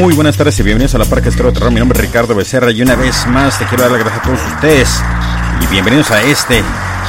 Muy buenas tardes y bienvenidos a la Parque Estero de Terror. Mi nombre es Ricardo Becerra y una vez más te quiero dar las gracias a todos ustedes. Y bienvenidos a este,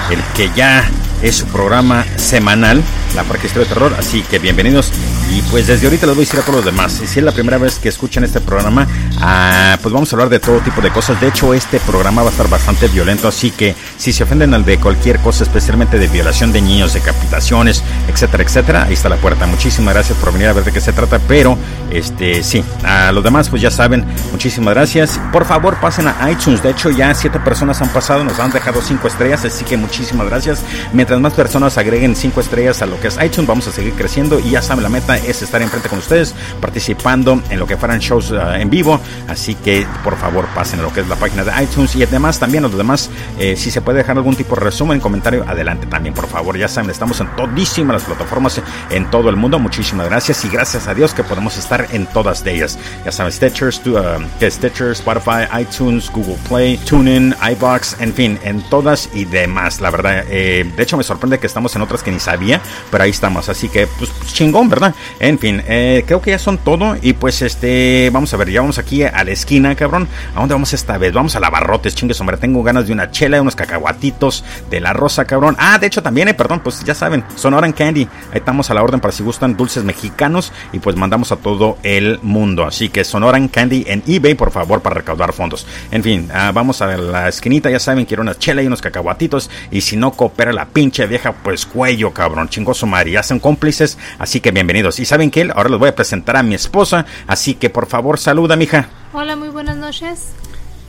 el que ya es su programa semanal, la Parque Estero de Terror. Así que bienvenidos. Y pues desde ahorita les voy a decir a todos los demás. Si es la primera vez que escuchan este programa, ah, pues vamos a hablar de todo tipo de cosas. De hecho, este programa va a estar bastante violento. Así que si se ofenden al de cualquier cosa, especialmente de violación de niños, decapitaciones, etcétera, etcétera, ahí está la puerta. Muchísimas gracias por venir a ver de qué se trata. Pero, este, sí, a los demás, pues ya saben, muchísimas gracias. Por favor, pasen a iTunes. De hecho, ya siete personas han pasado, nos han dejado cinco estrellas. Así que muchísimas gracias. Mientras más personas agreguen cinco estrellas a lo es iTunes, vamos a seguir creciendo. Y ya saben, la meta es estar enfrente con ustedes, participando en lo que fueran shows uh, en vivo. Así que por favor pasen a lo que es la página de iTunes y además también los demás, eh, si se puede dejar algún tipo de resumen, comentario, adelante también, por favor. Ya saben, estamos en todísimas las plataformas en todo el mundo. Muchísimas gracias y gracias a Dios que podemos estar en todas de ellas. Ya saben, Stitcher, uh, Stitcher, Spotify, iTunes, Google Play, TuneIn, iBox, en fin, en todas y demás. La verdad, eh, de hecho me sorprende que estamos en otras que ni sabía, pero ahí estamos. Así que, pues, chingón, ¿verdad? En fin, eh, creo que ya son todo. Y pues, este, vamos a ver, ya vamos aquí a la esquina, cabrón. ¿A dónde vamos esta vez? Vamos a la Barrotes, chingues, hombre. Tengo ganas de una chela, unos cacahuatitos, de la rosa, cabrón. Ah, de hecho también, eh, perdón, pues ya saben, Sonoran Candy. Ahí estamos a la orden para si gustan dulces mexicanos. Y pues mandamos a todo el mundo. Así que Sonoran Candy en eBay, por favor, para recaudar fondos. En fin, ah, vamos a la esquinita, ya saben, quiero una chela y unos cacahuatitos. Y si no coopera la pinche vieja, pues cuello, cabrón. Chingoso Mari. Hacen cómplices. Así que bienvenidos. Y saben que ahora les voy a presentar a mi esposa. Así que por favor, saluda, mija. Hola, muy buenas noches.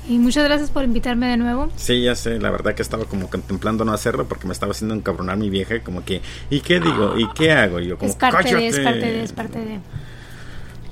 Y muchas gracias por invitarme de nuevo. Sí, ya sé, la verdad que estaba como contemplando no hacerlo porque me estaba haciendo encabronar mi vieja, como que, ¿y qué digo? ¿Y qué hago? Y yo como, es parte "Cállate". de, es parte de, es parte de.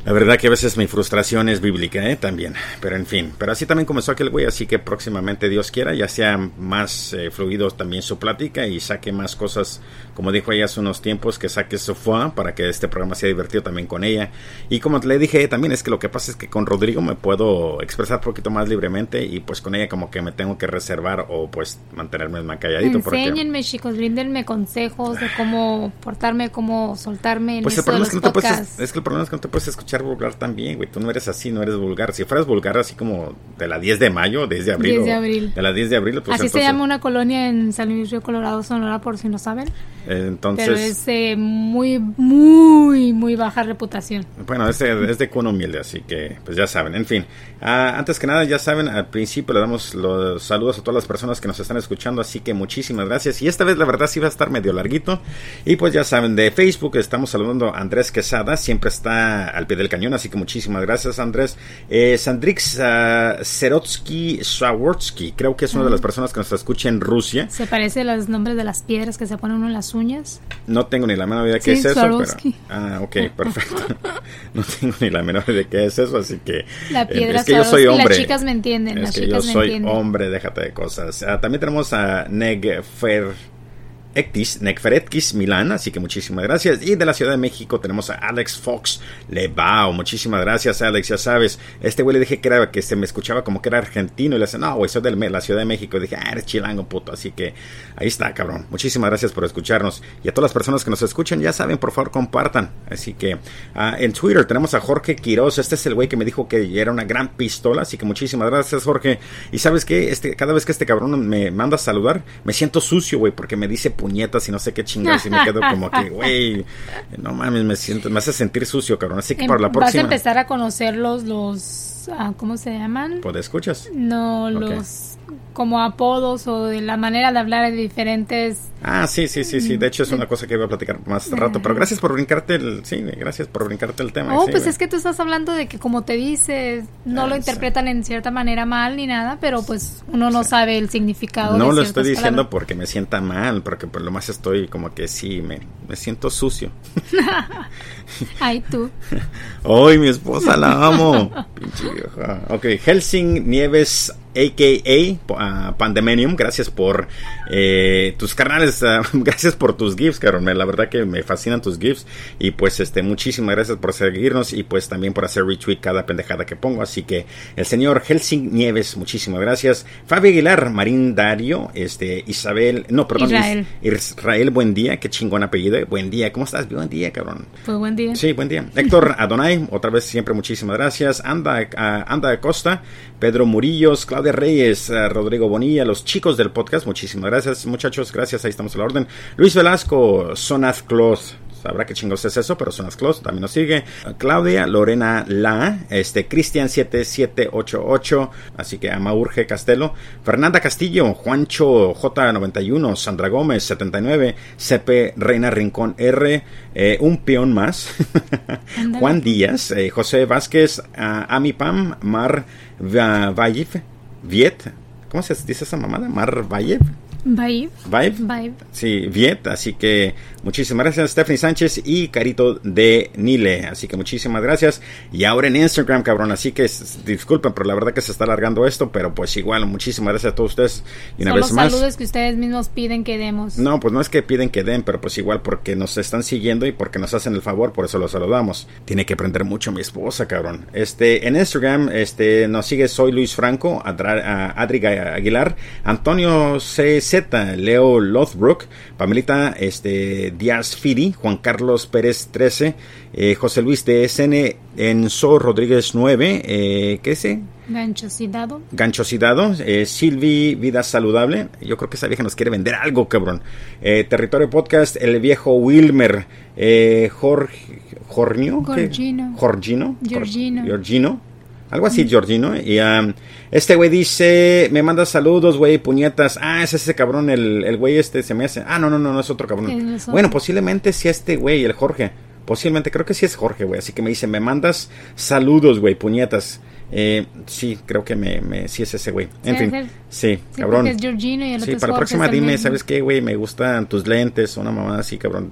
La verdad que a veces mi frustración es bíblica, ¿eh? También. Pero en fin. Pero así también comenzó aquel güey. Así que próximamente Dios quiera, ya sea más eh, fluido también su plática y saque más cosas, como dijo ella hace unos tiempos, que saque su foie para que este programa sea divertido también con ella. Y como le dije también, es que lo que pasa es que con Rodrigo me puedo expresar un poquito más libremente y pues con ella como que me tengo que reservar o pues mantenerme más calladito. porque- Enséñenme, chicos, bríndenme consejos de cómo portarme, cómo soltarme en Pues el esto de problema los es que, no te puedes, podcasts. es que el problema es que no te puedes escuchar vulgar también, güey. Tú no eres así, no eres vulgar. Si fueras vulgar así como de la 10 de mayo, 10 de abril. 10 de o abril. De la 10 de abril, pues Así entonces, se llama una colonia en San Luis Río Colorado, Sonora, por si no saben. Eh, entonces, Pero es de muy, muy, muy baja reputación. bueno, es de, es de cuna humilde, así que pues ya saben. En fin, ah, antes que nada, ya saben, al principio le damos los saludos a todas las personas que nos están escuchando, así que muchísimas gracias. Y esta vez la verdad sí va a estar medio larguito. Y pues ya saben, de Facebook estamos saludando a Andrés Quesada, siempre está al pie del cañón, así que muchísimas gracias Andrés. Eh, Sandrix uh, Serotsky creo que es una de las personas que nos escucha en Rusia. Se parece a los nombres de las piedras que se ponen uno en las uñas. No tengo ni la menor idea de qué Sí, es eso, pero... Ah, ok, perfecto. no tengo ni la menor idea de qué es eso, así que... La eh, piedra es que yo soy hombre. las chicas me entienden, Es las que yo chicas me soy entienden. hombre, déjate de cosas. Ah, también tenemos a Negfer... Ectis, Necferetkis Milán, así que muchísimas gracias. Y de la Ciudad de México tenemos a Alex Fox Lebao, muchísimas gracias Alex, ya sabes. Este güey le dije que era que se me escuchaba como que era argentino y le dice, no, güey, soy de la Ciudad de México. Y dije, ah, eres chilango, puto. Así que ahí está, cabrón. Muchísimas gracias por escucharnos. Y a todas las personas que nos escuchan, ya saben, por favor, compartan. Así que ah, en Twitter tenemos a Jorge Quiroz. Este es el güey que me dijo que era una gran pistola. Así que muchísimas gracias, Jorge. Y sabes qué, este, cada vez que este cabrón me manda a saludar, me siento sucio, güey, porque me dice puñetas y no sé qué chingados. Y me quedo como que, güey, no mames, me siento, me hace sentir sucio, cabrón. Así que Em, para la Vas a próxima. empezar a conocerlos los... ah, ¿Cómo se llaman? Pues escuchas. No, Ok. los como apodos o de la manera de hablar de diferentes... Ah, sí, sí, sí, sí. De hecho, es una cosa que voy a platicar más rato. Pero gracias por brincarte el. Sí, gracias por brincarte el tema. Oh, sí, pues güey. es que tú estás hablando de que como te dices, no Ah, lo sí. interpretan en cierta manera mal ni nada, pero pues uno no sabe el significado. No de lo estoy diciendo palabras. porque me sienta mal, porque por lo más estoy como que sí, me, me siento sucio. Ay, tú. ¡Ay, mi esposa la amo! Pinche vieja. Ok, Helsing Nieves a.k.a. Pandemonium. Gracias por eh, tus canales, ah, gracias por tus gifs, cabrón. La verdad que me fascinan tus gifs. Y pues este, muchísimas gracias por seguirnos y pues también por hacer retweet cada pendejada que pongo. Así que el señor Helsing Nieves, muchísimas gracias. Fabi Aguilar, Marín Dario, este, Isabel, no, perdón, Israel. Israel, buen día, qué chingón apellido. Buen día, ¿cómo estás? Buen día, cabrón. Pues buen día. Sí, buen día. Héctor Adonai, otra vez siempre muchísimas gracias. Anda, uh, Anda Costa, Pedro Murillos, Claudia Reyes, uh, Rodrigo Bonilla, los chicos del podcast, muchísimas gracias, muchachos, gracias, ahí estamos a la orden. Luis Velasco, Sonath Cloth, sabrá qué chingos es eso, pero Sonas Close también nos sigue. Claudia, Lorena La, este, Cristian 7788, así que Amaurge Castelo, Fernanda Castillo, Juancho J91, Sandra Gómez 79, CP Reina Rincón R, eh, un peón más, Juan Díaz, eh, José Vázquez, uh, Ami Pam, Mar Valle, Viet, ¿cómo se dice esa mamada? Mar Valle. Vibe. Vibe. Vibe. Sí, Viet. Así que muchísimas gracias, Stephanie Sánchez y Carito de Nile. Así que muchísimas gracias. Y ahora en Instagram, cabrón. Así que disculpen, pero la verdad que se está alargando esto. Pero pues igual, muchísimas gracias a todos ustedes. Y una Son vez los más. saludos que ustedes mismos piden que demos. No, pues no es que piden que den, pero pues igual porque nos están siguiendo y porque nos hacen el favor, por eso los saludamos. Tiene que aprender mucho mi esposa, cabrón. Este, en Instagram, este, nos sigue Soy Luis Franco, Adri Aguilar, Antonio CZ, Leo Lothbrook, Pamelita este, Díaz Firi, Juan Carlos Pérez 13, eh, José Luis DSN, Enzo Rodríguez 9, eh, ¿qué es? Ganchosidado. Ganchosidado, eh, Silvi Vida Saludable. Yo creo que esa vieja nos quiere vender algo, cabrón. Eh, Territorio Podcast, El Viejo Wilmer, eh, Jorge, Jornio. Jorgino. Algo así, Giorgino. Y um, este güey dice, me manda saludos, güey, puñetas. Ah, es ese cabrón, el, el güey este se me hace. Ah, no, no, no, no es otro cabrón. Es otro. Bueno, posiblemente sí este güey, el Jorge. Posiblemente, creo que sí es Jorge, güey. Así que me dice, me mandas saludos, güey, puñetas. Eh, sí, creo que me, me sí es ese güey. En Sí, fin, sí, Sí, cabrón. es y el Sí, otro para la próxima dime. ¿sabes qué, güey? Me gustan tus lentes, una mamada así, cabrón.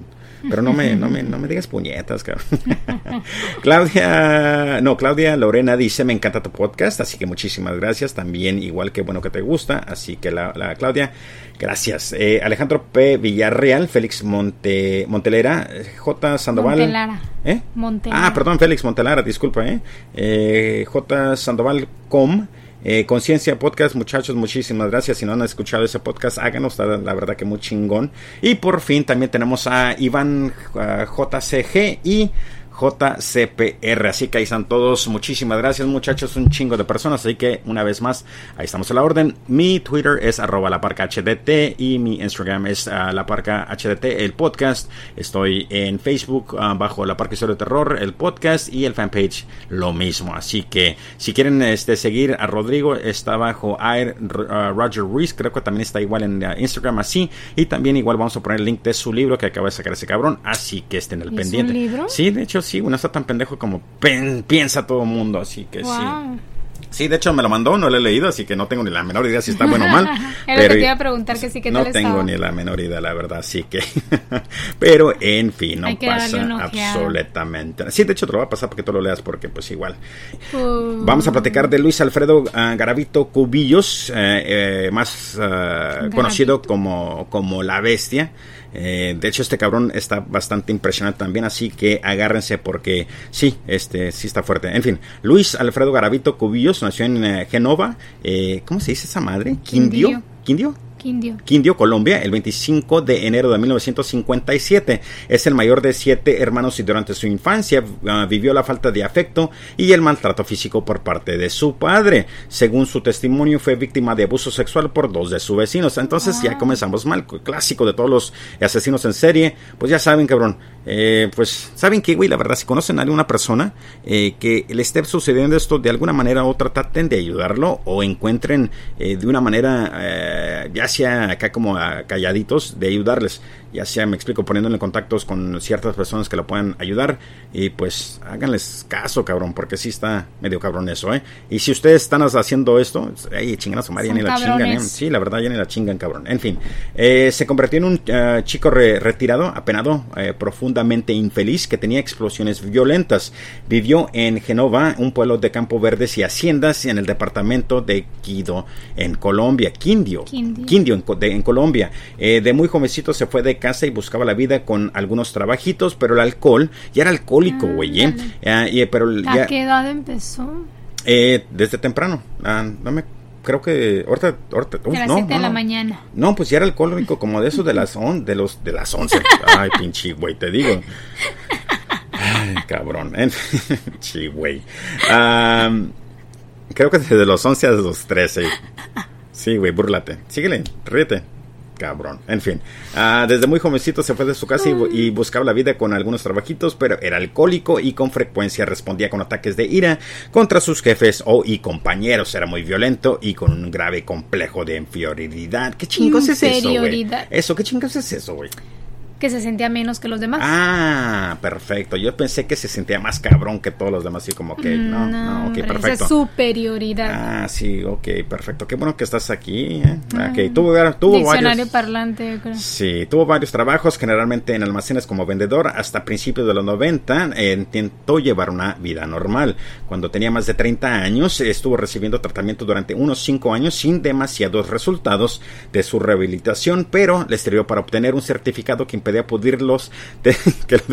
Pero no me, no me, no me digas puñetas, cabrón. Claudia, no, Claudia Lorena dice, me encanta tu podcast, así que muchísimas gracias. También, igual que bueno que te gusta, así que la, la Claudia, gracias. Eh, Alejandro P. Villarreal, Félix Monte, Montelera, J. Sandoval. Montelara. ¿Eh? Montelara. Ah, perdón, Félix Montelara, disculpa, ¿eh? eh J. Sandoval Com. Eh, Conciencia Podcast, muchachos, muchísimas gracias. Si no han escuchado ese podcast, háganos, la verdad que muy chingón. Y por fin también tenemos a Iván uh, JCG y JCPR. Así que ahí están todos. Muchísimas gracias, muchachos. Un chingo de personas. Así que una vez más, ahí estamos a la orden. Mi Twitter es arroba la parca HDT y mi Instagram es uh, la parca HDT, el podcast. Estoy en Facebook uh, bajo la parca historia de terror, el podcast y el fanpage lo mismo. Así que si quieren este, seguir a Rodrigo, está bajo Air uh, Roger Ruiz. Creo que también está igual en Instagram así. Y también igual vamos a poner el link de su libro que acaba de sacar ese cabrón. Así que estén al ¿Es pendiente. un libro? Sí, de hecho sí, uno está tan pendejo como pen, piensa todo el mundo, así que Wow. sí. Sí, de hecho me lo mandó, no lo he leído, así que no tengo ni la menor idea si está bueno o mal. Era que te iba a preguntar, que sí, ¿qué No tal tengo estaba? ni la menor idea, la verdad, así que... pero, en fin, no que pasa absolutamente... Sí, de hecho te lo voy a pasar porque tú lo leas porque pues igual... Uh, Vamos a platicar de Luis Alfredo ah, Garavito Cubillos, eh, eh, más ah, conocido como, como La Bestia. Eh, de hecho, este cabrón está bastante impresionante también, así que agárrense porque sí, este sí está fuerte. En fin, Luis Alfredo Garavito Cubillos nació en eh, Genova. eh, ¿Cómo se dice esa madre? Quindío. ¿Quindio? ¿Quindio? Quindio. Quindio, Colombia, el 25 de enero de 1957. Es el mayor de siete hermanos y durante su infancia uh, vivió la falta de afecto y el maltrato físico por parte de su padre. Según su testimonio, fue víctima de abuso sexual por dos de sus vecinos. Entonces Ah. ya comenzamos mal, clásico de todos los asesinos en serie. Pues ya saben, cabrón. Eh, pues saben que, güey, la verdad, si conocen a alguna persona eh, que le esté sucediendo esto de alguna manera u otra, traten de ayudarlo o encuentren eh, de una manera, eh, ya sea acá como calladitos, de ayudarles. Ya sea, me explico, poniéndole contactos con ciertas personas que lo puedan ayudar y pues háganles caso, cabrón, porque sí está medio cabrón eso, ¿eh? Y si ustedes están haciendo esto, ay, chingan a su madre, ya ni la chingan, ¿eh? Sí, la verdad, ya ni la chingan, cabrón. En fin, eh, se convirtió en un uh, chico re retirado, apenado, eh, profundamente infeliz, que tenía explosiones violentas. Vivió en Genova, un pueblo de campo verdes y haciendas en el departamento de Quido, en Colombia, Quindio, Quindio, Quindio en, de, en, Colombia. Eh, de muy jovencito se fue de casa y buscaba la vida con algunos trabajitos, pero el alcohol, ya era alcohólico, güey, ¿eh? y, pero ¿A ya, qué edad empezó? Eh, desde temprano. Ah, no me creo que ahorita, ahorita uh, de las no, 7 no, de la no. mañana. No, pues ya era alcohólico como de esos de las on, de los de las 11. Ay, pinche güey, te digo. Ay, cabrón. Sí, güey. Um, creo que desde los 11 a los 13. Sí, güey, búrlate. Síguele, ríete cabrón. En fin, uh, desde muy jovencito se fue de su casa y, y, buscaba la vida con algunos trabajitos, pero era alcohólico y con frecuencia respondía con ataques de ira contra sus jefes o y compañeros. Era muy violento y con un grave complejo de inferioridad. ¿Qué chingos es eso, güey? Eso, ¿qué chingos es eso, güey? Que se sentía menos que los demás. Ah, perfecto. Yo pensé que se sentía más cabrón que todos los demás, y como que no, no, no ok, perfecto. Esa superioridad. Ah, sí, ok, perfecto. Qué bueno que estás aquí. ¿eh? Ah, ok, tuvo, tuvo Diccionario varios. parlante, creo. Sí, tuvo varios trabajos, generalmente en almacenes como vendedor. Hasta principios de los 90 eh, intentó llevar una vida normal. Cuando tenía más de 30 años, estuvo recibiendo tratamiento durante unos 5 años sin demasiados resultados de su rehabilitación, pero le sirvió para obtener un certificado que impedía pedirlos de, que lo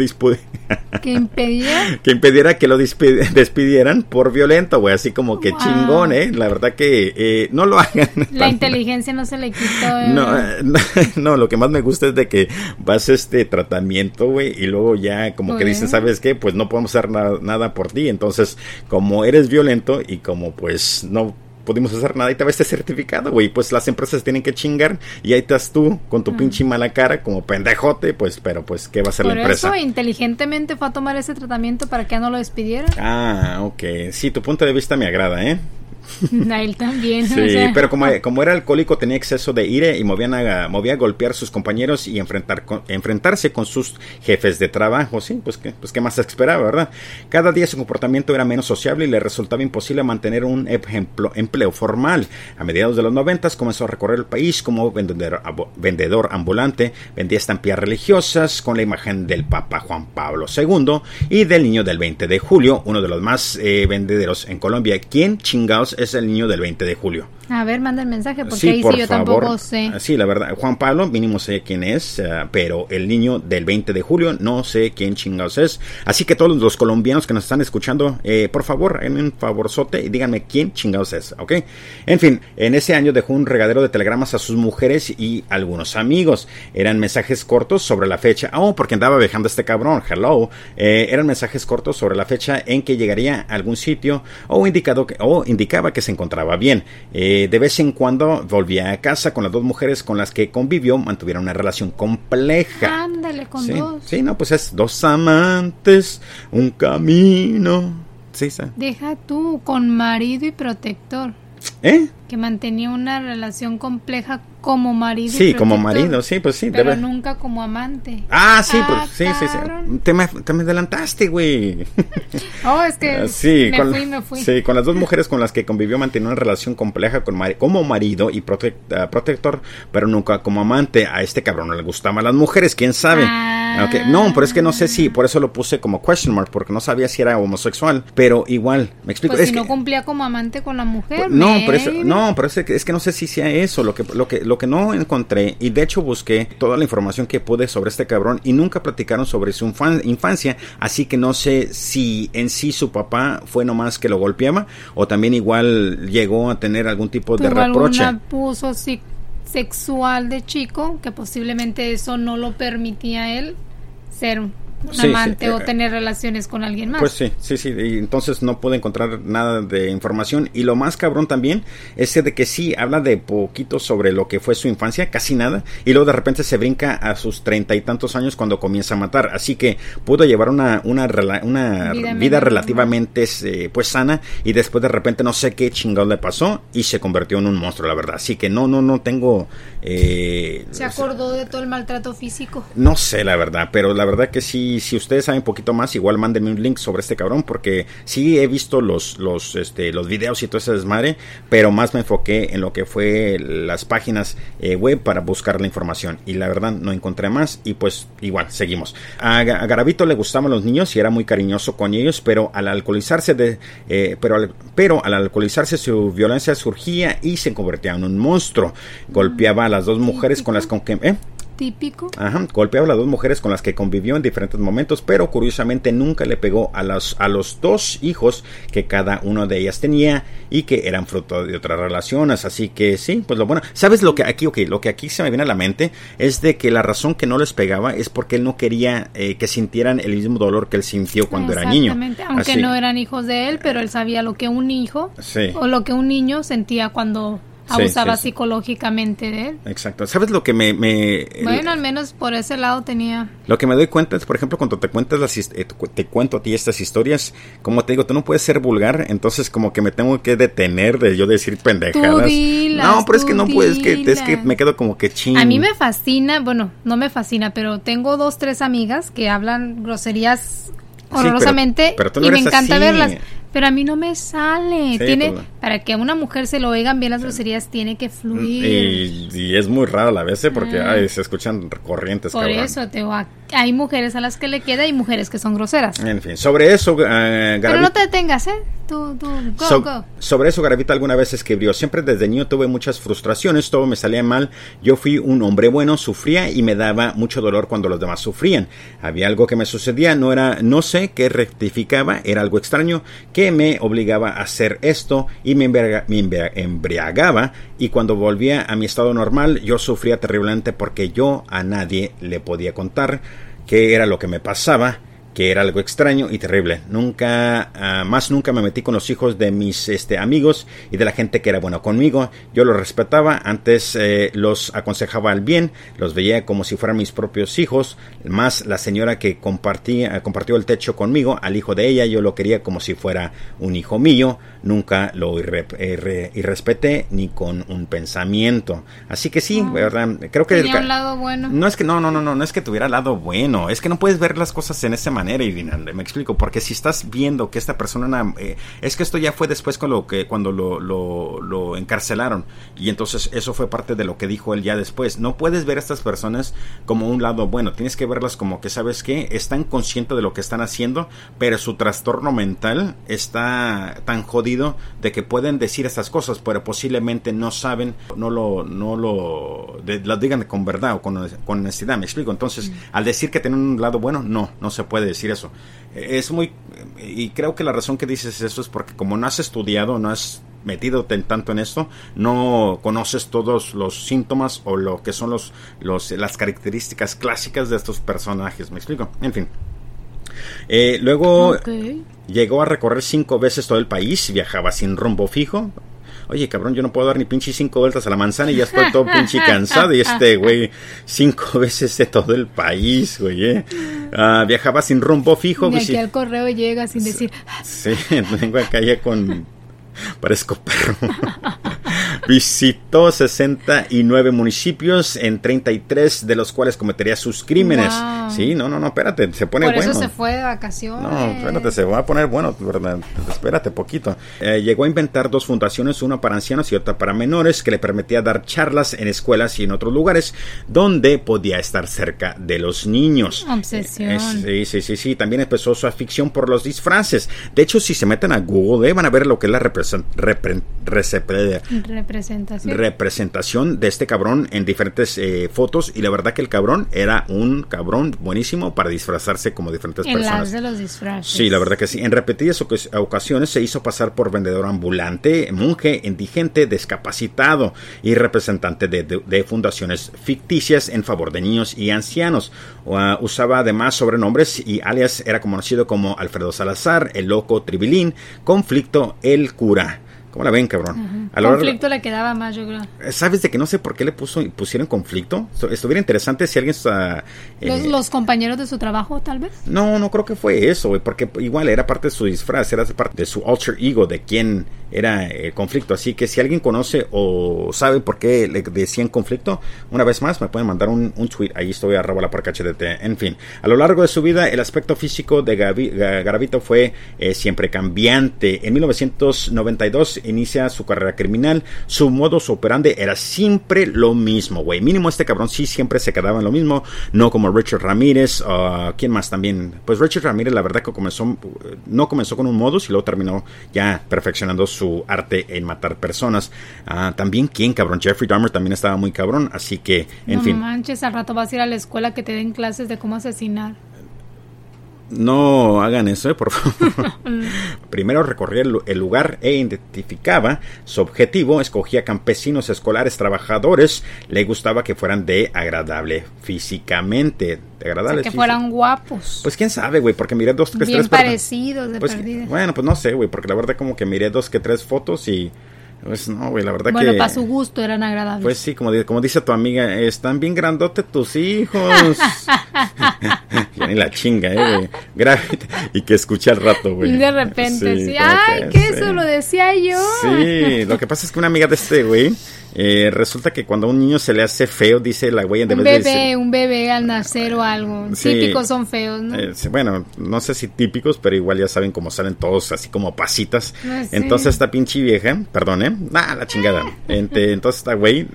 que impedía que impediera que lo despidieran por violento, güey, así como que wow. chingón, eh, la verdad que eh, no lo hagan. La inteligencia no se le quitó. Eh. No, no, no, lo que más me gusta es de que vas a este tratamiento, güey, y luego ya como que dicen, ¿sabes qué? Pues no podemos hacer nada, nada por ti, entonces como eres violento y como pues no pudimos hacer nada y te va este certificado, güey. Pues las empresas tienen que chingar y ahí estás tú con tu mm. pinche mala cara como pendejote, pues, pero pues, ¿qué va a hacer Por la empresa? Eso, inteligentemente fue a tomar ese tratamiento para que no lo despidieran. Ah, ok. Sí, tu punto de vista me agrada, ¿eh? A él también. Sí, o sea. pero como, como, era alcohólico tenía exceso de ira y movía a, movía a golpear a sus compañeros y enfrentar con, enfrentarse con sus jefes de trabajo. Sí, pues qué, pues qué más se esperaba, ¿verdad? Cada día su comportamiento era menos sociable y le resultaba imposible mantener un ejemplo, empleo formal. A mediados de los noventas comenzó a recorrer el país como vendedor, vendedor ambulante, vendía estampillas religiosas con la imagen del Papa Juan Pablo II y del niño del 20 de julio, uno de los más eh, vendederos en Colombia. ¿Quién chingados es el niño del 20 de julio. A ver, manda el mensaje porque sí, ahí por sí yo favor. tampoco sé. Sí, la verdad, Juan Pablo, mínimo sé quién es, uh, pero el niño del 20 de julio no sé quién chingados es. Así que todos los colombianos que nos están escuchando, eh, por favor, en un favorzote y díganme quién chingados es, ¿ok? En fin, en ese año dejó un regadero de telegramas a sus mujeres y algunos amigos. Eran mensajes cortos sobre la fecha, oh, porque andaba viajando este cabrón, hello. Eh, eran mensajes cortos sobre la fecha en que llegaría a algún sitio o, indicado que, o indicaba que se encontraba bien. Eh, de vez en cuando volvía a casa con las dos mujeres con las que convivió, mantuvieron una relación compleja. Ándale, con sí, dos. Sí, no, pues es dos amantes, un camino. Sí, sí. Deja tú, con marido y protector. ¿Eh? Que mantenía una relación compleja como marido. Sí, como marido, sí, pues sí. Pero debe- nunca como amante. Ah, sí, Ah, pues sí, sí. Te me, te me adelantaste, güey. Oh, es que Ah, sí, me con, fui, me fui. sí, con las dos mujeres con las que convivió mantenía una relación compleja con mari- como marido y protec- ah, protector, pero nunca como amante. A este cabrón no le gustaban las mujeres, quién sabe. Ah. No, pero es que no sé si, por eso lo puse como question mark, porque no sabía si era homosexual, pero igual, me explico. Pues es si que, no cumplía como amante con la mujer. no, pero eso, maybe. No, pero es que, es que no sé si sea eso. Lo que, lo que, lo que no encontré, y de hecho busqué toda la información que pude sobre este cabrón y nunca platicaron sobre su infan- infancia. Así que no sé si en sí su papá fue nomás que lo golpeaba o también igual llegó a tener algún tipo de reproche. algún abuso sí, sexual de chico que posiblemente eso no lo permitía a él ser un amante o eh, tener relaciones con alguien más. Pues sí, sí, sí, y entonces no pude encontrar nada de información y lo más cabrón también es de que sí habla de poquito sobre lo que fue su infancia, casi nada, y luego de repente se brinca a sus treinta y tantos años cuando comienza a matar, así que pudo llevar una, una, una vida, relativamente eh, pues sana y después de repente no sé qué chingado le pasó y se convirtió en un monstruo, la verdad, así que no, no, no tengo... Eh, ¿Se acordó de todo el maltrato físico? No sé, la verdad, pero la verdad que sí, si ustedes saben un poquito más, igual mándenme un link sobre este cabrón, porque sí he visto los, los, este, los videos y todo ese desmadre, pero más me enfoqué en lo que fue las páginas eh, web para buscar la información. Y la verdad no encontré más, y pues igual, seguimos. A, Garabito le gustaban los niños y era muy cariñoso con ellos, pero al alcoholizarse de, eh, pero, al, pero al alcoholizarse su violencia surgía y se convertía en un monstruo. Golpeaba a las dos mujeres con las con que... ¿eh? Típico. Ajá, golpeaba a las dos mujeres con las que convivió en diferentes momentos, pero curiosamente nunca le pegó a, las, a los dos hijos que cada uno de ellas tenía y que eran fruto de otras relaciones. Así que sí, pues lo bueno. ¿Sabes lo que aquí, ok, lo que aquí se me viene a la mente es de que la razón que no les pegaba es porque él no quería eh, que sintieran el mismo dolor que él sintió cuando era niño. Exactamente, aunque no eran hijos de él, pero él sabía lo que un hijo o lo que un niño sentía cuando abusaba psicológicamente de él. Exacto. ¿Sabes lo que me, Bueno, al menos por ese lado tenía... Lo que me doy cuenta es, por ejemplo, cuando te cuentas las, eh, te cuento a ti estas historias, como te digo, tú no puedes ser vulgar, entonces como que me tengo que detener de yo decir pendejadas. no, pero es que no puedes, que, es que me quedo como que ching. A mí me fascina, bueno, no me fascina, pero tengo dos, tres amigas que hablan groserías horrorosamente y me encanta verlas pero a mí no me sale. tiene pues, para que a una mujer se lo oigan bien las groserías tiene que fluir. Y, es muy raro a la vez ¿eh? porque ah. se escuchan corrientes. Por eso te hay mujeres a las que le queda y mujeres que son groseras. En fin, sobre eso, uh, pero no te detengas, ¿eh? Tú, tú, go, go. Sobre eso Garavita alguna vez escribió, siempre desde niño tuve muchas frustraciones, todo me salía mal, yo fui un hombre bueno, sufría y me daba mucho dolor cuando los demás sufrían. Había algo que me sucedía, no era, no sé qué rectificaba, era algo extraño que me obligaba a hacer esto y me, embriagaba y cuando volvía a mi estado normal yo sufría terriblemente porque yo a nadie le podía contar qué era lo que me pasaba que era algo extraño y terrible. Nunca, ah, más nunca me metí con los hijos de mis este, amigos y de la gente que era bueno conmigo. Yo los respetaba, antes eh, los aconsejaba al bien, los veía como si fueran mis propios hijos. Más la señora que compartía, compartió el techo conmigo, al hijo de ella, yo lo quería como si fuera un hijo mío. Nunca lo irrespeté ni con un pensamiento. Así que sí, ¿verdad? Creo que... Tenía un lado bueno. No es que no, no, no, no, no es que tuviera lado bueno, es que no puedes ver las cosas en ese manera y me explico, porque si estás viendo que esta persona, eh, es que esto ya fue después con lo que, cuando lo, lo, encarcelaron, y entonces eso fue parte de lo que dijo él ya después. No puedes ver a estas personas como un lado bueno, tienes que verlas como que, ¿sabes que Están conscientes de lo que están haciendo, pero su trastorno mental está tan jodido de que pueden decir estas cosas, pero posiblemente no saben, no lo, no lo, lo digan con verdad o con, con honestidad, me explico. Entonces, mm. al decir que tienen un lado bueno, no, no se puede decir eso. Es muy... Y creo que la razón que dices eso es porque como no has estudiado, no has metido tanto en esto, no conoces todos los síntomas o lo que son los, los las características clásicas de estos personajes. ¿Me explico? En fin. Eh, luego llegó a recorrer cinco veces todo el país, viajaba sin rumbo fijo, oye cabrón, yo no puedo dar ni pinche cinco vueltas a la manzana y ya estoy todo pinche cansado. Y este güey, cinco veces de todo el país, güey. ¿eh? Ah, viajaba sin rumbo fijo. Y aquí al correo llega sin decir. Sí, vengo acá ya con. Parezco perro. Visitó 69 municipios en 33 de los cuales cometería sus crímenes. Sí, no, no, no, espérate, se pone Por bueno. eso se fue de vacaciones. No, espérate, se va a poner bueno, ¿verdad? Espérate poquito. Eh, llegó a inventar dos fundaciones, una para ancianos y otra para menores, que le permitía dar charlas en escuelas y en otros lugares donde podía estar cerca de los niños. Obsesión. Eh, sí, sí, sí, sí. También empezó su afición por los disfraces. De hecho, si se meten a Google, eh, van a ver lo que es la representación Representación. Representación de este cabrón en diferentes eh, fotos y la verdad que el cabrón era un cabrón buenísimo para disfrazarse como diferentes personas. de los disfraces. Sí, la verdad que sí. En repetidas ocasiones se hizo pasar por vendedor ambulante, monje, indigente, discapacitado y representante de, fundaciones ficticias en favor de niños y ancianos. Uh, usaba además sobrenombres y alias era conocido como Alfredo Salazar, el loco Tribilín, conflicto, el cura. ¿Cómo la ven, cabrón? conflicto le quedaba más, yo creo. ¿Sabes de que no sé por qué le puso, pusieron conflicto? Estuviera interesante si alguien... Eh, ¿Los, compañeros de su trabajo, tal vez? No, no creo que fue eso, güey, porque igual era parte de su disfraz, era parte de su alter ego, de quién era el conflicto. Así que si alguien conoce o sabe por qué le decían conflicto, una vez más me pueden mandar un, tweet. Ahí estoy, arroba la parca HDT. En fin, a lo largo de su vida, el aspecto físico de Garavito fue eh, siempre cambiante. En 1992 inicia su carrera criminal. Su modus operandi era siempre lo mismo, güey. Mínimo este cabrón sí siempre se quedaba en lo mismo. No como Richard Ramírez. Uh, ¿Quién más también? Pues Richard Ramírez, la verdad que comenzó, no comenzó con un modus y luego terminó ya perfeccionando su arte en matar personas. Uh, también, ¿quién, cabrón? Jeffrey Dahmer también estaba muy cabrón. Así que, en fin. No manches, al rato vas a ir a la escuela que te den clases de cómo asesinar. No hagan eso, eh, por favor. Primero recorría el, lugar e identificaba su objetivo. Escogía campesinos, escolares, trabajadores. Le gustaba que fueran de agradable físicamente. De agradable. que fueran guapos. Pues quién sabe, güey, porque miré dos, tres, Bien parecidos, de pues, Bueno, pues no sé, güey, porque la verdad como que miré dos que tres fotos y pues no, güey, la verdad que... Bueno, para su gusto eran agradables. Pues sí, como, como dice tu amiga, están bien grandote tus hijos. y la chinga, eh, güey. y que escuche al rato, güey. De repente, sí. Ay, que, eso lo decía yo. Sí, lo que pasa es que una amiga de este, güey, eh, resulta que cuando a un niño se le hace feo, dice la güey en Un bebé, un bebé al nacer o algo. típicos son feos, ¿no? Eh, bueno, no sé si típicos, pero igual ya saben cómo salen todos así como pasitas. Ah, entonces esta pinche vieja, perdón, ¿eh? Ah, la chingada. entonces esta güey,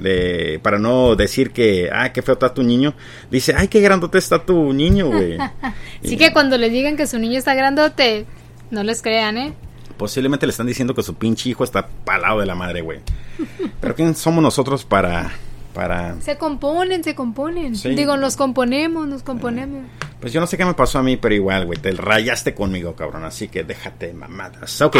para no decir que, ah, qué feo está tu niño, dice, ay, qué grandote está tu niño, güey. Así que cuando le digan que su niño está grandote, no les crean, ¿eh? Posiblemente le están diciendo que su pinche hijo está palado de la madre, güey. Pero ¿quién somos nosotros para para... Se componen, se componen. Digo, nos componemos, nos componemos. Pues yo no sé qué me pasó a mí, pero igual, güey, te rayaste conmigo, cabrón, así que déjate mamadas. Ok,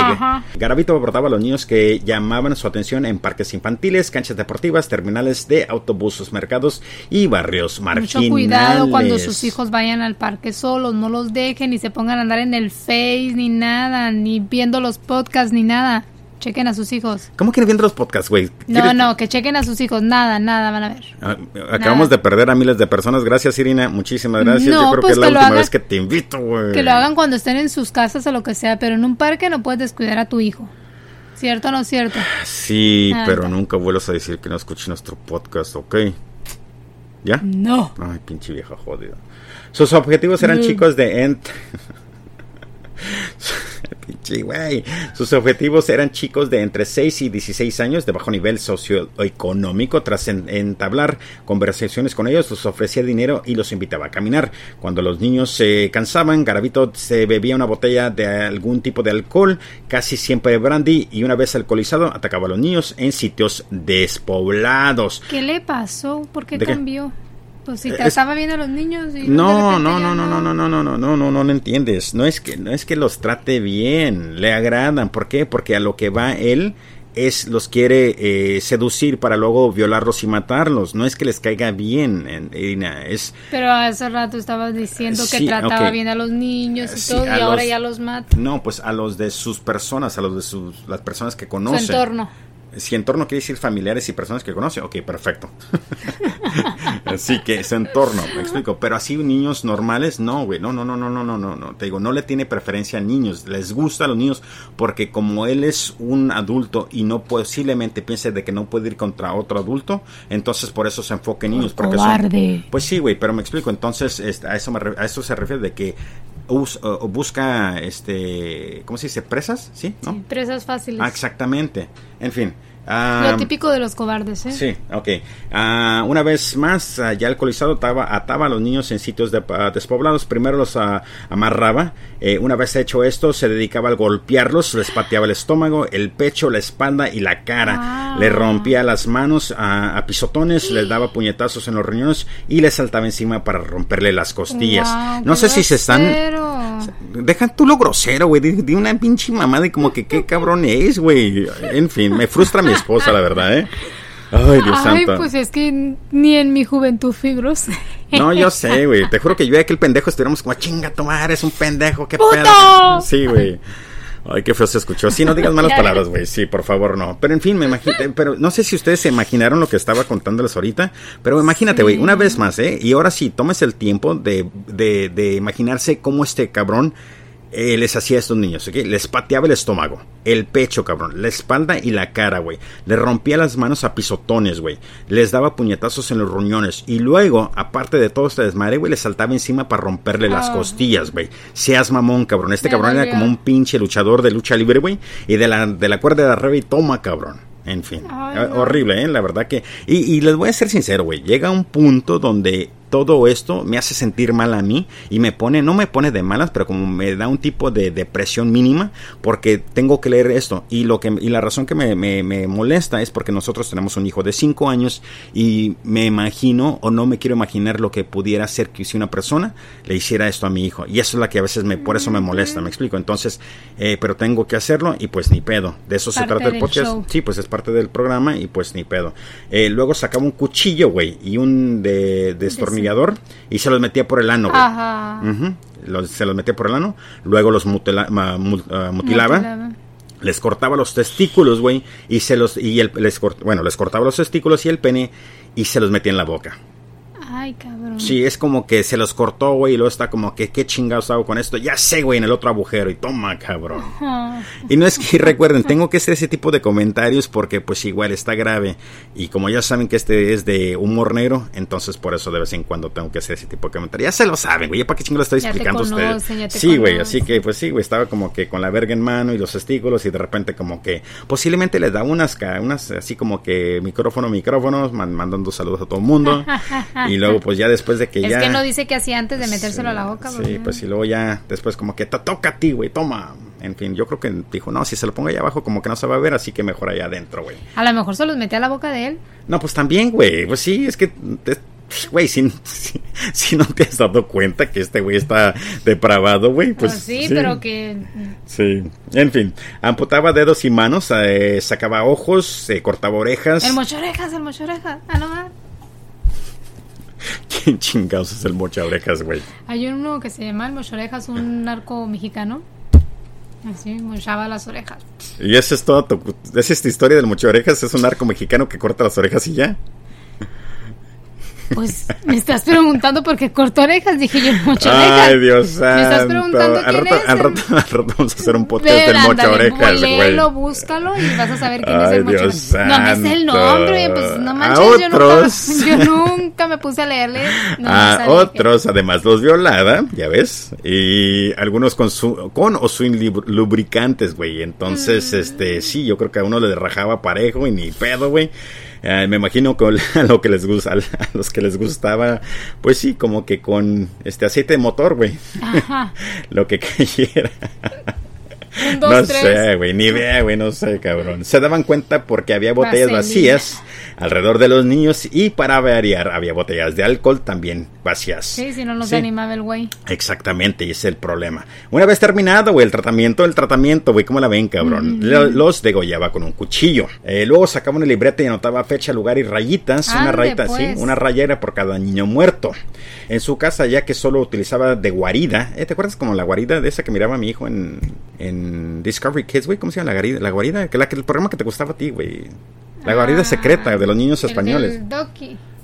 Garabito abordaba a los niños que llamaban su atención en parques infantiles, canchas deportivas, terminales de autobuses, mercados y barrios marginales. Mucho cuidado cuando sus hijos vayan al parque solos, no los dejen ni se pongan a andar en el Face ni nada, ni viendo los podcasts ni nada. Chequen a sus hijos. ¿Cómo quieren viendo los podcasts, güey? No, no, que chequen a sus hijos. Nada, nada van a ver. Ah, acabamos de perder a miles de personas. Gracias, Irina. Muchísimas gracias. Yo creo que es la última vez que te invito, güey. Que lo hagan cuando estén en sus casas o lo que sea, pero en un parque no puedes descuidar a tu hijo. ¿Cierto o no cierto? Sí, ah, pero nunca vuelvas a decir que no escuches nuestro podcast, ¿ok? ¿Ya? No. Ay, pinche vieja jodida. Sus objetivos eran chicos de Ent. Sus objetivos eran chicos de entre 6 y 16 años de bajo nivel socioeconómico. Tras entablar conversaciones con ellos, les ofrecía dinero y los invitaba a caminar. Cuando los niños se cansaban, Garavito se bebía una botella de algún tipo de alcohol, casi siempre de brandy, y una vez alcoholizado atacaba a los niños en sitios despoblados. ¿Qué le pasó? ¿Por qué cambió? Pues si trataba bien a los niños y no, no, no, no, no, no, no, no, no, no, no, no, no entiendes. No es que no es que los trate bien, le agradan. ¿Por qué? Porque a lo que va él es los quiere eh, seducir para luego violarlos y matarlos. No es que les caiga bien, Irina, es... Pero hace rato estabas diciendo que trataba bien a los niños y todo, y ahora ya los mata. No, pues a los de sus personas, a los de sus, las personas que conocen. Su entorno. Si entorno quiere decir familiares y personas que conoce, ok, perfecto. así que su entorno, me explico. Pero así niños normales, no, güey, no, no, no, no, no, no, no, no. Te digo, no le tiene preferencia a niños, les gusta a los niños porque como él es un adulto y no posiblemente piense de que no puede ir contra otro adulto, entonces por eso se enfoca en niños. Porque Son, pues sí, güey, pero me explico. Entonces este, a eso, a eso se refiere de que busca, este, ¿cómo se dice? Presas, ¿sí? ¿no? presas fáciles. Ah, exactamente. En fin, Lo típico de los cobardes, ¿eh? Sí, ok. Ah, una vez más, ah, ya alcoholizado ataba, ataba a los niños en sitios despoblados. Primero los amarraba. Eh, una vez hecho esto, se dedicaba a golpearlos. Les pateaba el estómago, el pecho, la espalda y la cara. Le rompía las manos a, pisotones, les daba puñetazos en los riñones y le saltaba encima para romperle las costillas. no sé si se están... Deja tú lo grosero, güey. De, una pinche mamada y como que qué cabrón es, güey. En fin, me frustra mi esposa, la verdad, ¿eh? Ay, Dios Ay, pues es que ni en mi juventud fui No, yo sé, güey. Te juro que yo y aquel pendejo estuviéramos como, chinga, tomar, es un pendejo, qué pedo. Sí, güey. Ay, qué feo se escuchó. Sí, no digas malas palabras, güey. Sí, por favor, no. Pero en fin, me imagino. Pero no sé si ustedes se imaginaron lo que estaba contándoles ahorita. Pero imagínate, güey, una vez más, ¿eh? Y ahora sí, tomes el tiempo de, de, de imaginarse cómo este cabrón eh, les hacía a estos niños, ¿ok? Les pateaba el estómago, el pecho, cabrón, la espalda y la cara, güey. Les rompía las manos a pisotones, güey. Les daba puñetazos en los ruñones. Y luego, aparte de todo este desmadre, güey, les saltaba encima para romperle las ah. costillas, güey. Seas mamón, cabrón. Este cabrón era como un pinche luchador de lucha libre, güey. Y de la, de la cuerda de arriba y toma, cabrón. En fin, horrible, ¿eh? La verdad que... Y, y les voy a ser sincero, güey. Llega un punto donde todo esto me hace sentir mal a mí y me pone, no me pone de malas, pero como me da un tipo de depresión mínima porque tengo que leer esto. Y, lo que, y la razón que me, me, molesta es porque nosotros tenemos un hijo de 5 años y me imagino o no me quiero imaginar lo que pudiera ser que si una persona le hiciera esto a mi hijo. Y eso es la que a veces me, por eso me molesta, me explico. Entonces, eh, pero tengo que hacerlo y pues ni pedo. De eso se trata el podcast. Sí, pues es parte del programa y pues ni pedo. Eh, luego sacaba un cuchillo, güey, y un de, de y se los metía por el ano, se los metía por el ano, luego los ah, mutilaba. Les cortaba los testículos, güey, y se los y el, les bueno, les cortaba los testículos y el pene y se los metía en la boca. Ay, cabrón. Sí, es como que se los cortó, güey, y luego está como que, ¿qué chingados hago con esto? Ya sé, güey, en el otro agujero, y toma, cabrón. Y no es que, recuerden, tengo que hacer ese tipo de comentarios porque, pues, igual está grave. Y como ya saben que este es de humor negro, entonces por eso de vez en cuando tengo que hacer ese tipo de comentarios. Ya se lo saben, güey, ¿para qué chingados estoy explicando a ustedes? Sí, güey, así que, pues sí, güey, estaba como que con la verga en mano y los testículos, y de repente, como que, posiblemente les da unas, unas así como que micrófono, micrófonos, mandando saludos a todo el mundo. y luego pues ya después de que ya... Es que no dice que hacía antes de metérselo a la boca. Sí, pues y luego ya después como que te toca a ti, güey, toma. En fin, yo creo que dijo, no, si se lo pongo ahí abajo como que no se va a ver, así que mejor allá adentro, güey. A lo mejor se los mete a la boca de él. No, pues también, güey, pues sí, es que... Güey, si, si, no te has dado cuenta que este güey está depravado, güey, pues, pues sí, pero que... Sí, en fin, amputaba dedos y manos, eh, sacaba ojos, eh, cortaba orejas. El mocho orejas, el mocho orejas, ah, no, ¿Quién chingados es el mocha orejas, güey? Hay uno que se llama el mocha orejas, un narco mexicano. Así, mochaba las orejas. ¿Y esa es toda tu, es esta historia del mocha orejas? ¿Es un narco mexicano que corta las orejas y ya? Pues me estás preguntando por qué corto orejas, dije yo, mocho orejas. Ay, Dios santo. Me estás preguntando quién es. Al rato, al rato, vamos a hacer un podcast del mocho orejas, güey. búscalo y vas a saber quién es el mocho orejas. No me sé el nombre, pues no manches, yo nunca, yo nunca me puse a leerle. a otros, además los violada, ya ves, y algunos con su, con o sin lubricantes, güey. Entonces, mm. este, sí, yo creo que a uno le rajaba parejo y ni pedo, güey. Eh, me imagino con a lo que les gusta, a los que les gustaba, pues sí, como que con este aceite de motor, güey. lo que cayera no sé, güey, ni idea, güey, no sé, cabrón. Se daban cuenta porque había botellas vacías alrededor de los niños y para variar había botellas de alcohol también vacías. Sí, si no nos animaba el güey. Exactamente, y ese es el problema. Una vez terminado, güey, el tratamiento, el tratamiento, güey, ¿cómo la ven, cabrón? Los degollaba con un cuchillo. Eh, luego sacaba una libreta y anotaba fecha, lugar y rayitas. una rayita, sí, pues. una rayera por cada niño muerto. En su casa, ya que solo utilizaba de guarida. ¿eh? ¿Te acuerdas como la guarida de esa que miraba mi hijo en, en Discovery Kids, güey? ¿Cómo se llama la guarida? La guarida, que, la, que el programa que te gustaba a ti, güey. La guarida ah, secreta de los niños españoles. El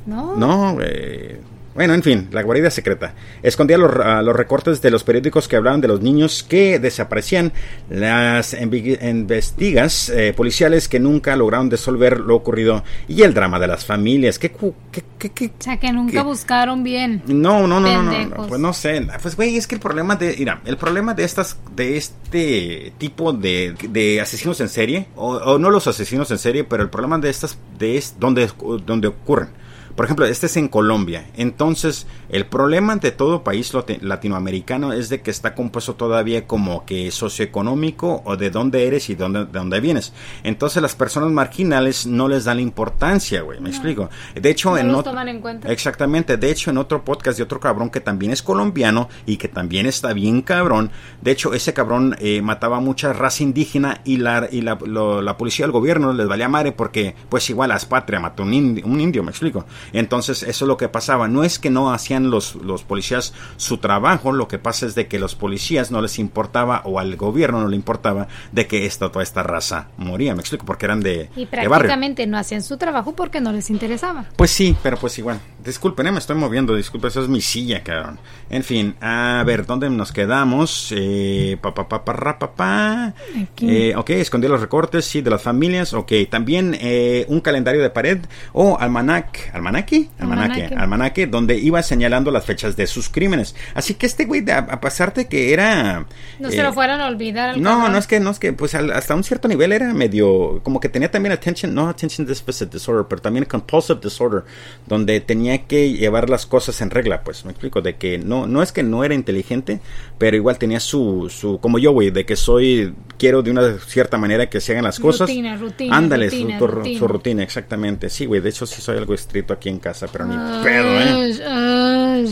¿no? No, güey. Bueno, en fin, la guarida secreta. Escondía los, los, recortes de los periódicos que hablaban de los niños que desaparecían, las investigas eh, policiales que nunca lograron resolver lo ocurrido y el drama de las familias. ¿Qué, qué, qué, o sea, que nunca buscaron bien. No, no, no, no, no, pues no sé. Pues, güey, es que el problema de, mira, el problema de estas, de este tipo de, de asesinos en serie, o, o, no los asesinos en serie, pero el problema de estas, de es, donde, donde ocurren por ejemplo, este es en Colombia. Entonces, el problema de todo país latinoamericano es de que está compuesto todavía como que socioeconómico o de dónde eres y de dónde, de dónde vienes. Entonces, las personas marginales no les dan la importancia, güey. ¿Me explico? De hecho, no en los toman en cuenta. Exactamente. De hecho, en otro podcast de otro cabrón que también es colombiano y que también está bien cabrón. De hecho, ese cabrón eh, mataba a mucha raza indígena y la, y la, la policía del gobierno les valía madre porque, pues igual, a patria mató un indio, un indio, me explico. Entonces, eso es lo que pasaba. No es que no hacían los, los policías su trabajo, lo que pasa es de que los policías no les importaba o al gobierno no le importaba de que esta, toda esta raza moría. Me explico, porque eran de. Y prácticamente no hacían su trabajo porque no les interesaba. Pues sí, pero pues igual. Disculpen, eh, me estoy moviendo, disculpen, eso es mi silla, cabrón. En fin, a ver, ¿dónde nos quedamos? Eh, pa, pa, pa, pa, pa, pa. Eh, ok, escondí los recortes, sí, de las familias. Ok, también eh, un calendario de pared o almanac. ¿Almanaque? Almanaque, almanaque, donde iba señalando las fechas de sus crímenes. Así que este güey, a, a pasar de que era. No se lo fueran a olvidar. No, no es que, no es que, pues hasta un cierto nivel era medio. Como que tenía también attention, no attention deficit disorder, pero también compulsive disorder, donde tenía que llevar las cosas en regla, pues, me explico, de que no, no es que no era inteligente, pero igual tenía su, su como yo, güey, de que soy, quiero de una cierta manera que se hagan las cosas. Rutina, rutina. Ándale, su, rutina. exactamente. Sí, güey, de hecho sí soy algo estricto aquí en casa, pero ni pedo, ¿eh?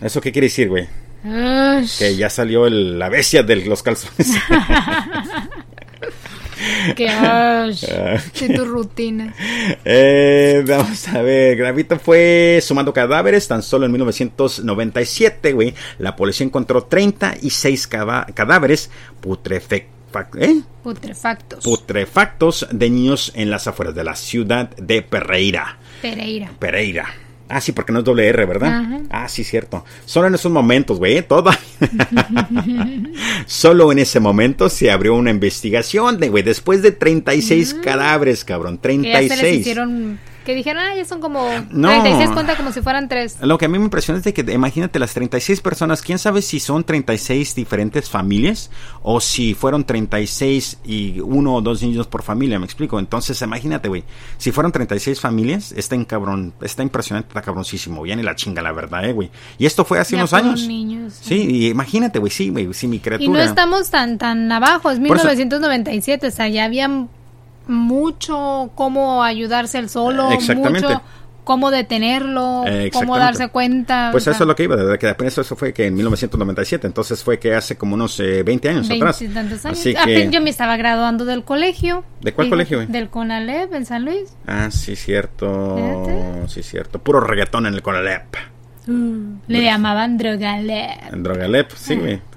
¿Eso qué quiere decir, güey? Que ya salió el, la bestia de los calzones. Que ash. tu rutina. Eh, vamos a ver. Gravito fue sumando cadáveres. Tan solo en 1997, güey. La policía encontró 36 cadáveres ¿eh? putrefactos. Putrefactos de niños en las afueras de la ciudad de Pereira. Pereira. Pereira. Ah, sí, porque no es doble R, ¿verdad? Ah, sí, cierto. Solo en esos momentos, güey, todo. Solo en ese momento se abrió una investigación, de, güey, después de 36 mm. cadáveres, cabrón, 36. Que se les hicieron que dijeron, ah, ya son como no. 36 cuenta como si fueran tres. Lo que a mí me impresiona es de que imagínate las 36 personas, quién sabe si son 36 diferentes familias o si fueron 36 y uno o dos niños por familia, me explico. Entonces, imagínate, güey, si fueron 36 familias, está en cabrón, está impresionante, está cabroncísimo, ya ni la chinga la verdad, eh, güey. Y esto fue hace unos años. Niños, sí. y imagínate, güey, sí, güey, sí mi criatura. Y no estamos tan tan abajo, es 1997, o sea, ya habían mucho cómo ayudarse el solo, mucho cómo detenerlo, cómo darse cuenta. Pues eso es lo que iba, desde que apenas eso fue que en 1997, entonces fue que hace como unos 20 eh, años 20 atrás. Tantos años. Así que... Yo me estaba graduando del colegio. ¿De cuál colegio? Del Conalep en San Luis. Ah, sí, cierto. Sí, cierto. Puro reggaetón en el Conalep. Uh, le llamaban Drogalep. Drogalep, sí, ah.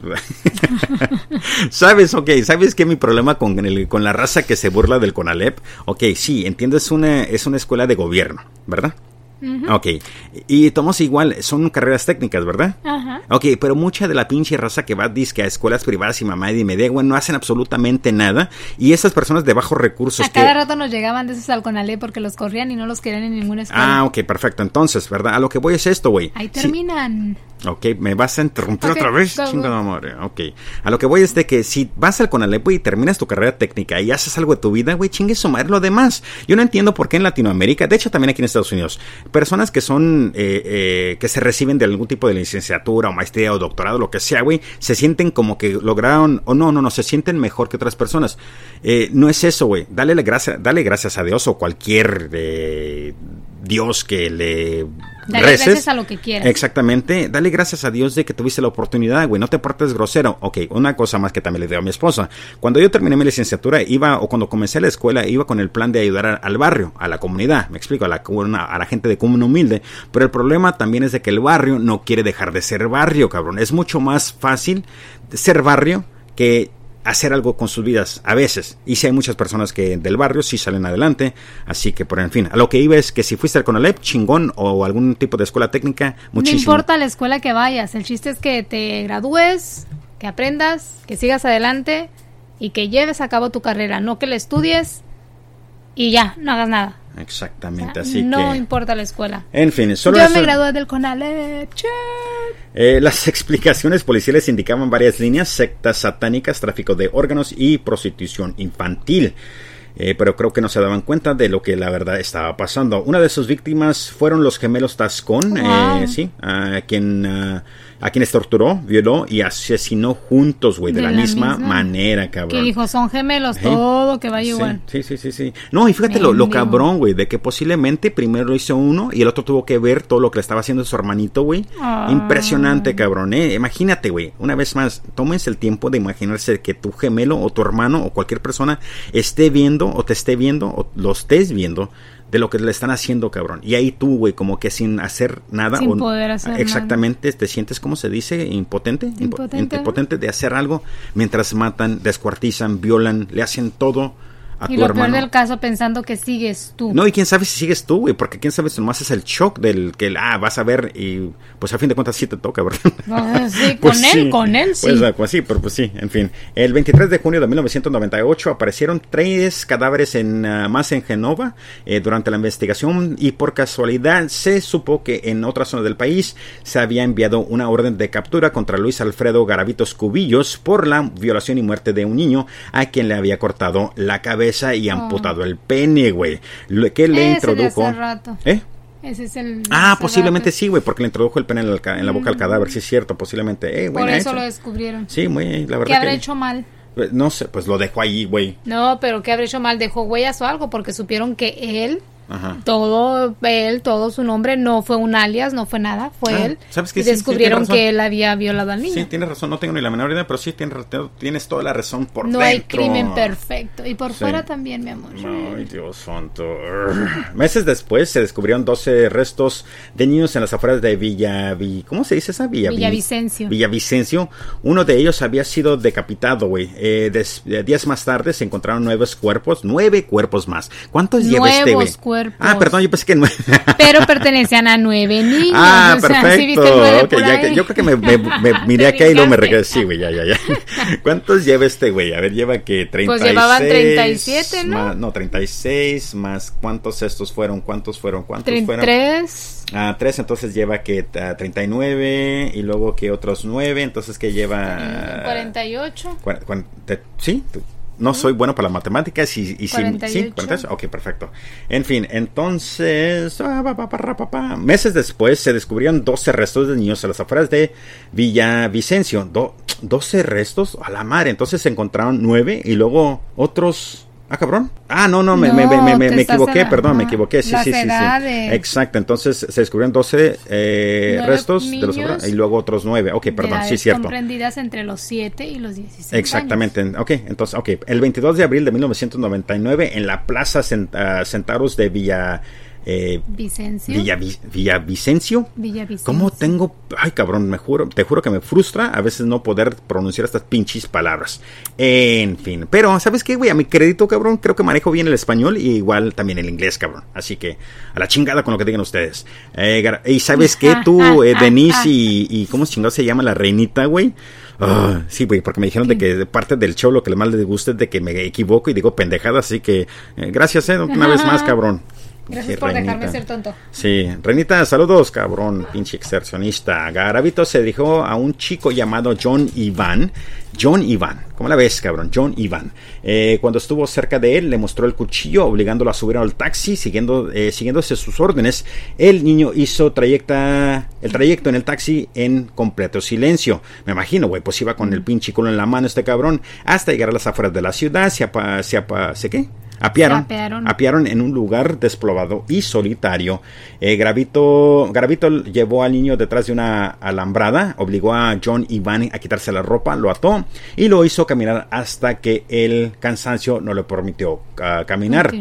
¿Sabes? Ok, ¿sabes qué mi problema con, el, con la raza que se burla del CONALEP? Ok, sí, entiendo, es una, es una escuela de gobierno, ¿verdad? Ok. Y tomos igual, son carreras técnicas, ¿verdad? Ajá. Ok, pero mucha de la pinche raza que va disque a escuelas privadas y mamá y media, güey, no hacen absolutamente nada. Y esas personas de bajos recursos. A cada rato nos llegaban de esos al Conalé porque los corrían y no los querían en ninguna escuela. Ah, ok, perfecto. Entonces, ¿verdad? A lo que voy es esto, güey. Ahí terminan. Ok, me vas a interrumpir otra vez, chingada madre. Ok, a lo que voy es de que si vas al Conalep, güey, y terminas tu carrera técnica y haces algo de tu vida, güey, chingue su madre lo demás. Yo no entiendo por qué en Latinoamérica, de hecho también aquí en Estados Unidos, personas que son, eh, eh, que se reciben de algún tipo de licenciatura o maestría o doctorado, lo que sea, güey, se sienten como que lograron, o no, no, no, se sienten mejor que otras personas. Eh, no es eso, güey. Dale, gracias, dale gracias a Dios o cualquier Dios que le Dale gracias a lo que quieras. Exactamente. Dale gracias a Dios de que tuviste la oportunidad, güey. No te portes grosero. Ok, una cosa más que también le digo a mi esposa. Cuando yo terminé mi licenciatura, iba, o cuando comencé la escuela, iba con el plan de ayudar al barrio, a la comunidad. Me explico, a la, a la gente de común humilde. Pero el problema también es de que el barrio no quiere dejar de ser barrio, cabrón. Es mucho más fácil ser barrio que hacer algo con sus vidas a veces. Y si hay muchas personas que del barrio sí salen adelante. Así que, por en fin, a lo que iba es que si fuiste al CONALEP, chingón, o algún tipo de escuela técnica, muchísimo. No importa la escuela que vayas, el chiste es que te gradúes, que aprendas, que sigas adelante y que lleves a cabo tu carrera, no que la estudies y ya, no hagas nada. Exactamente, así no que... No importa la escuela. En fin, solo... Yo me gradué del CONALEP. Eh, las explicaciones policiales indicaban varias líneas, sectas satánicas, tráfico de órganos y prostitución infantil. Eh, pero creo que no se daban cuenta de lo que la verdad estaba pasando. Una de sus víctimas fueron los gemelos Tascón, eh, sí, a quien... Ah, a quienes torturó, violó y asesinó juntos, güey, de, la, misma, manera, cabrón. Que dijo, son gemelos, todo que vaya igual. Sí, sí, sí, sí. No, y fíjate lo, lo, cabrón, güey, de que posiblemente primero lo hizo uno y el otro tuvo que ver todo lo que le estaba haciendo su hermanito, güey. Ah. Impresionante, cabrón, eh. Imagínate, güey, una vez más, tómense el tiempo de imaginarse que tu gemelo o tu hermano o cualquier persona esté viendo o te esté viendo o lo estés viendo de lo que le están haciendo, cabrón. Y ahí tú, güey, como que sin hacer nada. Sin poder hacer Exactamente, te sientes, ¿cómo se dice? Impotente. Impotente. Impotente de hacer algo mientras matan, descuartizan, violan, le hacen todo y lo peor del caso pensando que sigues tú. No, y quién sabe si sigues tú, güey, porque quién sabe si nomás es el shock del que, ah, vas a ver y pues a fin de cuentas sí te toca, ¿verdad? Sí, pues con él, con él, sí. Pues, pues, sí, pero pues sí, en fin. El 23 de junio de 1998 aparecieron tres cadáveres en, ah, más en Genova eh, durante la investigación y por casualidad se supo que en otra zona del país se había enviado una orden de captura contra Luis Alfredo Garavitos Cubillos por la violación y muerte de un niño a quien le había cortado la cabeza y amputado el pene, güey. ¿Qué le introdujo? ¿Eh? Ese es el. Ah, posiblemente sí, güey, porque le introdujo el pene en, la boca al mm. cadáver, sí es cierto, posiblemente. Eh, Por eso lo descubrieron. Sí, muy, la verdad. ¿Qué habrá hecho mal? Pues, no sé, pues lo dejó ahí, güey. No, pero ¿qué habrá hecho mal? Dejó huellas o algo, porque supieron que él todo él, todo su nombre, no fue un alias, no fue nada, fue ah, él. ¿sabes y descubrieron que él había violado al niño. Sí, tienes razón, no tengo ni la menor idea, pero sí tienes, toda la razón por no hay crimen perfecto. Y por fuera también, mi amor. Ay, Dios santo. Meses después se descubrieron 12 restos de niños en las afueras de Villa... ¿Cómo se dice esa? Villa, Vicencio. Vicencio. Uno de ellos había sido decapitado, güey. Eh, días más tarde se encontraron nuevos cuerpos, nueve cuerpos más. ¿Cuántos lleva este, güey? Ah, perdón, yo pensé que nueve. Pero pertenecían a nueve niños. Ah, perfecto. yo creo que me, miré acá y luego me regresé. Sí, güey, ya, ya, ya. ¿Cuántos lleva este güey? A ver, lleva que 36. Pues llevaban 37, ¿no? Más, no, 36 más. ¿Cuántos estos fueron? ¿Cuántos fueron? ¿Cuántos fueron? Tres. Ah, tres, entonces lleva que 39 y luego que otros nueve, entonces que lleva... 48. ¿Sí? No soy bueno para las matemáticas y, y sí, ok, perfecto. En fin, entonces, ah, meses después se descubrieron 12 restos de niños a las afueras de Villavicencio. Do, 12 restos a la mar, entonces se encontraron 9 y luego otros Ah, cabrón. Ah, no, no, me, me, me, me equivoqué, perdón, me equivoqué. Sí, sí, sí, sí. Exacto, entonces se descubrieron 12 eh, restos de los y luego otros 9. Ok, perdón, sí, cierto. Comprendidas entre los 7 y los 16. Exactamente, ok, entonces, ok. El 22 de abril de 1999 en la Plaza ah, Centauros de Villa eh, Vicencio. Villa, Vicencio. ¿Cómo tengo? Ay, cabrón, me juro, te juro que me frustra a veces no poder pronunciar estas pinches palabras. En fin, pero ¿sabes qué, güey? A mi crédito, cabrón, creo que manejo bien el español y igual también el inglés, cabrón. Así que a la chingada con lo que digan ustedes. Eh, y ¿sabes qué? Tú, eh, Denise y, y ¿cómo chingado se llama la reinita, güey? Ah, sí, güey, porque me dijeron de que parte del show lo que más les gusta es de que me equivoco y digo pendejadas, así que eh, gracias, eh, una vez más, cabrón. Gracias por dejarme ser tonto. Sí, Renita, saludos, cabrón, pinche exercionista. Garavito se dijo a un chico llamado John Iván. John Iván, ¿cómo la ves, cabrón? John Iván. Eh, cuando estuvo cerca de él, le mostró el cuchillo, obligándolo a subir al taxi, siguiendo, eh, siguiéndose sus órdenes. El niño hizo trayecta, el trayecto en el taxi en completo silencio. Me imagino, güey, pues iba con el pinche culo en la mano este cabrón, hasta llegar a las afueras de la ciudad. Se, apa, se, apa, ¿se qué? Apiaron, apiaron. en un lugar despoblado y solitario. Eh, Gravito, Gravito llevó al niño detrás de una alambrada, obligó a John y Van a quitarse la ropa, lo ató y lo hizo caminar hasta que el cansancio no le permitió ah, caminar.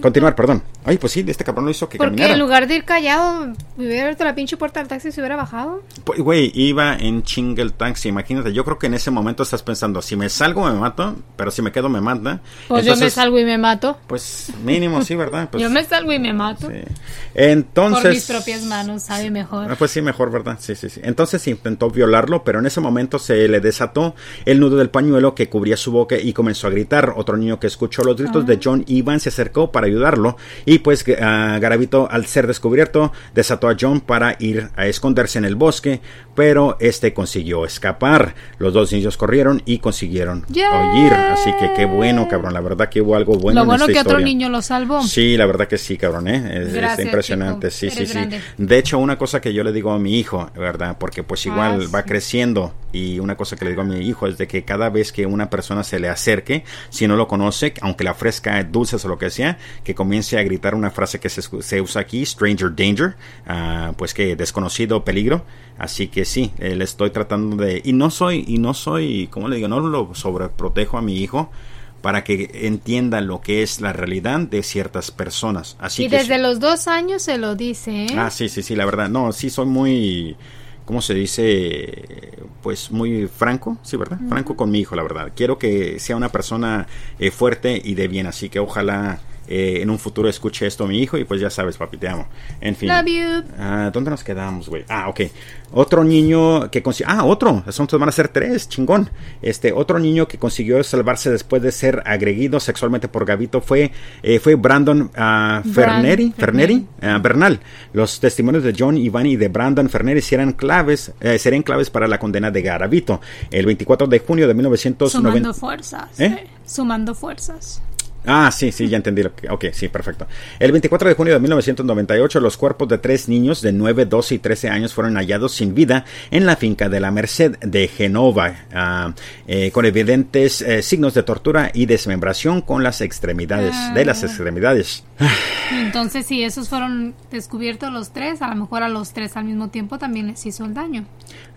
Continuar, perdón. Ay, pues sí, este cabrón lo hizo que Porque en lugar de ir callado, hubiera abierto la pinche puerta del taxi y se hubiera bajado. Pues, güey, iba en chingue el taxi, imagínate. Yo creo que en ese momento estás pensando, si me salgo me mato, pero si me quedo me mata. Pues yo me salgo y me mato. Pues mínimo, sí, ¿verdad? Pues, yo me salgo y me mato. Entonces... Por mis propias manos, sabe mejor. Ah, pues sí, mejor, ¿verdad? Sí, sí, sí. Entonces intentó violarlo, pero en ese momento se le desató el nudo del pañuelo que cubría su boca y comenzó a gritar. Otro niño que escuchó los gritos de ah. John Ivan se acercó para ayudarlo y pues uh, Garavito al ser descubierto desató a John para ir a esconderse en el bosque, pero este consiguió escapar. Los dos niños corrieron y consiguieron huir. Así que qué bueno, cabrón. La verdad que hubo algo bueno. Lo bueno que otro niño lo salvó. Sí, la verdad que sí, cabrón. ¿eh? Es, impresionante. Sí, sí, sí. De hecho, una cosa que yo le digo a mi hijo, ¿verdad? Porque pues igual ah, va creciendo y una cosa que le digo a mi hijo es de que cada vez que una persona se le acerque, si no lo conoce, aunque le ofrezca dulces o lo que sea, que comience a gritar una frase que se, se usa aquí, stranger danger, uh, pues que desconocido peligro. Así que sí, eh, le estoy tratando de... Y no soy, y no soy, como le digo, no lo sobreprotejo a mi hijo para que entienda lo que es la realidad de ciertas personas. Así y desde los dos años se lo dice. ¿eh? Ah, sí, sí, sí, la verdad. No, sí, soy muy, ¿cómo se dice? Pues muy franco, sí, ¿verdad? Franco con mi hijo, la verdad. Quiero que sea una persona eh, fuerte y de bien, así que ojalá eh, en un futuro escuche esto mi hijo y pues ya sabes, papi, te amo. En fin. Love you. Ah, ¿Dónde nos quedamos, güey? Ah, ok. Otro niño que consiguió... Ah, otro. Son, van a ser tres, chingón. Este, otro niño que consiguió salvarse después de ser agredido sexualmente por Gavito fue, eh, fue Brandon uh, Ferneri, Ferneri, uh, Bernal. Los testimonios de John Ivani y de Brandon Ferneri serán claves, eh, serían claves para la condena de Garavito. El 24 de junio de 1990... Sumando fuerzas. ¿Eh? Sumando fuerzas. Ah, sí, sí, ya entendí. Lo que, ok, sí, perfecto. El 24 de junio de 1998, los cuerpos de tres niños de 9, 12 y 13 años fueron hallados sin vida en la finca de la Merced de Genova, ah, eh, con evidentes eh, signos de tortura y desmembración con las extremidades, de las ah. extremidades. Entonces, si esos fueron descubiertos los tres, a lo mejor a los tres al mismo tiempo también les hizo el daño.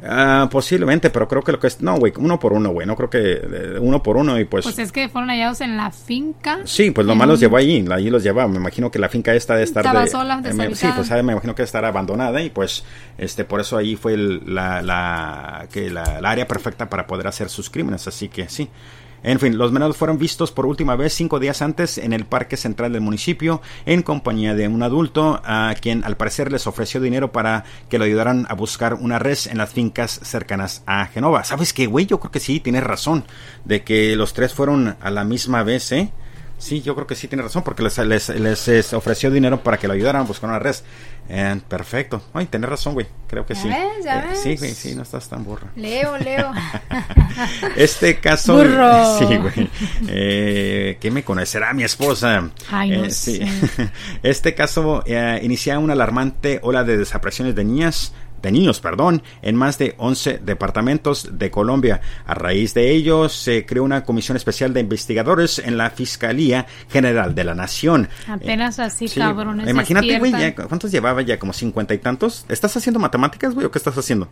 Ah, posiblemente, pero creo que lo que es. No, güey, uno por uno, güey. No creo que eh, uno por uno y pues. Pues es que fueron hallados en la finca. Sí, pues lo malo los llevó ahí. Allí los llevaba. Me imagino que la finca esta de estar. Estaba sola, eh, Sí, pues me imagino que estar abandonada y pues. este Por eso ahí fue la, la, que la, la área perfecta para poder hacer sus crímenes. Así que sí. En fin, los menores fueron vistos por última vez cinco días antes en el parque central del municipio en compañía de un adulto a quien al parecer les ofreció dinero para que lo ayudaran a buscar una res en las fincas cercanas a Genova. ¿Sabes qué, güey? Yo creo que sí, tienes razón de que los tres fueron a la misma vez, ¿eh? Sí, yo creo que sí tiene razón, porque les, les, ofreció dinero para que lo ayudaran a buscar una red. perfecto. Ay, tenés razón, güey. Creo que sí. ¿Ya eh, ves? Sí, güey, sí, no estás tan burro. Leo, Leo. este caso. Burro. Sí, güey. Eh, ¿Qué me conocerá mi esposa? Ay, no eh, sí. Este caso eh, inicia una alarmante ola de desapariciones de niñas de niños, perdón, en más de 11 departamentos de Colombia. A raíz de ello, se creó una comisión especial de investigadores en la Fiscalía General de la Nación. Apenas así, cabrones. Imagínate, güey, ¿cuántos llevaba ya? ¿Como cincuenta y tantos? ¿Estás haciendo matemáticas, güey, o qué estás haciendo?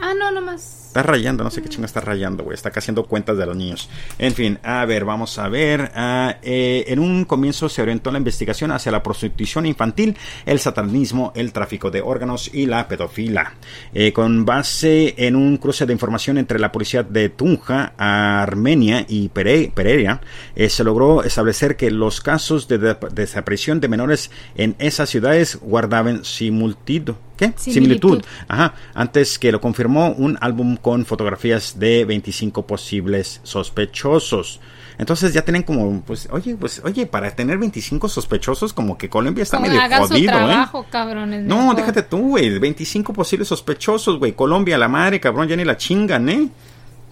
Ah, no, nomás. Está rayando, no sé qué chingo está rayando, güey. Está haciendo cuentas de los niños. En fin, a ver, vamos a ver. Ah, eh, en un comienzo se orientó la investigación hacia la prostitución infantil, el satanismo, el tráfico de órganos y la pedofila. Eh, con base en un cruce de información entre la policía de Tunja, Armenia y Pereira, eh, se logró establecer que los casos de, desaparición de menores en esas ciudades guardaban simultitud. ¿Qué? Similitud. Ajá. Antes que lo confirmó un álbum con fotografías de 25 posibles sospechosos. Entonces ya tienen como, pues, oye, pues, oye, para tener 25 sospechosos, como que Colombia está medio jodido, trabajo, ¿eh? no, déjate tú, güey. 25 posibles sospechosos, güey. Colombia, la madre, cabrón, ya ni la chingan, ¿eh?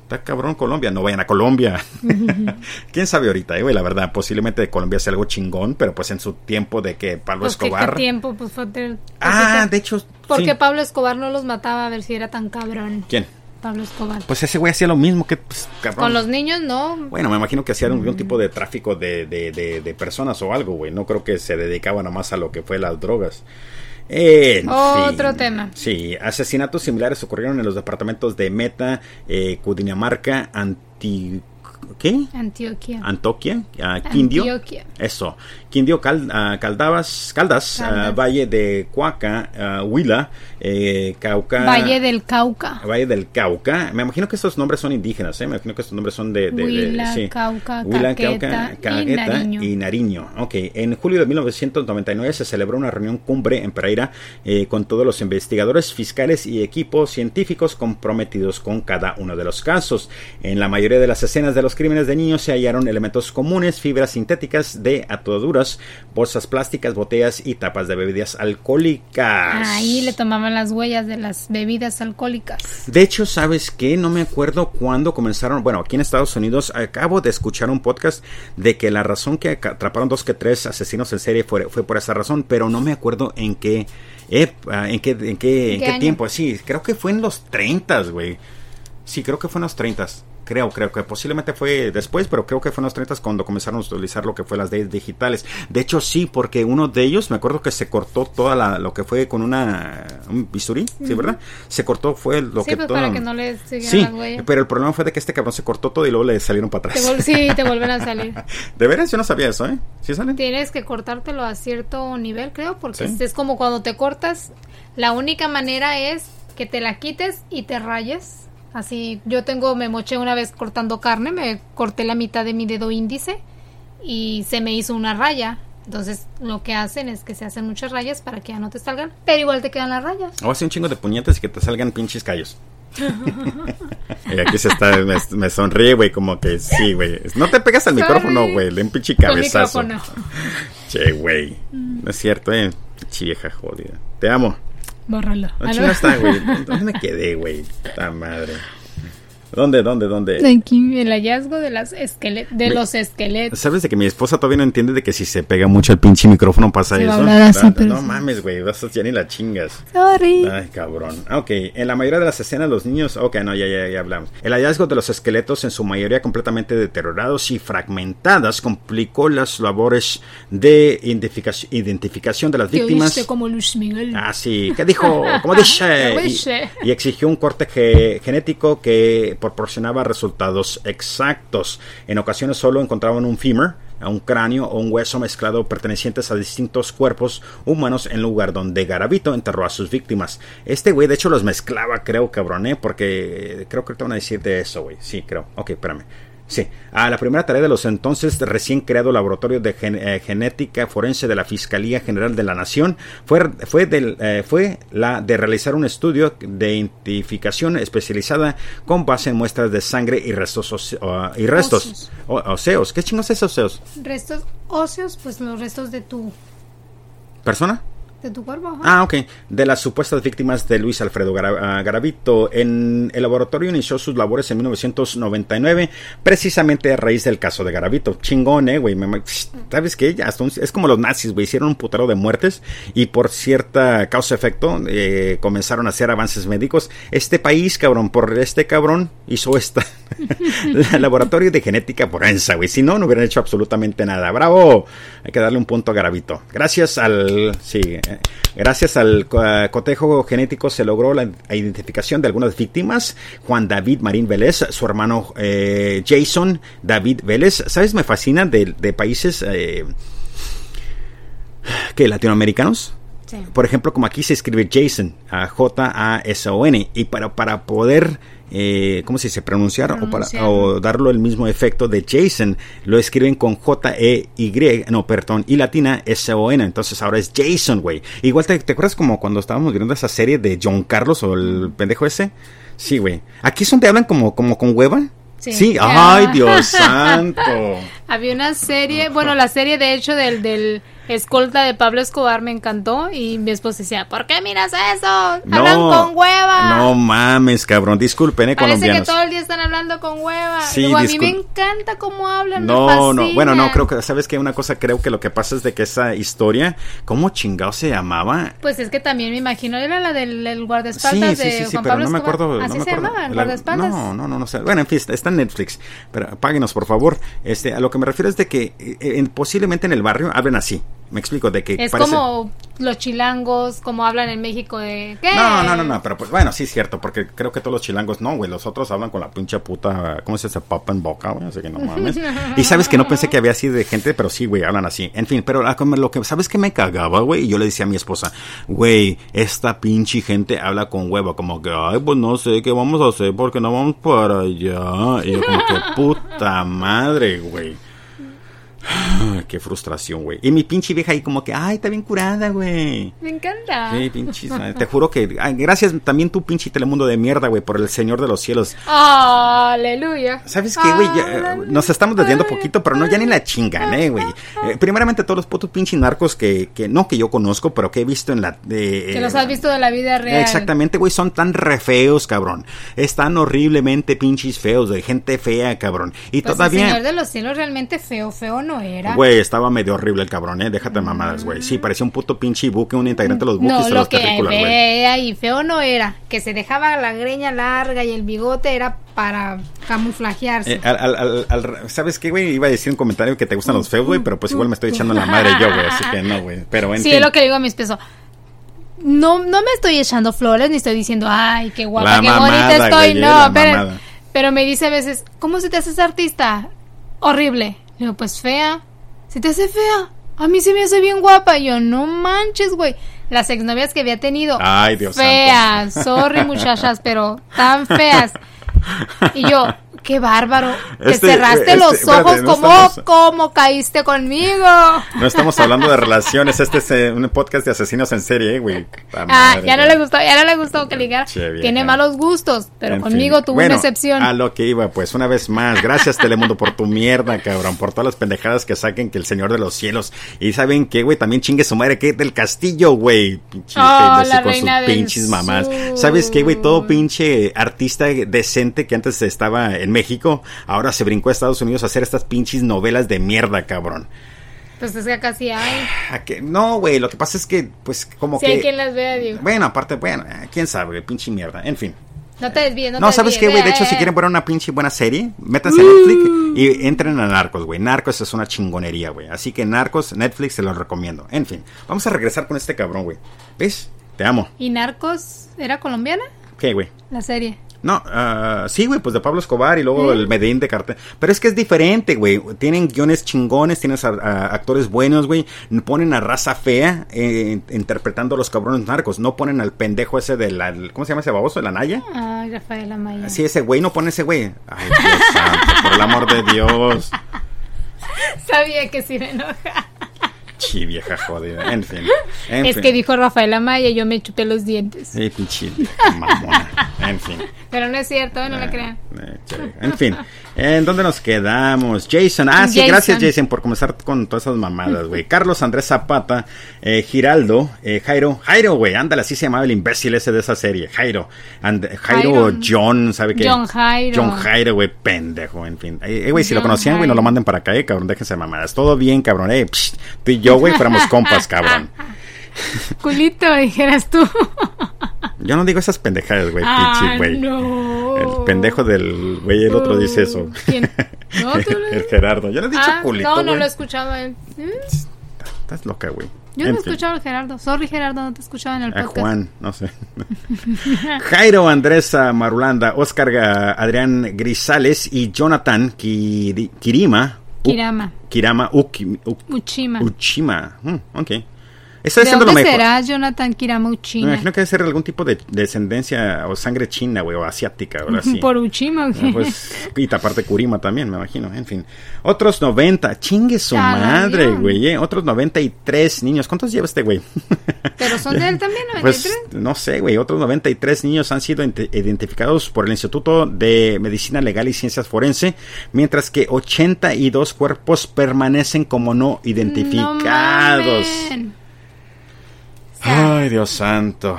Está cabrón Colombia, no vayan a Colombia. ¿Quién sabe ahorita, eh, La verdad, posiblemente Colombia sea algo chingón, pero pues en su tiempo de que Pablo pues Escobar. ¿qué tiempo? Pues fue Ah, de hecho. Porque Pablo Escobar no los mataba a ver si era tan cabrón. ¿Quién? Pablo Escobar. Pues ese güey hacía lo mismo que, pues, Con los niños, no. Bueno, me imagino que hacía algún mm. tipo de tráfico de, de, de, personas o algo, güey. No creo que se dedicaba nomás a lo que fue las drogas. Otro tema. Sí, asesinatos similares ocurrieron en los departamentos de Meta, eh, Cudinamarca, Anti ¿Qué? Antioquia. Antoquia, uh, Quindio. Antioquia. Eso. Quindio, Cal, uh, Caldabas, Caldas, uh, Valle de Cuaca, Huila, eh, Cauca. Valle del Cauca. Valle del Cauca. Me imagino que estos nombres son indígenas, ¿eh? Me imagino que estos nombres son de. de, Huila, sí. Cauca, Huila, Cauca, y Nariño. y Nariño. Ok. En julio de 1999 se celebró una reunión cumbre en Pereira eh, con todos los investigadores, fiscales y equipos científicos comprometidos con cada uno de los casos. En la mayoría de las escenas de los crímenes de niños se hallaron elementos comunes, fibras sintéticas de atoduras, bolsas plásticas, botellas y tapas de bebidas alcohólicas. Ahí le tomaban las huellas de las bebidas alcohólicas. De hecho, ¿sabes qué? No me acuerdo cuándo comenzaron. Bueno, aquí en Estados Unidos acabo de escuchar un podcast de que la razón que atraparon dos que tres asesinos en serie fue, fue por esa razón, pero no me acuerdo en qué. en qué, en qué, ¿En qué, tiempo. Sí, creo que fue en los 30, güey. Sí, creo que fue en los 30. Creo, creo que posiblemente fue después, pero creo que fue en los 30 cuando comenzaron a utilizar lo que fue las leyes digitales. De hecho, sí, porque uno de ellos, me acuerdo que se cortó toda la, lo que fue con una, un bisturí, ¿sí, verdad? Se cortó, fue lo que pues todo. para que no le sí, pero el problema fue de que este cabrón se cortó todo y luego le salieron para atrás. sí, te vuelven a salir. de veras, yo no sabía eso, ¿eh? ¿Sí salen? Tienes que cortártelo a cierto nivel, creo, porque es como cuando te cortas, la única manera es que te la quites y te rayes Así, yo tengo, me moché una vez cortando carne, me corté la mitad de mi dedo índice y se me hizo una raya. Entonces, lo que hacen es que se hacen muchas rayas para que ya no te salgan, pero igual te quedan las rayas. O hace un chingo de puñetas y que te salgan pinches callos. y aquí se está, me, sonríe, güey, como que sí, güey. No te pegas al micrófono, güey, le un pinche cabezazo. Che, güey. No es cierto, eh. Pinche vieja jodida. Te amo. Bórralo. No, está, güey. ¿Dónde me quedé, güey? Puta madre. ¿Dónde, dónde, dónde? Aquí, el hallazgo de, las de los esqueletos. ¿Sabes de que mi esposa todavía no entiende de que si se pega mucho el pinche micrófono pasa eso? no, mames, güey, vas ya ni la chingas. Sorry. Ay, cabrón. Ok, en la mayoría de las escenas los niños... Ok, no, ya, ya, ya hablamos. El hallazgo de los esqueletos, en su mayoría completamente deteriorados y fragmentadas, complicó las labores de identificación, identificación de las víctimas. como Luis Miguel. Ah, sí. ¿Qué dijo? Como dice. y, y, exigió un corte genético que proporcionaba resultados exactos. En ocasiones solo encontraban un femur, un cráneo o un hueso mezclado pertenecientes a distintos cuerpos humanos en lugar donde Garavito enterró a sus víctimas. Este güey de hecho los mezclaba, creo, cabrón, ¿eh? porque creo que te van a decir de eso, güey. Sí, creo. Ok, espérame. Sí, a la primera tarea de los entonces recién creado Laboratorio de eh, Genética Forense de la Fiscalía General de la Nación fue, fue, del, eh, fue la de realizar un estudio de identificación especializada con base en muestras de sangre y restos, y restos óseos. ¿Qué chingos es óseos? Restos óseos, pues los restos de tu persona. De tu cuerpo. Ah, ok. De las supuestas víctimas de Luis Alfredo ah, Garavito. En el laboratorio inició sus labores en 1999, precisamente a raíz del caso de Garavito. Chingón, eh, güey. ¿Sabes qué? es como los nazis, güey. Hicieron un putero de muertes y por cierta causa-efecto eh, comenzaron a hacer avances médicos. Este país, cabrón, por este cabrón hizo esta. el laboratorio de genética forense, güey. Si no, no hubieran hecho absolutamente nada. ¡Bravo! Hay que darle un punto a Garavito. Gracias al. Sí, eh, gracias al cotejo genético se logró la identificación de algunas víctimas. Juan David Marín Vélez, su hermano eh, Jason David Vélez. ¿Sabes? Me fascina de, países. Eh, que latinoamericanos. Por ejemplo, como aquí se escribe Jason, J-A-S-O-N, y para, para poder eh, ¿cómo se dice? Pronunciar o, para, o darlo el mismo efecto de Jason. Lo escriben con J-E-Y, no, perdón, y latina S-O-N. Entonces ahora es Jason, güey. Igual te, acuerdas como cuando estábamos viendo esa serie de John Carlos o el pendejo ese. Sí, güey. Aquí son te hablan como, como con hueva. Sí. ay, Dios santo. Había una serie, bueno, la serie de hecho del, del escolta de Pablo Escobar me encantó y mi esposa decía, ¿por qué miras eso? Hablan con hueva. No mames, cabrón, disculpen, eh, Parece que todo el día están hablando con hueva. Sí, a mí me encanta cómo hablan. No, no, bueno, no, creo que, ¿sabes qué? Una cosa creo que lo que pasa es de que esa historia, ¿cómo chingado se llamaba? Pues es que también me imagino, era la del, guardaespaldas sí, sí, sí, sí, pero no me acuerdo. ¿Así se llamaba, el guardaespaldas? No, no, no, no sé. Bueno, en fin, está en Netflix, pero páguenos, por favor. Este, a lo que me refiero es de que eh, posiblemente en el barrio hablen así. Me explico, de que... Es como los chilangos, como hablan en México de... ¿qué? No, no, no, no, pero pues bueno, sí es cierto, porque creo que todos los chilangos no, güey, los otros hablan con la pinche puta, ¿cómo se dice? Papa en boca, güey, así que no mames. y sabes que no pensé que había así de gente, pero sí, güey, hablan así. En fin, pero lo que, ¿sabes que me cagaba, güey? Y yo le decía a mi esposa, güey, esta pinche gente habla con huevo, como que, ay, pues no sé qué vamos a hacer porque no vamos para allá. Y yo como que, puta madre, güey. Qué frustración, güey. Y mi pinche vieja ahí como que, ay, está bien curada, güey. Me encanta. Sí, pinche. te juro que, gracias también tú, pinche Telemundo de mierda, güey, por el Señor de los Cielos. Aleluya. ¿Sabes qué, güey? Nos estamos desviando poquito, pero no, ya ni la chingan, eh, güey. Eh, primeramente, todos los putos pinches narcos que, que, no que yo conozco, pero que he visto en la... que los has visto de la vida real. Exactamente, güey, son tan re feos, cabrón. Están horriblemente pinches feos, de gente fea, cabrón. Y pues todavía... El Señor de los Cielos realmente feo, feo no era. Güey, estaba medio horrible el cabrón, ¿eh? Déjate mamadas, güey. Sí, parecía un puto pinche buque, un integrante de los buques no, lo que fea y feo no era. Que se dejaba la greña larga y el bigote era para camuflajearse. Eh, ¿Sabes qué, güey? Iba a decir un comentario que te gustan los feos, güey, pero pues igual me estoy echando la madre yo, güey. Así que no, güey. Pero Sí, es lo que digo a mis pesos no, no me estoy echando flores ni estoy diciendo, ay, qué guapa, qué bonita estoy. no, pero, pero me dice a veces, ¿cómo se te haces artista? Horrible. Digo, pues fea. ¿Se te hace fea? A mí se me hace bien guapa. Y yo, no manches, güey. Las exnovias que había tenido. Ay, Dios Feas. Sorry, muchachas, pero tan feas. Y yo, qué bárbaro. Te este, cerraste este, los ojos. como ¿Cómo, caíste conmigo? No estamos hablando de relaciones. Este es eh, un podcast de asesinos en serie, güey. Ah, ya no le gustó, ya no le gustó que le Tiene malos gustos, pero conmigo tuvo una excepción. A lo que iba, pues, una vez más. Gracias, Telemundo, por tu mierda, cabrón. Por todas las pendejadas que saquen que el Señor de los Cielos. Y saben qué, güey, también chingue su madre, que del castillo, güey. Pinche oh, con sus pinches mamás. ¿Sabes qué, güey? Todo pinche artista decente que antes estaba en México, ahora se brincó a Estados Unidos a hacer estas pinches novelas de mierda, cabrón. Pues es que casi hay. No, güey, lo que pasa es que, pues, como que. Si hay quien las vea, digo. Bueno, aparte, bueno, eh, quién sabe, pinche mierda. En fin. No te desvíes, no, no ¿sabes qué, güey? De hecho, si quieren poner una pinche buena serie, métanse a Netflix y entren a Narcos, güey. Narcos es una chingonería, güey. Así que Narcos, Netflix, se los recomiendo. En fin, vamos a regresar con este cabrón, güey. ¿Ves? Te amo. ¿Y Narcos era colombiana? ¿Qué, güey? La serie. No, uh, sí, güey, pues de Pablo Escobar y luego el Medellín de Cartel. Pero es que es diferente, güey. Tienen guiones chingones, tienen actores buenos, güey. Ponen a raza fea eh, interpretando a los cabrones narcos. No ponen al pendejo ese de la. ¿Cómo se llama ese baboso? ¿De la Naya? Ay, Rafael Amaya. Sí, ese güey, no pone ese güey. Ay, Dios santo, por el amor de Dios. Sabía que sí me enoja. Sí, vieja jodida. En fin. es que dijo Rafael Amaya y yo me chupé los dientes. Sí, pinche mamona. En fin. Pero no es cierto, no me crean. Eh, en fin. ¿En dónde nos quedamos? Jason. Ah, sí, gracias Jason por comenzar con todas esas mamadas, güey. Carlos Andrés Zapata, eh, Giraldo, eh, Jairo. Jairo, güey, ándale, así se llamaba el imbécil ese de esa serie. Jairo. Jairo, John, ¿sabe qué? John Jairo. John Jairo, güey, pendejo, en fin. Eh, güey, si lo conocían, güey, no lo manden para acá, eh, cabrón, déjense mamadas. Todo bien, cabrón, eh. tú y yo, güey, fuéramos compas, cabrón. Culito, dijeras tú. Yo no digo esas pendejadas, güey, ah, güey. No. El pendejo del güey, el otro dice eso. ¿Quién? No, tú el Gerardo. Yo le he dicho ah, culito. No, no lo he escuchado él. Estás loca, güey. Yo no he escuchado al Gerardo. Sorry, Gerardo, no te he escuchado en el podcast. A Juan, no sé. Jairo Andrés Marulanda, Oscar Adrián Grisales y Jonathan Kirima. Kirama. Kirama Uchima. Uchima. Hmm, ok. Está ¿De dónde será Jonathan Kiramuchina? Me imagino que debe ser algún tipo de descendencia o sangre china, güey, o asiática, o así. Por Uchima, güey. Pues, y aparte Kurima también, me imagino. En fin. Otros 90. Chingue su madre, güey. Eh. Otros 93 niños. ¿Cuántos lleva este güey? Pero son de él también, 93. Pues, no sé, güey. Otros 93 niños han sido identificados por el Instituto de Medicina Legal y Ciencias Forense, mientras que 82 cuerpos permanecen como no identificados. Ay, Dios santo.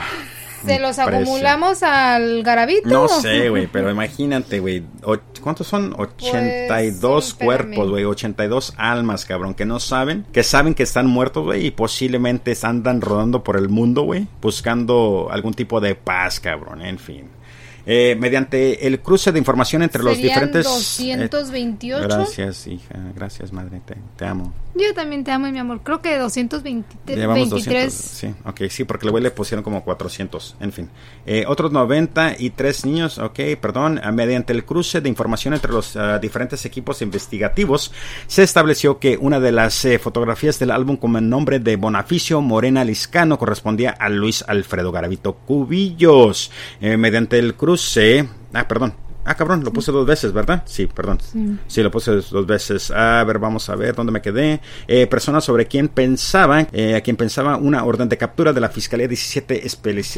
¿Se los acumulamos al garabito? No sé, güey, pero imagínate, güey. ¿Cuántos son? 82 pues, cuerpos, güey. 82 almas, cabrón, que no saben, que saben que están muertos, güey, y posiblemente andan rodando por el mundo, güey, buscando algún tipo de paz, cabrón, en fin. Eh, mediante el cruce de información entre los diferentes... 228. Eh, gracias, hija. Gracias, madre. Te, amo. Yo también te amo, mi amor. Creo que 223. Llevamos 200, sí, ok, sí, porque luego le pusieron como 400. En fin. Eh, otros 93 niños, ok, perdón. mediante el cruce de información entre los ah, diferentes equipos investigativos, se estableció que una de las fotografías del álbum con el nombre de Bonaficio Morena Liscano correspondía a Luis Alfredo Garavito Cubillos. mediante el cruce. Ah, perdón. Ah, cabrón, lo puse dos veces, ¿verdad? Sí, perdón. Sí, lo puse dos veces. A ver, vamos a ver dónde me quedé. Eh, personas sobre quien pensaba, eh, a quien pensaba una orden de captura de la Fiscalía 17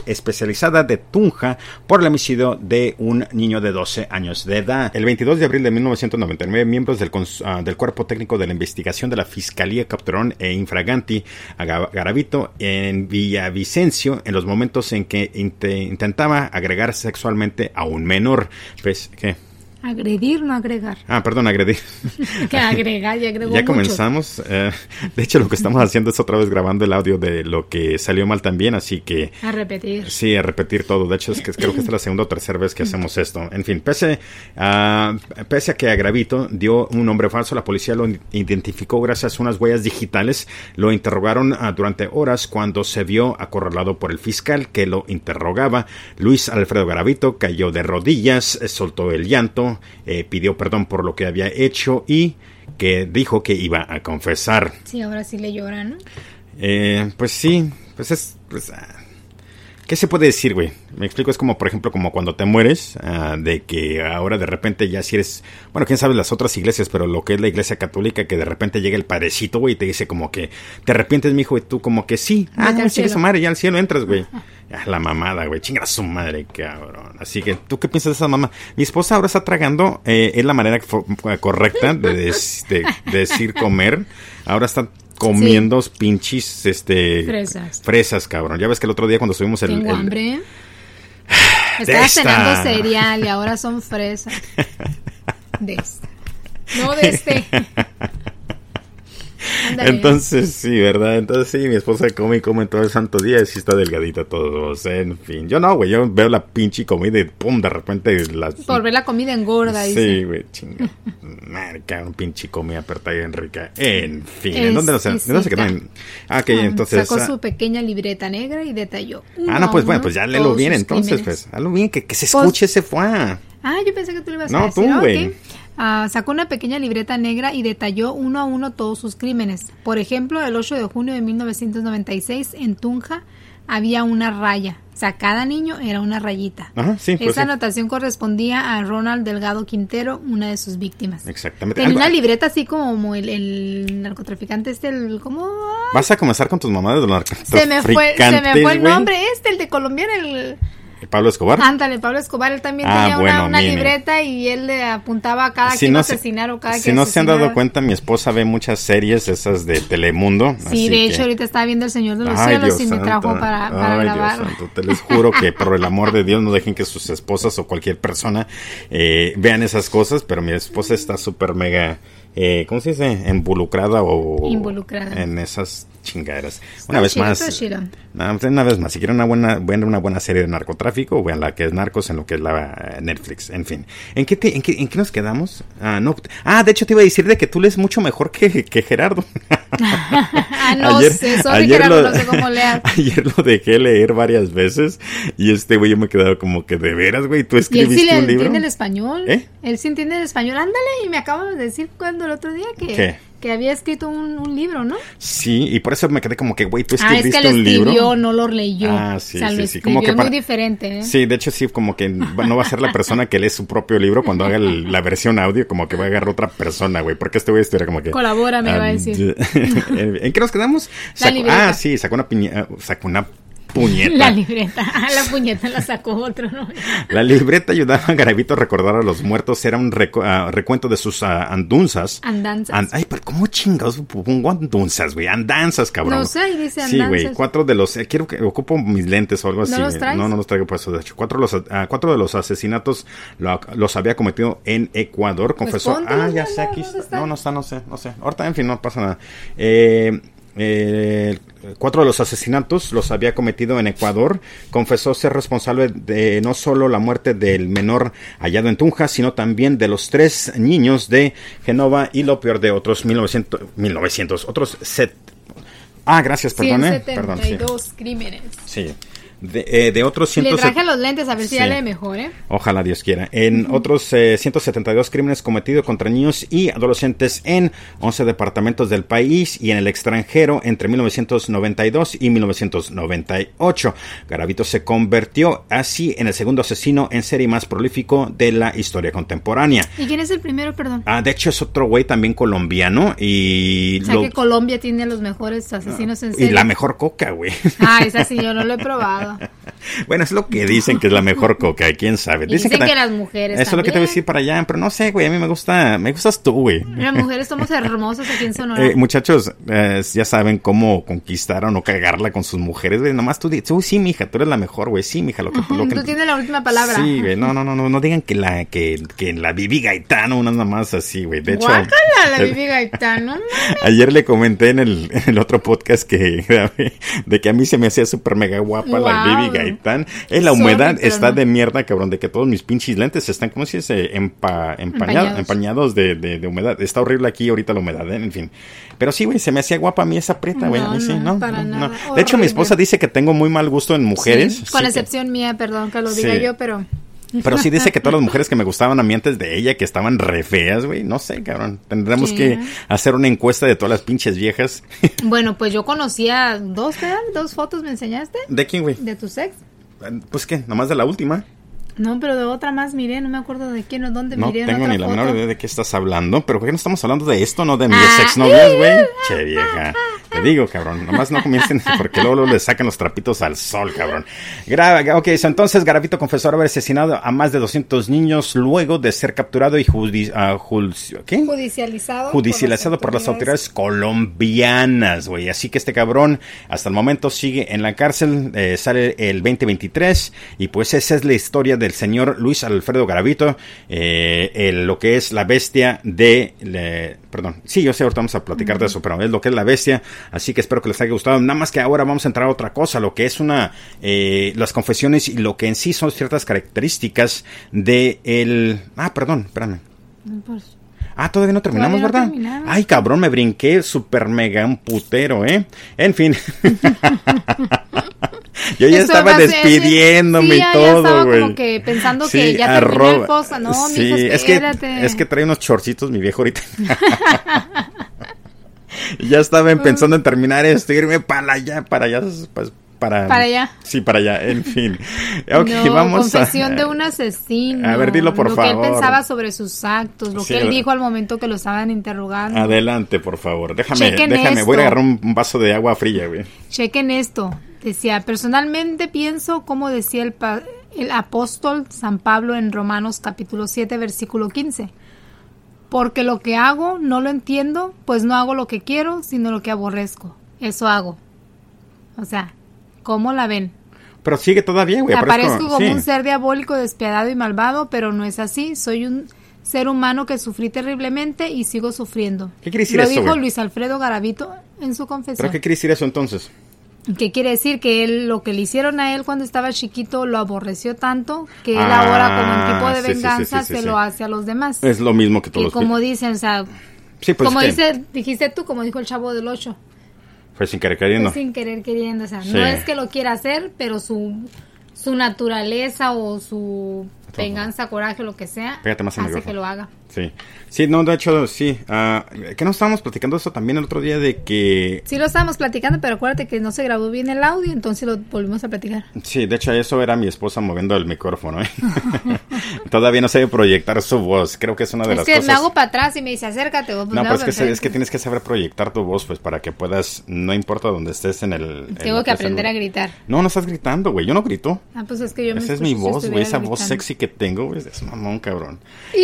especializada de Tunja por el homicidio de un niño de 12 años de edad. El 22 de abril de 1999, miembros del, ah, del Cuerpo Técnico de la Investigación de la Fiscalía capturaron e infraganti a Garavito en Villavicencio en los momentos en que intentaba agregar sexualmente a un menor. Pues, ¿qué? Agredir, no agregar. Ah, perdón, agredir. que agregar, ya agregó Ya comenzamos. Eh, de hecho, lo que estamos haciendo es otra vez grabando el audio de lo que salió mal también, así que... A repetir. Sí, a repetir todo. De hecho, es que creo que esta es la segunda o tercera vez que hacemos esto. En fin, pese a, pese a que Agravito dio un nombre falso, la policía lo identificó gracias a unas huellas digitales. Lo interrogaron ah, durante horas cuando se vio acorralado por el fiscal que lo interrogaba. Luis Alfredo Garavito cayó de rodillas, soltó el llanto eh, pidió perdón por lo que había hecho y que dijo que iba a confesar. Sí, ahora sí le llora, ¿no? Eh, pues sí, pues es... Pues, ah, ¿Qué se puede decir, güey? Me explico, es como, por ejemplo, como cuando te mueres, ah, de que ahora de repente ya si eres, bueno, quién sabe las otras iglesias, pero lo que es la iglesia católica, que de repente llega el padrecito, güey, y te dice como que, te arrepientes, mi hijo, y tú como que sí, ah, sigue su madre, ya al cielo entras, güey. la mamada, güey, chinga su madre, cabrón. Así que, ¿tú qué piensas de esa mamá? Mi esposa ahora está tragando, eh, es la manera correcta de, de decir comer. Ahora está comiendo pinches este fresas. fresas, cabrón. Ya ves que el otro día cuando subimos el, Tengo hambre. Estaba cenando cereal y ahora son fresas. De este. No de este. Entonces, sí, ¿verdad? Entonces, sí, mi esposa come y come todo el santo día y sí está delgadita todos. En fin, yo no, güey, yo veo la pinche comida y pum, de repente la... Por ver la comida engorda. Sí, güey, chinga. Marca, un pinche comida apertada y rica. En fin, ¿en dónde no sé? ¿Dónde se quedó? Ah, ok, entonces... Sacó su pequeña libreta negra y detalló. Ah, no, pues bueno, pues ya léelo bien entonces, pues. Hazlo bien, que, que se pues escuche ese fue. Ah, yo pensé que tú le ibas a decir. No, tú, güey. Ah, sacó una pequeña libreta negra y detalló uno a uno todos sus crímenes. Por ejemplo, el 8 de junio de 1996 en Tunja había una raya. O sea, cada niño era una rayita. Pues Esa anotación correspondía a Ronald Delgado Quintero, una de sus víctimas. Exactamente. Tenía una libreta así como el, narcotraficante este, el, ¿cómo? Vas a comenzar con tus mamadas de narcotraficante. Se me fue, se me fue el nombre este, el de colombiano, el... Pablo Escobar. Ándale, Pablo Escobar, él también ah, tenía una, libreta y él le apuntaba a cada si no asesinar o cada Si no se han dado cuenta, mi esposa ve muchas series esas de Telemundo. Sí, de hecho ahorita estaba viendo El Señor de los Cielos y me trajo para, para grabar. te les juro que por el amor de Dios no dejen que sus esposas o cualquier persona eh, vean esas cosas, pero mi esposa está súper mega... Eh, ¿Cómo se dice? Involucrada o... Involucrada. En esas chingaderas. Una vez más, una vez más, si quieren una buena, una buena serie de narcotráfico, vean la que es Narcos en lo que es la eh, Netflix, en fin. ¿En qué, en qué, en qué nos quedamos? Ah, no. Ah, de hecho te iba a decir de que tú lees mucho mejor que, que Gerardo. ah, no ayer, sé, Gerardo, lo, no sé cómo leas. Ayer lo dejé leer varias veces y este güey yo me he quedado como que de veras, güey, tú escribiste ¿Y él sí entiende el español? ¿Eh? Él sí entiende el español. Ándale, y me acabo de decir cuando el otro día que... ¿Qué? Que había escrito un, libro, ¿no? Sí, y por eso me quedé como que, güey, tú escribiste ah, es que lo escribió, no lo leyó. Ah, sí, sí, sí. Como que muy diferente, ¿eh? Sí, de hecho sí, como que no va a ser la persona que lee su propio libro cuando haga la versión audio, como que va a agarrar otra persona, güey, porque este güey estuviera como que... Colabora, me va a decir. ¿En qué nos quedamos? ah, sí, sacó una piña, sacó una puñeta. La libreta. Ah, la puñeta la sacó otro, ¿no? La libreta ayudaba a Garavito a recordar a los muertos. Era un ah, recuento de sus uh, andunzas. Andanzas. ay, pero ¿cómo chingados pongo andunzas, güey? Andanzas, cabrón. No sé, dice andanzas. Sí, güey. Cuatro de los... Eh, quiero que ocupo mis lentes o algo así. ¿No los traes? No, no los traigo por eso. De hecho, cuatro de los, uh, cuatro de los asesinatos los había cometido en Ecuador. Pues Confesó... ah, ya sé, aquí está. No, no está, no sé, no sé. Ahorita, en fin, no pasa nada. Eh eh, cuatro de los asesinatos los había cometido en Ecuador. Confesó ser responsable de no solo la muerte del menor hallado en Tunja, sino también de los tres niños de Genova y lo peor de otros 1900, 1900 otros set. Ah, gracias, perdón. Eh, perdón crímenes. Sí de, eh, de otros... Le traje los lentes a ver si ya le mejor, ¿eh? Ojalá Dios quiera. En otros eh, 172 crímenes cometidos contra niños y adolescentes en 11 departamentos del país y en el extranjero entre 1992 y 1998. Garavito se convirtió así en el segundo asesino en serie más prolífico de la historia contemporánea. ¿Y quién es el primero, perdón? Ah, de hecho es otro güey también colombiano y... O sea que Colombia tiene los mejores asesinos en serie. Y la mejor coca, güey. Ah, esa sí, yo no lo he probado. Bueno, es lo que dicen que es la mejor coca, quién sabe. Dicen, que, las mujeres. Eso es lo que te voy a decir para allá, pero no sé, güey, a mí me gusta, me gustas tú, güey. Las mujeres somos hermosas aquí en Sonora. Eh, muchachos, eh, ya saben cómo conquistar o no cagarla con sus mujeres, güey. Nomás tú, tú sí, mija, tú eres la mejor, güey, sí, mija, lo que, lo que Tú tienes la última palabra. Sí, güey, no, no, no, no, no digan que la, que, que la Vivi Gaetano, unas más así, güey. De hecho. la Vivi Gaetano. Ayer le comenté en el, en el otro podcast que de que a mí se me hacía súper mega guapa la Vivi Gaetano es la humedad está de mierda, cabrón, de que todos mis pinches lentes están, como si se empa, empañados, de, de, humedad. Está horrible aquí ahorita la humedad, ¿eh? en fin. Pero sí, güey, se me hacía guapa a mí esa preta, güey. No, sí, no, De hecho, mi esposa dice que tengo muy mal gusto en mujeres. con excepción mía, perdón que lo diga yo, pero... Pero sí dice que todas las mujeres que me gustaban a mí antes de ella, que estaban re feas, güey. No sé, cabrón. Tendremos que hacer una encuesta de todas las pinches viejas. Bueno, pues yo conocía dos, ¿qué Dos fotos me enseñaste. ¿De quién, güey? De tu sex. Pues qué, nomás de la última. No, pero de otra más miré, no me acuerdo de quién o dónde no miré. No tengo ni la menor idea de qué estás hablando, pero ¿por qué no estamos hablando de esto, no de mis ah, exnovias, güey? Che, vieja. Te digo, cabrón, nomás no comiencen porque luego, le sacan los trapitos al sol, cabrón. Graba, ok, entonces Garavito confesó haber asesinado a más de 200 niños luego de ser capturado y ah, judicializado. Judicializado por, las autoridades colombianas, güey. Así que este cabrón hasta el momento sigue en la cárcel, eh, sale el 2023 y pues esa es la historia del señor Luis Alfredo Garavito, eh, lo que es la bestia de... perdón, sí, yo sé, ahorita vamos a platicar de eso, pero es lo que es la bestia Así que espero que les haya gustado. Nada más que ahora vamos a entrar a otra cosa, lo que es una eh, las confesiones y lo que en sí son ciertas características de el. Ah, perdón, espérame. Pues, ah, todavía no terminamos, ¿verdad? Ay, cabrón, me brinqué super mega un putero, ¿eh? En fin. Yo ya estaba despidiéndome y todo, güey. como que pensando que ya terminó el post. No, sí, es que, es que trae unos chorcitos mi viejo ahorita. ya estaba pensando en terminar esto, irme para allá, para allá, pues para, para allá. Sí, para allá, en fin. Ok, vamos confesión de un asesino. A ver, dilo por favor. Lo que él pensaba sobre sus actos, lo que él dijo al momento que lo estaban interrogando. Adelante, por favor. Déjame, déjame, voy a agarrar un, vaso de agua fría, güey. Chequen esto. Decía, personalmente pienso, como decía el, el apóstol San Pablo en Romanos capítulo 7, versículo 15 porque lo que hago no lo entiendo, pues no hago lo que quiero, sino lo que aborrezco. Eso hago. O sea, ¿cómo la ven? Pero sigue todavía, güey. Aparezco como un ser diabólico, despiadado y malvado, pero no es así. Soy un ser humano que sufrí terriblemente y sigo sufriendo. ¿Qué quiere decir eso? Lo dijo Luis Alfredo Garavito en su confesión. ¿Pero qué quiere decir eso entonces? ¿Qué quiere decir? Que él, lo que le hicieron a él cuando estaba chiquito lo aborreció tanto que él ahora como un tipo de ah, venganza se lo hace a los demás. Es lo mismo que todos. Y como dicen, o sea, pues como dice, dijiste tú, como dijo el chavo del 8. Fue sin querer queriendo. Fue sin querer queriendo, o sea, no es que lo quiera hacer, pero su, su naturaleza o su venganza, coraje, lo que sea, hace que lo haga. Sí, sí, no, de hecho, sí. Uh, ¿Qué no estábamos platicando eso también el otro día de que... Sí, lo estábamos platicando, pero acuérdate que no se grabó bien el audio, entonces lo volvimos a platicar. Sí, de hecho, eso era mi esposa moviendo el micrófono. ¿eh? Todavía no sabe proyectar su voz, creo que es una de las cosas... Es que me hago para atrás y me dice, acércate. Vos, pues no, pues es que, es que tienes que saber proyectar tu voz, pues para que puedas, no importa dónde estés en el... Tengo que aprender a gritar. No, no estás gritando, güey, yo no grito. Ah, pues es que yo me Esa es mi voz, güey, esa voz sexy que tengo, güey, es mamón, cabrón.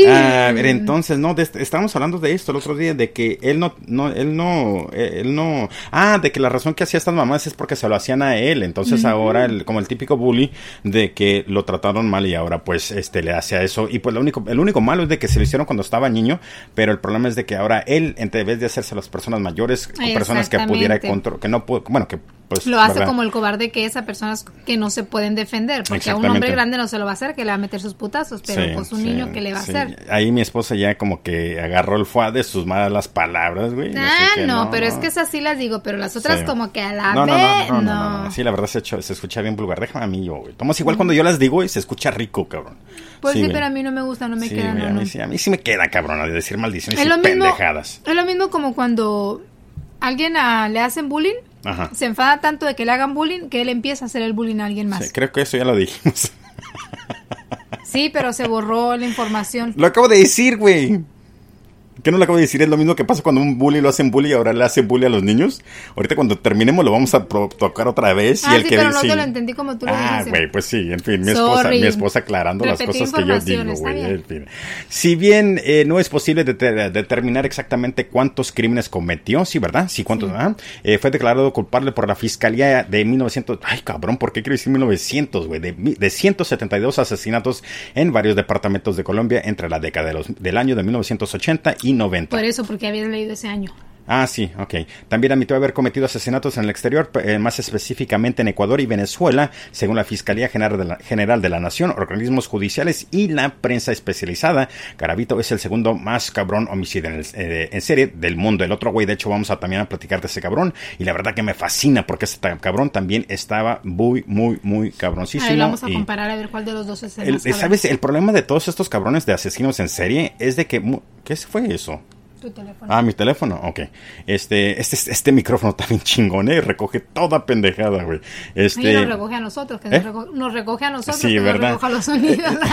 A ver, entonces, no, estábamos hablando de esto el otro día, de que él no, no, él no, él no, ah, de que la razón que hacía estas mamás es porque se lo hacían a él, entonces ahora, el, como el típico bully, de que lo trataron mal y ahora pues, este, le hace a eso, y pues lo único, el único malo es de que se lo hicieron cuando estaba niño, pero el problema es de que ahora él, en vez de hacerse a las personas mayores, o personas que pudiera control, que no, bueno, que pues, lo hace como el cobarde que es a personas que no se pueden defender, porque a un hombre grande no se lo va a hacer, que le va a meter sus putazos, pero pues un niño que le va a hacer. Ahí mi esposa ya como que agarró el fuá de sus malas palabras, güey. Ah, no, pero es que esas sí las digo, pero las otras como que a la vez, no, no, Sí, la verdad se, se escucha bien vulgar, déjame a mí yo, güey. Tomás igual cuando yo las digo y se escucha rico, cabrón. Pues sí, pero a mí no me gusta, no me queda, a, mí, sí, a mí sí me queda, cabrón, de decir maldiciones y pendejadas. Es lo mismo como cuando alguien le hacen bullying se enfada tanto de que le hagan bullying que él empieza a hacer el bullying a alguien más. creo que eso ya lo dijimos. Sí, pero se borró la información. Lo acabo de decir, güey. ¿Qué no le acabo de decir? Es lo mismo que pasa cuando un bully lo hacen bully y ahora le hace bully a los niños. Ahorita cuando terminemos lo vamos a tocar otra vez. Ah, y el sí, que pero no te lo entendí como tú lo Ah, güey, pues sí, en fin, mi esposa, mi esposa aclarando las cosas que yo digo, güey, en fin. Si bien eh, no es posible determinar exactamente cuántos crímenes cometió, sí, ¿verdad? Sí, cuántos, ¿ah? eh, fue declarado culpable por la Fiscalía de 1900, ay, cabrón, ¿por qué quiero decir 1900, güey? De, de 172 asesinatos en varios departamentos de Colombia entre la década de los, del año de 1980 y 90. Por eso porque habías leído ese año. Ah, sí, ok. También admitió haber cometido asesinatos en el exterior, eh, más específicamente en Ecuador y Venezuela, según la Fiscalía General de la, General de la Nación, organismos judiciales y la prensa especializada. Garavito es el segundo más cabrón homicidio en, eh, en, serie del mundo. El otro güey, de hecho, vamos a también a platicar de ese cabrón. Y la verdad que me fascina porque ese cabrón también estaba muy, muy, muy cabroncísimo. Ahí vamos a comparar a ver cuál de los dos es el, el ¿Sabes? El problema de todos estos cabrones de asesinos en serie es de que... ¿Qué fue eso? Ah, mi teléfono, ok. Este, este, este micrófono está bien chingón, ¿eh? Recoge toda pendejada, güey. Este... nos recoge a nosotros, que ¿Eh? nos, recoge a nosotros, sí, que ¿verdad? nos recoge los sonidos.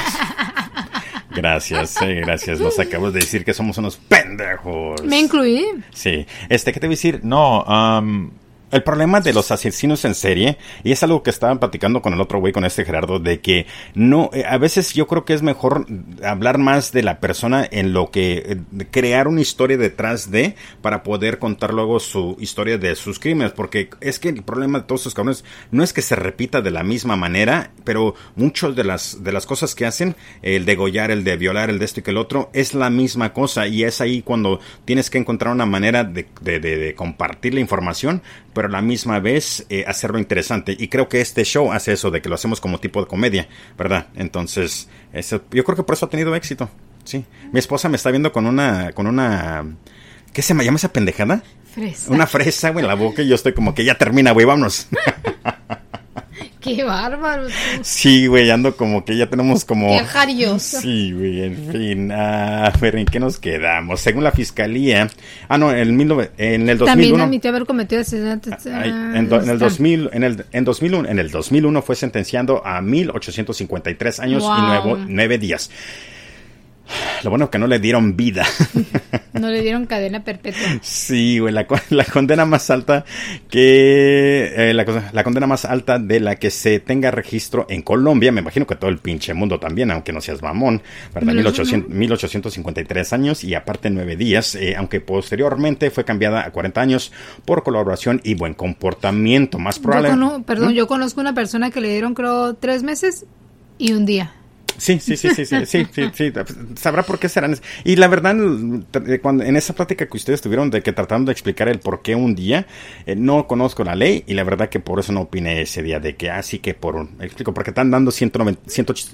Gracias, eh, gracias. Nos acabas de decir que somos unos pendejos. ¿Me incluí? Sí. Este, ¿qué te voy a decir? No, um, el problema de los asesinos en serie, y es algo que estaban platicando con el otro güey, con este Gerardo, de que no, eh, a veces yo creo que es mejor hablar más de la persona en lo que eh, crear una historia detrás de, para poder contar luego su historia de sus crímenes, porque es que el problema de todos estos cabrones no es que se repita de la misma manera, pero muchas de las, de las cosas que hacen, el degollar, el de violar, el de esto y que el otro, es la misma cosa, y es ahí cuando tienes que encontrar una manera de, de, de compartir la información, pero a la misma vez eh, hacerlo interesante. Y creo que este show hace eso, de que lo hacemos como tipo de comedia, ¿verdad? Entonces, eso, yo creo que por eso ha tenido éxito. Sí. Mi esposa me está viendo con una, con una, ¿qué se me llama esa pendejada? Fresa. Una fresa, güey, en la boca y yo estoy como que ya termina, güey, vámonos. Qué bárbaro. Sí, güey, ando como que ya tenemos como... Qué Sí, güey, en fin. A ver, ¿en qué nos quedamos? Según la fiscalía... Ah, no, en el, mil en el 2001... También admitió haber cometido asesinatos. Ah, en, en, el 2000, en, el, en, 2001, en el 2001 fue sentenciando a 1.853 años y nueve, nueve días. Lo bueno que no le dieron vida. No le dieron cadena perpetua. Sí, güey, la, condena más alta que... Eh, la, condena más alta de la que se tenga registro en Colombia, me imagino que todo el pinche mundo también, aunque no seas mamón, ¿verdad? 1853 años y aparte nueve días, eh, aunque posteriormente fue cambiada a 40 años por colaboración y buen comportamiento. Más probable... perdón, ¿Mm? yo conozco una persona que le dieron creo tres meses y un día. Sí, sí, sí, sí, sí, sí, sí, sí, sabrá por qué serán. Y la verdad, cuando, en esa plática que ustedes tuvieron de que tratando de explicar el por qué un día, eh, no conozco la ley y la verdad que por eso no opiné ese día de que así que por, explico, porque están dando 190,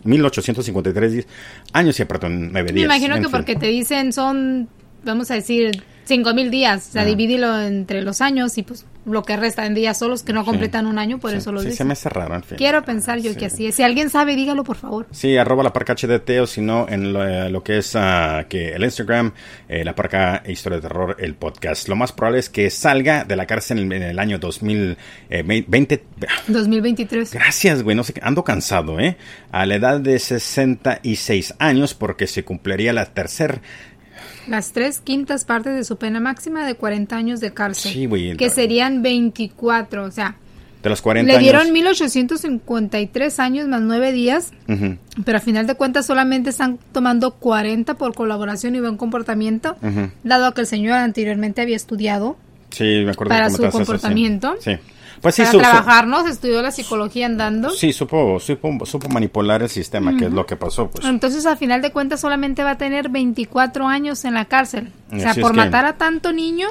1853 años y aparte nueve días. Me imagino que porque te dicen son vamos a decir, cinco mil días, o sea, entre los años y pues lo que resta en días solos que no completan un año, por eso lo sí, dice. se me hace raro, en fin. Quiero pensar yo que así es. Si alguien sabe, dígalo, por favor. Sí, arroba la parca HDT o si no, en lo, eh, que es uh, que el Instagram, eh, la parca Historia de Terror, el podcast. Lo más probable es que salga de la cárcel en, el año 2020. 2023. Gracias, güey, no sé, ando cansado, ¿eh? A la edad de 66 años porque se cumpliría la tercera las tres quintas partes de su pena máxima de 40 años de cárcel. Sí, güey. Que serían 24, o sea. De los 40 Le dieron 1853 años más 9 días, pero a final de cuentas solamente están tomando 40 por colaboración y buen comportamiento, dado que el señor anteriormente había estudiado. Sí, me acuerdo para su comportamiento. sí. Pues para trabajar, ¿no? Se estudió la psicología andando. Sí, supo, supo, supo manipular el sistema, que es lo que pasó. Pues. Entonces, a final de cuentas, solamente va a tener 24 años en la cárcel. O sea, por matar a tanto niño,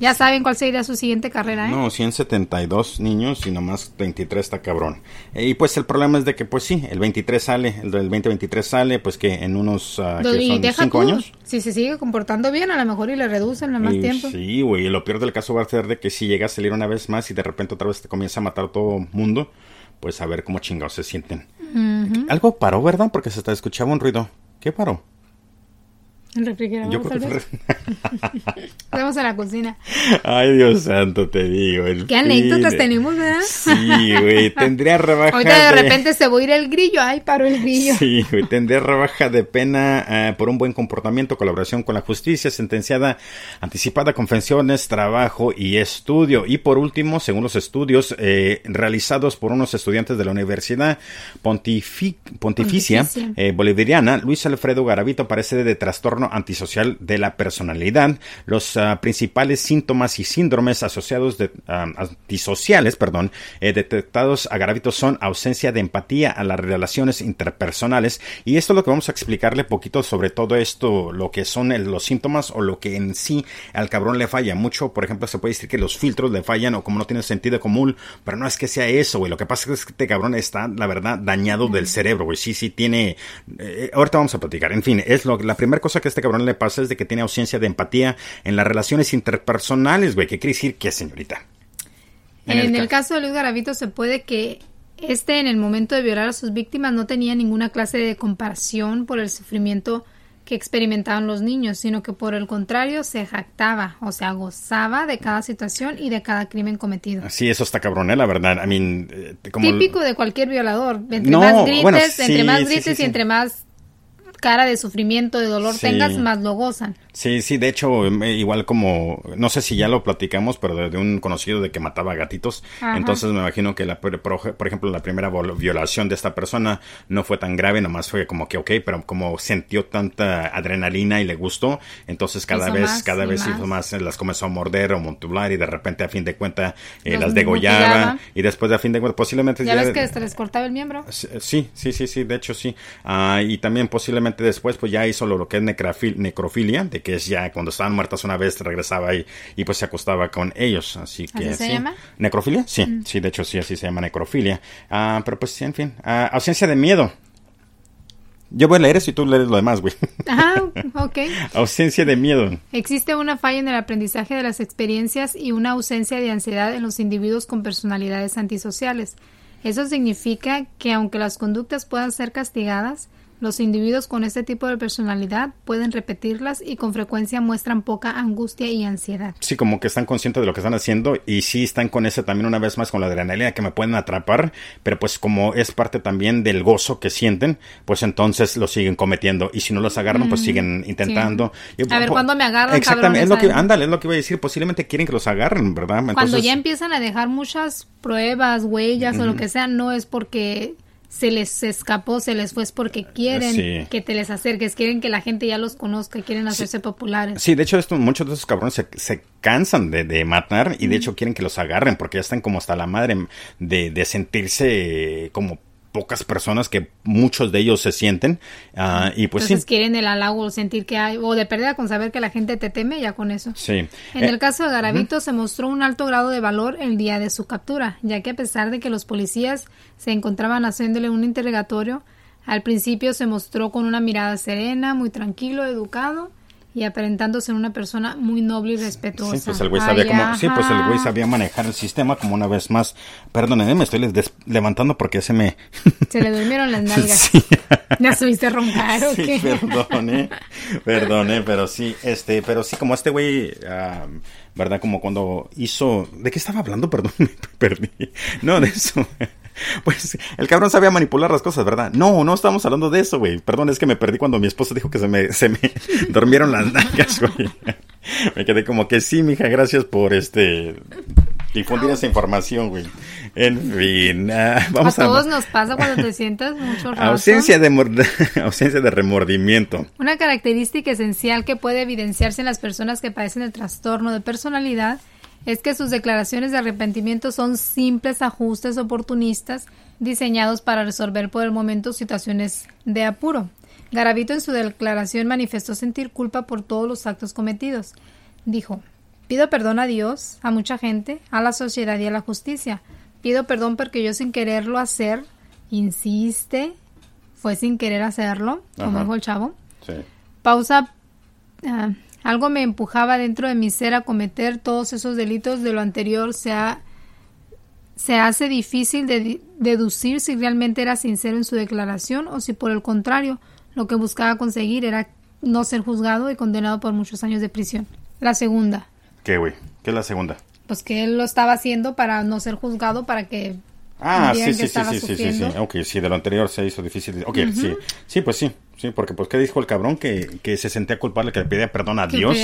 ya saben cuál sería su siguiente carrera, ¿eh? No, 172 niños y nomás 23 está cabrón. Eh, y pues el problema es de que, pues sí, el 23 sale, el del 2023 sale, pues que en unos uh, son 5 años. Si se sigue comportando bien, a lo mejor y le reducen más tiempo. Sí, güey, lo peor del caso va a ser de que si llega a salir una vez más y de repente otra vez te comienza a matar todo mundo, pues a ver cómo chingados se sienten. Algo paró, ¿verdad? Porque se está escuchando un ruido. ¿Qué paró? El refrigerador. Yo Estamos en la cocina. Ay, Dios santo, te digo. Qué anécdotas tenemos, ¿verdad? Sí, güey. Tendría rebaja. Ahorita de, repente se va a ir el grillo. Ay, paró el grillo. Sí, güey. Tendría rebaja de pena eh, por un buen comportamiento, colaboración con la justicia, sentenciada anticipada, confesiones, trabajo y estudio. Y por último, según los estudios eh, realizados por unos estudiantes de la Universidad Pontificia, eh, Bolivariana, Luis Alfredo Garavito parece de trastorno antisocial de la personalidad. Los ah, principales síntomas y síndromes asociados de ah, antisociales, perdón, eh, detectados a Garavito son ausencia de empatía a las relaciones interpersonales y esto es lo que vamos a explicarle poquito sobre todo esto, lo que son los síntomas o lo que en sí al cabrón le falla mucho. Por ejemplo, se puede decir que los filtros le fallan o como no tiene sentido común, pero no es que sea eso, güey. Lo que pasa es que este cabrón está, la verdad, dañado del cerebro, güey. Sí, sí tiene. Eh, ahorita vamos a platicar. En fin, es lo, la primera cosa que este cabrón le pasa es de que tiene ausencia de empatía en las relaciones interpersonales, güey. ¿Qué quiere decir que, señorita? En, el, caso de Luis Garavito se puede que este en el momento de violar a sus víctimas no tenía ninguna clase de comparación por el sufrimiento que experimentaban los niños, sino que por el contrario se jactaba, o sea, gozaba de cada situación y de cada crimen cometido. Sí, eso está cabrón, ¿eh? la verdad. I mean, eh, Típico de cualquier violador. Entre más grites, entre más grites y entre más cara de sufrimiento, de dolor tengas, más lo gozan. Sí, sí, de hecho, eh, igual como, no sé si ya lo platicamos, pero de, un conocido de que mataba gatitos. Entonces me imagino que, la, por, ejemplo, la primera violación de esta persona no fue tan grave, nomás fue como que, ok, pero como sintió tanta adrenalina y le gustó, entonces cada vez, cada vez hizo más, las comenzó a morder o montular y de repente a fin de cuentas eh, las degollaba y después de a fin de cuentas posiblemente... ¿Ya, ves que se les cortaba el miembro? Sí, sí, sí, sí, de hecho sí. Ah, y también posiblemente después pues ya hizo lo, que es necrofilia, de que es ya cuando estaban muertas una vez regresaba y, y pues se acostaba con ellos. Así que. se llama? ¿Necrofilia? Sí, mm. sí, de hecho sí, así se llama necrofilia. Ah, pero pues sí, en fin. Ah, ausencia de miedo. Yo voy a leer eso y tú lees lo demás, güey. Ajá, ok. ausencia de miedo. Existe una falla en el aprendizaje de las experiencias y una ausencia de ansiedad en los individuos con personalidades antisociales. Eso significa que aunque las conductas puedan ser castigadas, los individuos con este tipo de personalidad pueden repetirlas y con frecuencia muestran poca angustia y ansiedad. Sí, como que están conscientes de lo que están haciendo y sí están con ese también una vez más con la adrenalina que me pueden atrapar, pero pues como es parte también del gozo que sienten, pues entonces lo siguen cometiendo y si no los agarran, pues siguen intentando. a ver, ¿cuándo me agarran? Exactamente, es lo que, ándale, es lo que iba a decir, posiblemente quieren que los agarren, ¿verdad? Cuando ya empiezan a dejar muchas pruebas, huellas o lo que sea, no es porque se les escapó, se les fue es porque quieren que te les acerques, quieren que la gente ya los conozca, quieren hacerse populares. Sí, de hecho esto, muchos de esos cabrones se, se cansan de, de, matar y de hecho quieren que los agarren porque ya están como hasta la madre de, de sentirse como pocas personas que muchos de ellos se sienten uh, y pues Entonces quieren el halago sentir que hay o de pérdida con saber que la gente te teme ya con eso. Sí. En el eh, caso de Garavito se mostró un alto grado de valor el día de su captura ya que a pesar de que los policías se encontraban haciéndole un interrogatorio al principio se mostró con una mirada serena muy tranquilo educado y aparentándose en una persona muy noble y respetuosa. Sí, pues el güey sabía cómo, sí, pues el güey sabía manejar el sistema como una vez más. Perdónenme, me estoy levantando porque se me se le durmieron las nalgas. Sí. ¿Ya subiste roncar o qué? Perdone, perdone, pero sí, este, pero sí como este güey ¿verdad? Como cuando hizo ¿De qué estaba hablando? Perdón, me perdí. No, de eso. Pues el cabrón sabía manipular las cosas, ¿verdad? No, no estamos hablando de eso, güey. Perdón, es que me perdí cuando mi esposa dijo que se me, se me dormieron las nalgas, güey. Me quedé como que sí, mija, gracias por este difundir esa información, güey. En fin, ah, vamos a todos nos pasa cuando te sientas mucho rato. Ausencia de, ausencia de remordimiento. Una característica esencial que puede evidenciarse en las personas que padecen el trastorno de personalidad es que sus declaraciones de arrepentimiento son simples ajustes oportunistas diseñados para resolver por el momento situaciones de apuro. Garavito en su declaración manifestó sentir culpa por todos los actos cometidos. Dijo, pido perdón a Dios, a mucha gente, a la sociedad y a la justicia. Pido perdón porque yo sin quererlo hacer, insiste, fue sin querer hacerlo, como dijo el chavo. Pausa. Ah, algo me empujaba dentro de mi ser a cometer todos esos delitos de lo anterior. Se, se hace difícil de deducir si realmente era sincero en su declaración o si por el contrario lo que buscaba conseguir era no ser juzgado y condenado por muchos años de prisión. La segunda. ¿Qué, güey? ¿Qué es la segunda? Pues que él lo estaba haciendo para no ser juzgado, para que... Ah, sí, sí, sí, sí, sí, sí, sí, Ok, sí, de lo anterior se hizo difícil. Ok, sí, sí, pues sí. Sí, porque pues qué dijo el cabrón que, que se sentía culpable, que le pedía perdón a Dios.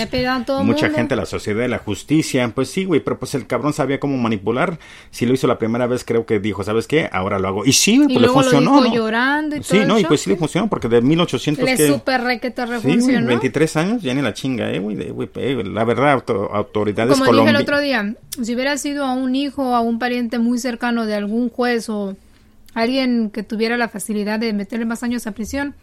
Mucha gente, la sociedad, la justicia, pues sí, güey, pero pues el cabrón sabía cómo manipular. Si lo hizo la primera vez, creo que dijo, ¿sabes qué? Ahora lo hago. Y sí, pues le funcionó. Lo llorando y sí, no, y pues sí le funcionó, porque de 1800 le que... super re que te refuncionó. Sí, 23 años, ya ni la chinga, eh, güey, eh, la verdad, autoridades Como dije el otro día, si hubiera sido a un hijo, a un pariente muy cercano de algún juez o alguien que tuviera la facilidad de meterle más años a prisión,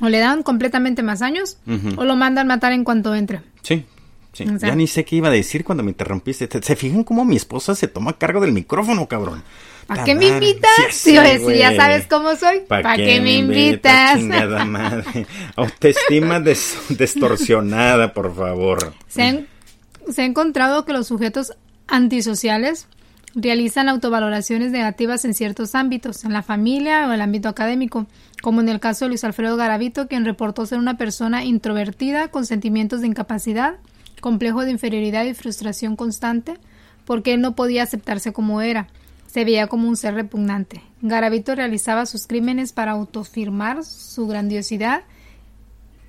o le dan completamente más años o lo mandan matar en cuanto entre. Sí. Sí. ya ni sé qué iba a decir cuando me interrumpiste. ¿Se fijan cómo mi esposa se toma cargo del micrófono, cabrón? ¿Para qué me invitas? Sí, ya sabes cómo soy. ¿Para qué, me invitas? Chingada madre. Autoestima distorsionada, por favor. Se, se ha encontrado que los sujetos antisociales realizan autovaloraciones negativas en ciertos ámbitos, en la familia o el ámbito académico como en el caso de Luis Alfredo Garavito, quien reportó ser una persona introvertida con sentimientos de incapacidad, complejo de inferioridad y frustración constante, porque él no podía aceptarse como era. Se veía como un ser repugnante. Garavito realizaba sus crímenes para autofirmar su grandiosidad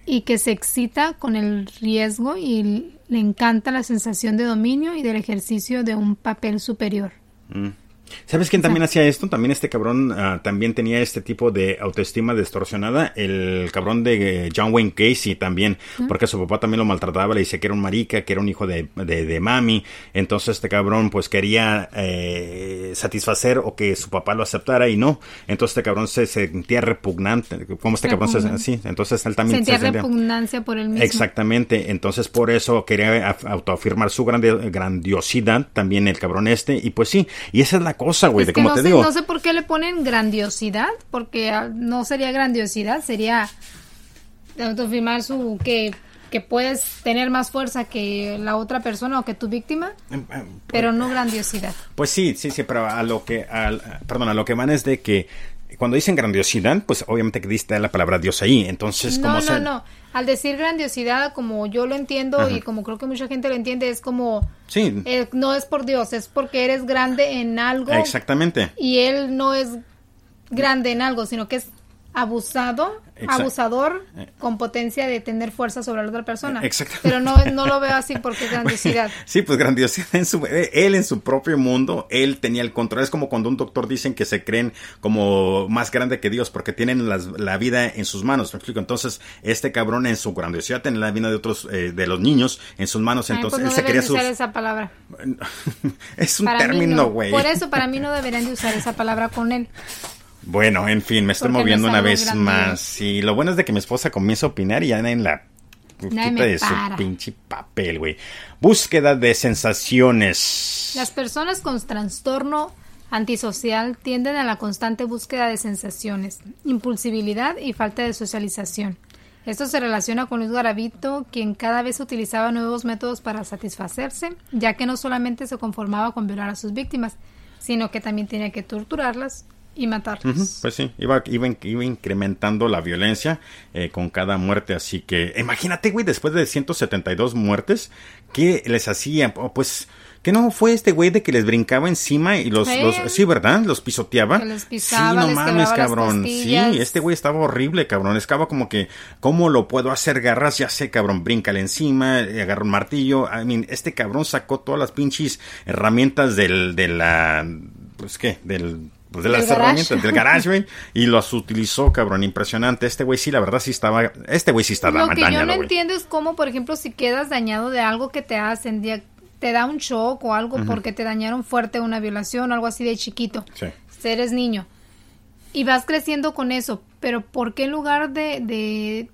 y que se excita con el riesgo y le encanta la sensación de dominio y del ejercicio de un papel superior. Mm. ¿Sabes quién también hacía esto? También este cabrón ah, también tenía este tipo de autoestima distorsionada. El cabrón de John Wayne Casey también, porque su papá también lo maltrataba, le decía que era un marica, que era un hijo de, de, mami. Entonces este cabrón pues quería eh, satisfacer o que su papá lo aceptara y no. Entonces este cabrón se sentía repugnante. Como este cabrón se así. Entonces él también sentía, se sentía repugnancia por él mismo. Exactamente. Entonces por eso quería autoafirmar su grandiosidad también el cabrón este. Y pues sí, y esa es la cosa, güey, de como te digo. No sé por qué le ponen grandiosidad, porque ah, no sería grandiosidad, sería autofirmar su que que puedes tener más fuerza que la otra persona o que tu víctima, em, em, pero no grandiosidad. Pues sí, sí, sí, pero a lo que, perdón, a lo que van es de que cuando dicen grandiosidad, pues obviamente que diste la palabra Dios ahí, entonces no, no, no, al decir grandiosidad, como yo lo entiendo y como creo que mucha gente lo entiende, es como... Sí. Eh, no es por Dios, es porque eres grande en algo. Exactamente. Y Él no es grande en algo, sino que es abusado, abusador eh. con potencia de tener fuerza sobre la otra persona. Exactamente. Pero no, no lo veo así porque es grandiosidad. sí, pues grandiosidad en su eh, él en su propio mundo, él tenía el control. Es como cuando un doctor dicen que se creen como más grande que Dios porque tienen la vida en sus manos. ¿Me explico? Entonces, este cabrón en su grandiosidad tiene la vida de otros eh, de los niños en sus manos, entonces pues él se quería usar esa palabra. es un término, güey. Por eso para mí no deberían de usar esa palabra con él. Bueno, en fin, me estoy moviendo una vez más. Y lo bueno es de que mi esposa comienza a opinar y ya en la de su pinche papel, güey. Búsqueda de sensaciones. Las personas con trastorno antisocial tienden a la constante búsqueda de sensaciones, impulsibilidad y falta de socialización. Esto se relaciona con Luis Garavito, quien cada vez utilizaba nuevos métodos para satisfacerse, ya que no solamente se conformaba con violar a sus víctimas, sino que también tenía que torturarlas y matarlas. pues sí, iba, iba, iba, incrementando la violencia eh, con cada muerte, así que imagínate, güey, después de 172 muertes, ¿qué les hacía? Pues que no fue este güey de que les brincaba encima y los, sí, ¿verdad? Los pisoteaba. sí, no mames, cabrón. Sí, este güey estaba horrible, cabrón. Estaba como que, ¿cómo lo puedo hacer garras? Ya sé, cabrón, bríncale encima, agarra un martillo. I mean, este cabrón sacó todas las pinches herramientas del, de la, pues qué, del pues de las herramientas del garage, güey, y los utilizó, cabrón, impresionante. Este güey sí, la verdad sí estaba, este güey sí está Lo que yo no entiendo es cómo, por ejemplo, si quedas dañado de algo que te hacen, te da un shock o algo porque te dañaron fuerte una violación o algo así de chiquito. Sí. Eres niño. Y vas creciendo con eso, pero ¿por qué en lugar de, de,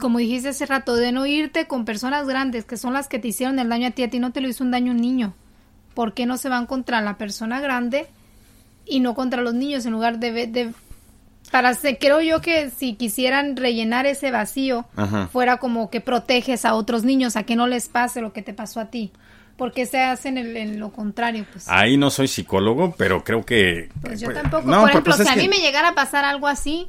como dijiste hace rato, de no irte con personas grandes que son las que te hicieron el daño a ti, a ti no te lo hizo un daño un niño? ¿Por qué no se van contra la persona grande y no contra los niños en lugar de, de para creo yo que si quisieran rellenar ese vacío fuera como que proteges a otros niños a que no les pase lo que te pasó a ti ¿Por qué se hacen en lo contrario? Pues, Ahí no soy psicólogo, pero creo que... Pues yo pues, tampoco. Por ejemplo, pues si a mí me llegara a pasar algo así,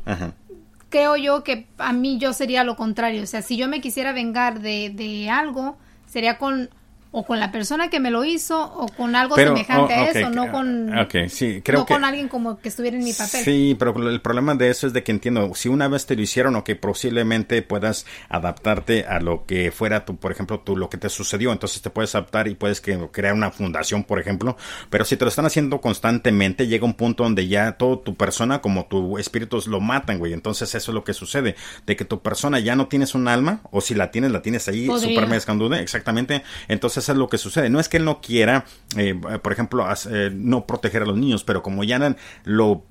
creo yo que a mí yo sería lo contrario. O sea, si yo me quisiera vengar de, de algo, sería con o con la persona que me lo hizo o con algo semejante a eso, no con sí, creo no con alguien como que estuviera en mi papel. Sí, pero el problema de eso es de que entiendo, si una vez te lo hicieron o que posiblemente puedas adaptarte a lo que fuera tu, por ejemplo, tú lo que te sucedió, entonces te puedes adaptar y puedes crear una fundación, por ejemplo, pero si te lo están haciendo constantemente, llega un punto donde ya todo tu persona como tu espíritu lo matan, güey. Entonces eso es lo que sucede, de que tu persona ya no tienes un alma o si la tienes la tienes ahí super mezcandude, exactamente. Entonces es lo que sucede. No es que él no quiera, eh, por ejemplo, eh, no proteger a los niños, pero como ya lo,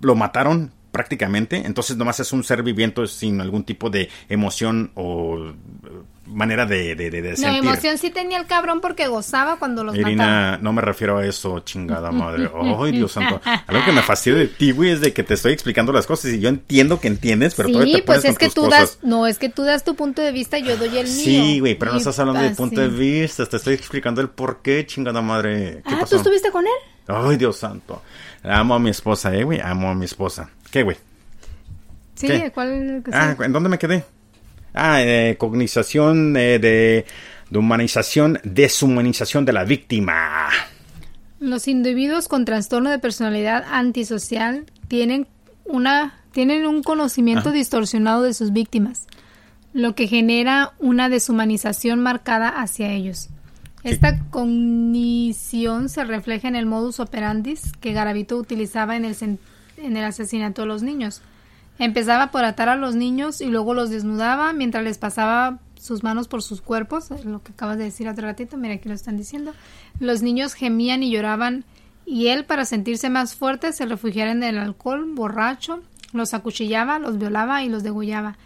lo mataron prácticamente, entonces nomás es un ser viviente sin algún tipo de emoción o manera de, de, de, sentir. No, emoción sí tenía el cabrón porque gozaba cuando los Irina, no me refiero a eso, chingada madre. Ay, Dios santo. Algo que me fastidia de ti, güey, es de que te estoy explicando las cosas y yo entiendo que entiendes, pero sí, pues es que tú das, no, es que tú das tu punto de vista y yo doy el mío. Sí, güey, pero no estás hablando de punto de vista, te estoy explicando el por qué, chingada madre. ¿Qué ah, ¿tú estuviste con él? Ay, Dios santo. Amo a mi esposa, eh, güey, amo a mi esposa. ¿Qué, güey? Sí, ¿cuál? Ah, ¿en dónde me quedé? Ah, eh, cognización eh, de, de humanización, deshumanización de la víctima. Los individuos con trastorno de personalidad antisocial tienen una tienen un conocimiento distorsionado de sus víctimas, lo que genera una deshumanización marcada hacia ellos. Esta cognición se refleja en el modus operandi que Garavito utilizaba en el, en el asesinato de los niños. Empezaba por atar a los niños y luego los desnudaba mientras les pasaba sus manos por sus cuerpos, lo que acabas de decir hace ratito, mira aquí lo están diciendo. Los niños gemían y lloraban y él, para sentirse más fuerte, se refugiaba en el alcohol, borracho, los acuchillaba, los violaba y los degollaba.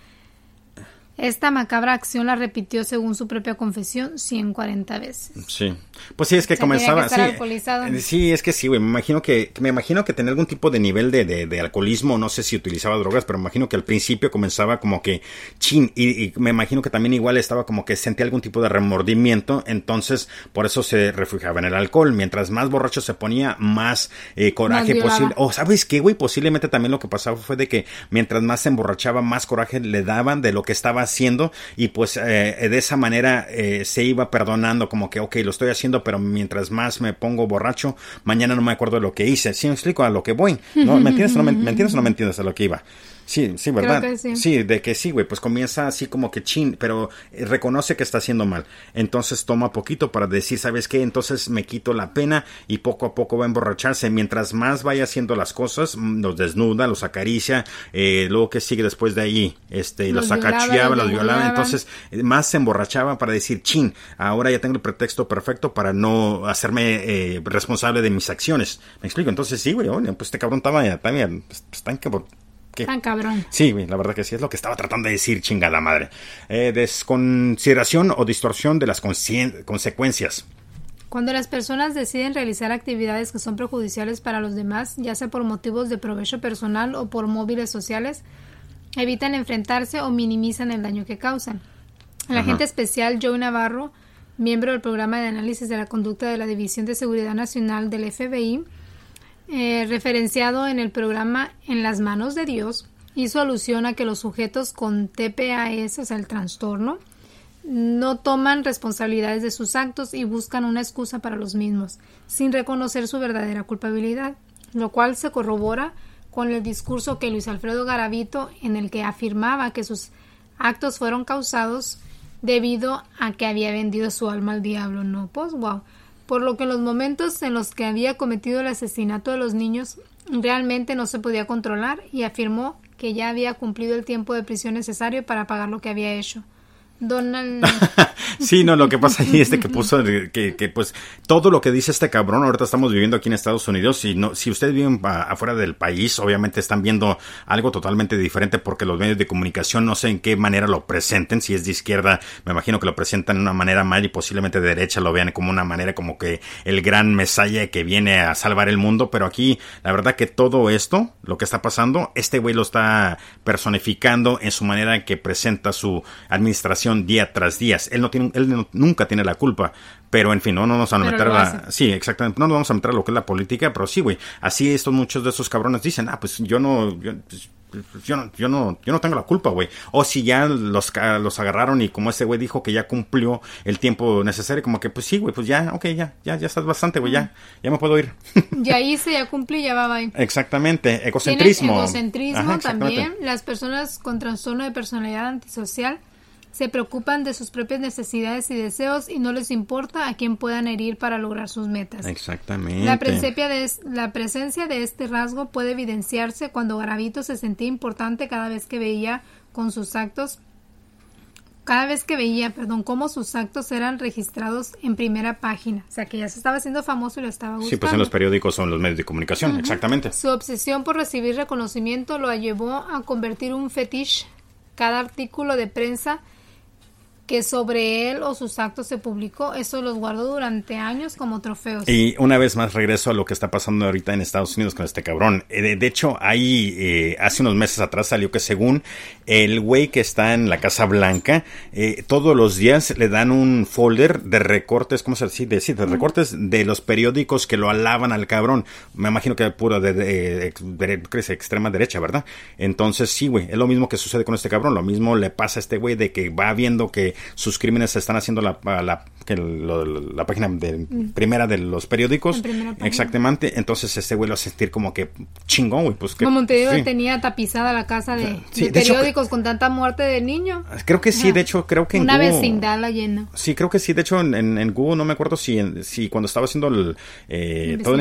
Esta macabra acción la repitió, según su propia confesión, 140 veces. Sí. Pues sí, es que comenzaba. sí, eh, sí, es que sí, güey. Me imagino que, me imagino que tenía algún tipo de nivel de, de, alcoholismo. No sé si utilizaba drogas, pero me imagino que al principio comenzaba como que chin. Y, me imagino que también igual estaba como que sentía algún tipo de remordimiento. Entonces, por eso se refugiaba en el alcohol. Mientras más borracho se ponía, más eh, coraje posible. O, ¿sabes qué, güey? Posiblemente también lo que pasaba fue de que mientras más se emborrachaba, más coraje le daban de lo que estaba haciendo y pues eh, de esa manera eh, se iba perdonando como que, ok, lo estoy haciendo, pero mientras más me pongo borracho, mañana no me acuerdo de lo que hice. ¿Sí me explico a lo que voy? ¿No? ¿Me entiendes o no me, ¿me entiendes o no me entiendes a lo que iba? Sí, sí, ¿verdad? sí. de que sí, güey, pues comienza así como que chin, pero eh, reconoce que está haciendo mal. Entonces toma poquito para decir, ¿sabes qué? Entonces me quito la pena y poco a poco va a emborracharse. Mientras más vaya haciendo las cosas, mm, los desnuda, los acaricia, eh, luego que sigue después de ahí, este, los, los los violaba. Entonces eh, más se emborrachaba para decir, chin, ahora ya tengo el pretexto perfecto para no hacerme eh, responsable de mis acciones. ¿Me explico? Entonces sí, güey, pues este cabrón estaba, también, pues, está en que Tan cabrón. Sí, la verdad que sí, es lo que estaba tratando de decir, chingada madre. Eh, desconsideración o distorsión de las consecuencias. Cuando las personas deciden realizar actividades que son perjudiciales para los demás, ya sea por motivos de provecho personal o por móviles sociales, evitan enfrentarse o minimizan el daño que causan. El agente especial Joe Navarro, miembro del programa de análisis de la conducta de la División de Seguridad Nacional del FBI, eh, referenciado en el programa En las manos de Dios, hizo alusión a que los sujetos con TPAS, o sea, el trastorno, no toman responsabilidades de sus actos y buscan una excusa para los mismos, sin reconocer su verdadera culpabilidad, lo cual se corrobora con el discurso que Luis Alfredo Garavito en el que afirmaba que sus actos fueron causados debido a que había vendido su alma al diablo, no, pues wow. Por lo que en los momentos en los que había cometido el asesinato de los niños realmente no se podía controlar y afirmó que ya había cumplido el tiempo de prisión necesario para pagar lo que había hecho. Donald. sí, no, lo que pasa ahí es de que puso que, que, pues todo lo que dice este cabrón, ahorita estamos viviendo aquí en Estados Unidos, y no, si ustedes viven afuera del país, obviamente están viendo algo totalmente diferente porque los medios de comunicación no sé en qué manera lo presenten, si es de izquierda, me imagino que lo presentan de una manera mal y posiblemente de derecha lo vean como una manera como que el gran mesaya que viene a salvar el mundo, pero aquí la verdad que todo esto, lo que está pasando, este güey lo está personificando en su manera que presenta su administración día tras día. Él no tiene, él nunca tiene la culpa, pero en fin, no, no nos vamos a meter a sí, exactamente, no nos vamos a meter a lo que es la política, pero sí, güey, así estos muchos de esos cabrones dicen, ah, pues yo no, yo, pues, yo no, yo no, yo no tengo la culpa, güey. O si ya los, los agarraron y como ese güey dijo que ya cumplió el tiempo necesario, como que pues sí, güey, pues ya, ok, ya, ya, ya estás bastante, güey, ya, ya me puedo ir. ya hice, ya cumplí, ya va, bye. Exactamente, egocentrismo. Egocentrismo también, las personas con trastorno de personalidad antisocial se preocupan de sus propias necesidades y deseos y no les importa a quién puedan herir para lograr sus metas. Exactamente. La presencia de, la presencia de este rasgo puede evidenciarse cuando Garavito se sentía importante cada vez que veía con sus actos cada vez que veía, perdón, cómo sus actos eran registrados en primera página. O sea, que ya se estaba haciendo famoso y lo estaba gustando. Sí, pues en los periódicos son los medios de comunicación, exactamente. Su obsesión por recibir reconocimiento lo llevó a convertir un fetiche cada artículo de prensa que sobre él o sus actos se publicó. Eso los guardó durante años como trofeos. Y una vez más regreso a lo que está pasando ahorita en Estados Unidos con este cabrón. Eh, de, hecho, ahí eh, hace unos meses atrás salió que según el güey que está en la Casa Blanca, eh, todos los días le dan un folder de recortes, ¿cómo se dice? De, de recortes de los periódicos que lo alaban al cabrón. Me imagino que puro de, de, de extrema derecha, ¿verdad? Entonces, sí, güey, es lo mismo que sucede con este cabrón. Lo mismo le pasa a este güey de que va viendo que sus crímenes se están haciendo la, la, la página de, mm. primera de los periódicos. Exactamente. Entonces este güey lo a sentir como que chingón, güey. Pues como te digo, tenía tapizada la casa de, periódicos con tanta muerte de niño. Creo que sí, de hecho, creo que en Una vecindad la llena. Sí, creo que sí. De hecho, en, en, Google no me acuerdo si, si cuando estaba haciendo el... Eh, todo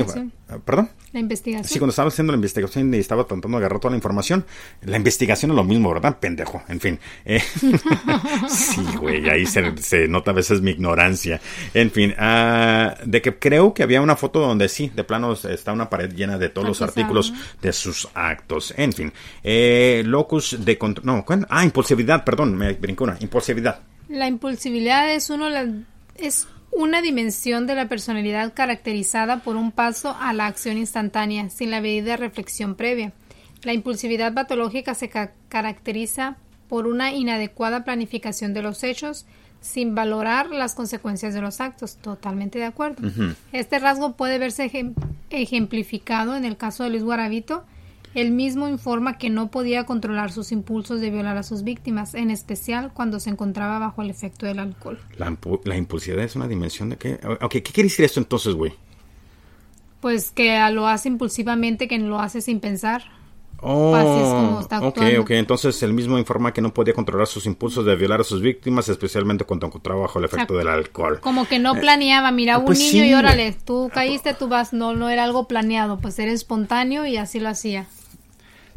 ¿Perdón? La investigación. Sí, cuando estaba haciendo la investigación y estaba tratando de agarrar toda la información. La investigación es lo mismo, ¿verdad? Pendejo. En fin. Eh, sí, güey. Ahí se, nota a veces mi ignorancia. En fin. Uh, de que creo que había una foto donde sí, de plano está una pared llena de todos los artículos de sus actos. En fin. Eh, locus de control. No, ah, impulsividad, perdón. Me brincó una. Impulsividad. La impulsividad es uno. La, es una dimensión de la personalidad caracterizada por un paso a la acción instantánea, sin la medida reflexión previa. La impulsividad patológica se caracteriza por una inadecuada planificación de los hechos, sin valorar las consecuencias de los actos. Totalmente de acuerdo. Este rasgo puede verse ejemplificado en el caso de Luis Guaravito, él mismo informa que no podía controlar sus impulsos de violar a sus víctimas, en especial cuando se encontraba bajo el efecto del alcohol. La, impulsividad es una dimensión de qué. Ok, ¿qué quiere decir esto entonces, güey? Pues que lo hace impulsivamente, que lo hace sin pensar. Oh, ok, ok. Entonces él mismo informa que no podía controlar sus impulsos de violar a sus víctimas, especialmente cuando encontraba bajo el efecto del alcohol. Como que no eh, planeaba, mira, un pues niño y órale, tú caíste, tú vas, no, no era algo planeado, pues era espontáneo y así lo hacía.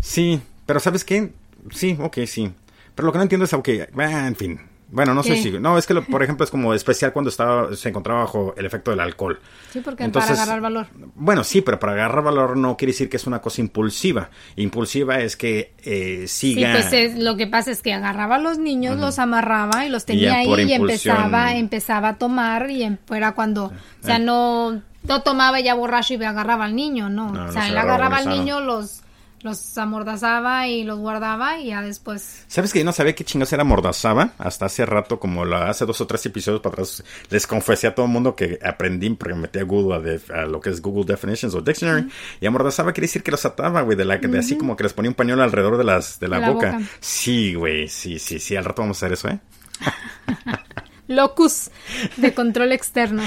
Sí, pero ¿sabes qué? Sí, ok, sí. Pero lo que no entiendo es, ok, en fin. Bueno, no sé si... No, es que, por ejemplo, es como especial cuando estaba, se encontraba bajo el efecto del alcohol. Sí, porque para agarrar valor. Bueno, sí, pero para agarrar valor no quiere decir que es una cosa impulsiva. Impulsiva es que eh, siga... Sí, pues lo que pasa es que agarraba a los niños, los amarraba y los tenía ahí y empezaba, empezaba a tomar y em, era cuando... O sea, no, no tomaba ya borracho y agarraba al niño, no. o sea, él agarraba al niño, los los amordazaba y los guardaba y ya después. ¿Sabes que yo no sabía qué chingados era amordazaba? Hasta hace rato, como hace dos o tres episodios para atrás, les confesé a todo el mundo que aprendí porque me metí a Google a, lo que es Google Definitions o Dictionary. Y amordazaba quiere decir que los ataba, güey, de la de así como que les ponía un pañuelo alrededor de las de la, boca. Sí, güey, sí, sí, sí, al rato vamos a hacer eso, ¿eh? Locus de control externo.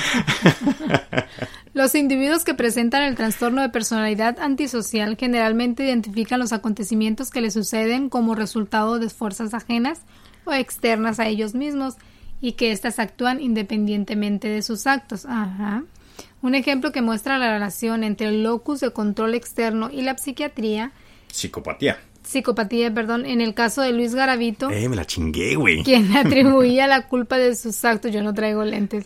Los individuos que presentan el trastorno de personalidad antisocial generalmente identifican los acontecimientos que les suceden como resultado de fuerzas ajenas o externas a ellos mismos y que éstas actúan independientemente de sus actos. Ajá. Un ejemplo que muestra la relación entre el locus de control externo y la psiquiatría. Psicopatía psicopatía, perdón, en el caso de Luis Garavito. Eh, me la chingué, güey. Quien atribuía la culpa de sus actos. Yo no traigo lentes.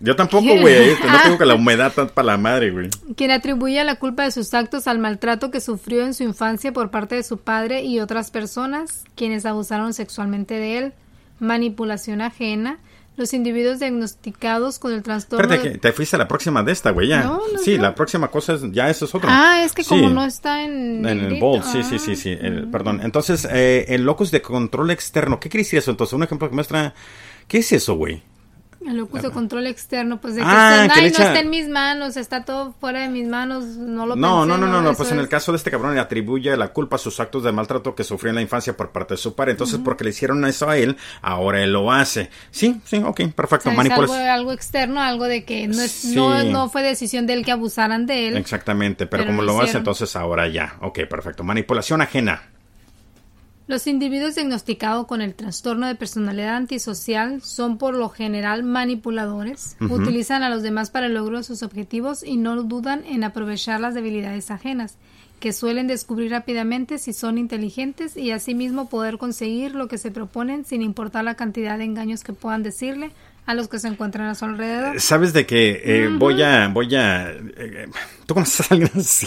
Yo tampoco, güey. No tengo que la humedad tan para la madre, güey. Quien atribuía la culpa de sus actos al maltrato que sufrió en su infancia por parte de su padre y otras personas, quienes abusaron sexualmente de él, manipulación ajena, los individuos diagnosticados con el trastorno. Espérate, que te fuiste a la próxima de esta, güey, ya. No, no, sí, la próxima cosa es, ya eso es otro. Ah, es que como no está en. En el bold, sí, sí, sí, sí. perdón. Entonces, eh, el locus de control externo, ¿qué quiere decir eso? Entonces, un ejemplo que muestra. ¿Qué es eso, güey? El locus de control externo, pues de que, ah, no está en mis manos, está todo fuera de mis manos, no lo No, no, no, no, no, pues en el caso de este cabrón le atribuye la culpa a sus actos de maltrato que sufrió en la infancia por parte de su padre. Entonces, porque le hicieron eso a él, ahora él lo hace. Sí, sí, ok, perfecto. algo, algo, externo, algo de que no, es, no, no, fue decisión de él que abusaran de él. Exactamente, pero, como lo hace, entonces ahora ya. Ok, perfecto. Manipulación ajena. Los individuos diagnosticados con el trastorno de personalidad antisocial son por lo general manipuladores, utilizan a los demás para el logro de sus objetivos y no dudan en aprovechar las debilidades ajenas, que suelen descubrir rápidamente si son inteligentes y asimismo poder conseguir lo que se proponen sin importar la cantidad de engaños que puedan decirle a los que se encuentran a su alrededor. Sabes de que eh, voy a, voy a, eh, ¿tú conoces a alguien así?